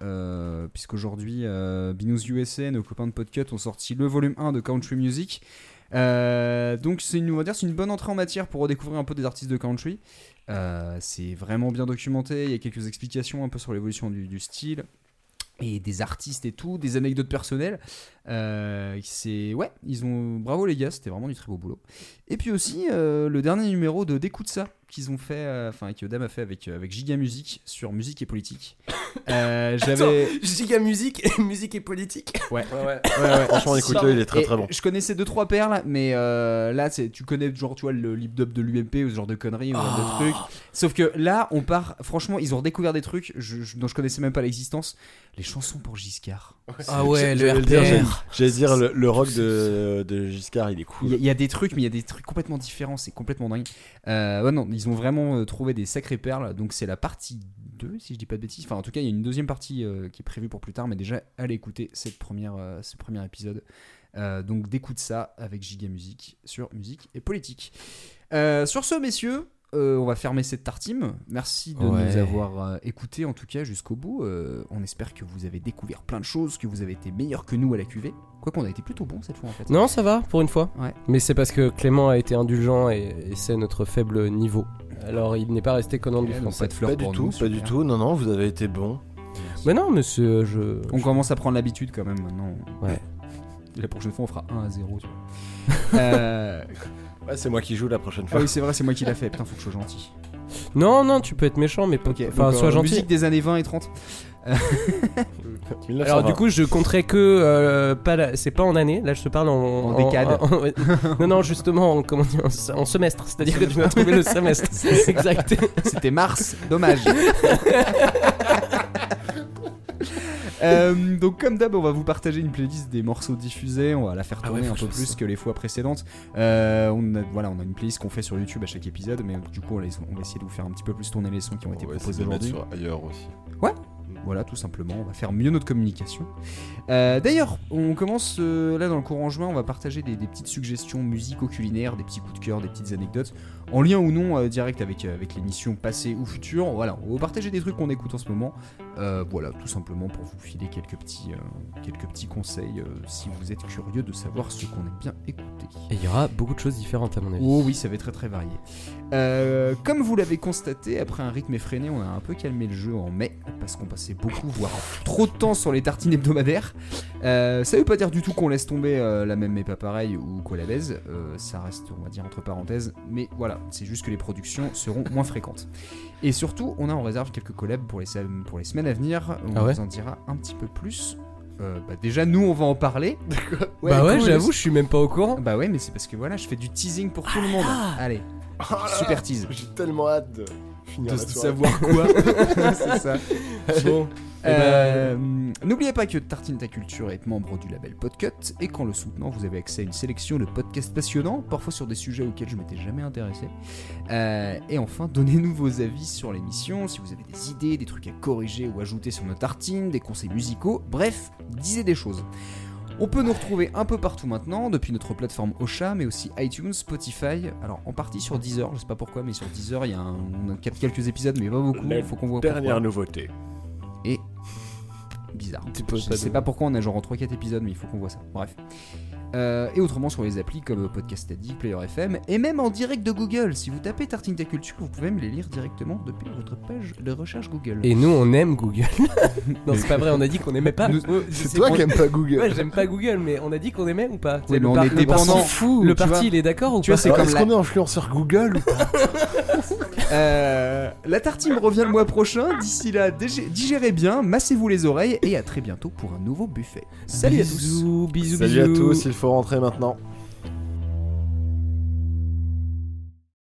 puisqu'aujourd'hui, Binous USA, nos copains de Podcut, ont sorti le volume 1 de Country Music. Donc c'est une, dire, c'est une bonne entrée en matière pour redécouvrir un peu des artistes de country. C'est vraiment bien documenté, il y a quelques explications un peu sur l'évolution du style et des artistes et tout, des anecdotes personnelles. Euh, c'est ouais, ils ont bravo les gars, c'était vraiment du très beau boulot. Et puis aussi euh, le dernier numéro de D'écoute ça qu'ils ont fait, euh, enfin que Dame a fait avec avec Giga Musique sur musique et politique. Euh, J'avais Giga musique et musique et politique? Ouais. Ouais, ouais. Ouais, ouais. Franchement, écoute-le, il est très, Et très bon. Je connaissais deux trois perles, mais euh, là, c'est- tu connais genre tu vois le lip dub de l'UMP ou ce genre de conneries ou ce genre Oh. de trucs. Sauf que là, on part. Franchement, ils ont redécouvert des trucs je- je- dont je connaissais même pas l'existence. Les chansons pour Giscard. Ah ouais, le RPR. J'allais dire, le, le rock de, de Giscard, il est cool. Il y, a- il y a des trucs, mais il y a des trucs complètement différents. C'est complètement dingue. Euh, ouais, non, ils ont vraiment euh, trouvé des sacrées perles. Donc c'est la partie 2, si je dis pas de bêtises. Enfin, en tout cas, il y a une deuxième partie euh, qui est prévue pour plus tard. Mais déjà, allez écouter cette première, euh, ce premier épisode. Donc d'écoute ça avec Giga Musique sur musique et politique. Sur ce, messieurs, euh, on va fermer cette tartime. Merci de Ouais. nous avoir euh, écoutés en tout cas jusqu'au bout. Euh, on espère que vous avez découvert plein de choses, que vous avez été meilleurs que nous à la cuvée. Quoi qu'on a été plutôt bon cette fois en fait. Non, ça va pour une fois. Ouais. Mais c'est parce que Clément a été indulgent et, et c'est notre faible niveau. Alors il n'est pas resté connant du Eh, fond. donc, pas de fleurs Pas du tout, pas du tout. Non, non, vous avez été bon. Mais non, mais c'est euh, je. On commence à prendre l'habitude quand même maintenant. Ouais. La prochaine fois, on fera 1 à 0. tu vois. Euh, Ouais, c'est moi qui joue la prochaine fois. Ah oui, c'est vrai, c'est moi qui l'a fait. Putain, faut que je sois gentil. Non, non, tu peux être méchant, mais pas. Ok, enfin, donc, sois euh, gentil. Musique des années 20 et 30. Euh, 1920. Alors du coup, je compterai que euh, pas la- c'est pas en année. Là, je te parle en, En décade. en- non, non, justement, en, comment dire, en, en semestre. C'est-à-dire que tu m'as trouvé le semestre. exact. C'était mars, dommage. Euh, donc comme d'hab, on va vous partager une playlist des morceaux diffusés. On va la faire Ah ouais, tourner un peu plus ça. que les fois précédentes. Euh, on a voilà, on a une playlist qu'on fait sur YouTube à chaque épisode, mais du coup, on va essayer de vous faire un petit peu plus tourner les sons qui ont été On va proposés aujourd'hui. sur ailleurs aussi. Ouais. Voilà, tout simplement, on va faire mieux notre communication. Euh, D'ailleurs, on commence euh, là dans le courant juin, on va partager des, des petites suggestions musico-culinaires, des petits coups de cœur, des petites anecdotes, en lien ou non euh, direct avec, euh, avec l'émission passée ou future. Voilà, on va partager des trucs qu'on écoute en ce moment. Euh, voilà, tout simplement pour vous filer quelques petits, euh, quelques petits conseils si vous êtes curieux de savoir ce qu'on aime bien écouter. Et il y aura beaucoup de choses différentes à mon avis. Oh oui, ça va être très très varié. Comme vous l'avez constaté, après un rythme effréné, on a un peu calmé le jeu en mai, parce qu'on passait beaucoup, voire trop de temps sur les tartines hebdomadaires. Ça veut pas dire du tout qu'on laisse tomber la même mais pas pareil ou qu'on la baise, ça reste on va dire entre parenthèses, mais voilà, c'est juste que les productions seront moins fréquentes. Et surtout, on a en réserve quelques collabs pour les, sem- pour les semaines à venir, on Ah ouais vous en dira un petit peu plus. Euh, bah déjà nous on va en parler. Bah ouais, cool. j'avoue, je suis même pas au courant. Bah ouais, mais c'est parce que voilà, je fais du teasing pour tout le monde. Allez, Oh là là, super tease. J'ai tellement hâte de De savoir quoi. c'est ça. Bon. Euh, N'oubliez pas que Tartine ta Culture est membre du label Podcut et qu'en le soutenant, vous avez accès à une sélection de podcasts passionnants, parfois sur des sujets auxquels je m'étais jamais intéressé. Euh, et enfin, donnez-nous vos avis sur l'émission, si vous avez des idées, des trucs à corriger ou ajouter sur nos tartines, des conseils musicaux, bref, disez des choses. On peut nous retrouver un peu partout maintenant, depuis notre plateforme Ocha, mais aussi iTunes, Spotify. Alors en partie sur Deezer, je sais pas pourquoi, mais sur Deezer, il y a un- on a quelques épisodes, mais pas beaucoup. La faut qu'on voit dernière pourquoi. nouveauté. Et bizarre. Je pas sais pas pourquoi on a genre 3-4 épisodes, mais il faut qu'on voit ça. Bref. Euh, et autrement sur les applis comme Podcast Addict, Player FM, et même en direct de Google. Si vous tapez Tartine Ta Culture, vous pouvez me les lire directement depuis votre page de recherche Google. Et nous, on aime Google. non, c'est pas vrai, on a dit qu'on aimait pas. Nous- Oh, C'est toi qui aimes pas Google. Ouais, j'aime pas Google, mais on a dit qu'on aimait ou pas? Sais, mais le on par- est le dépendant. parti- Le il est d'accord ou Tu pas? vois, c'est Alors, comme Est-ce la- qu'on est influenceur Google ou pas? Euh, la tartine revient le mois prochain. D'ici là, digé- digérez bien, massez-vous les oreilles et à très bientôt pour un nouveau buffet. Salut à tous. Bisous, bisous, Salut à tous, il faut rentrer maintenant.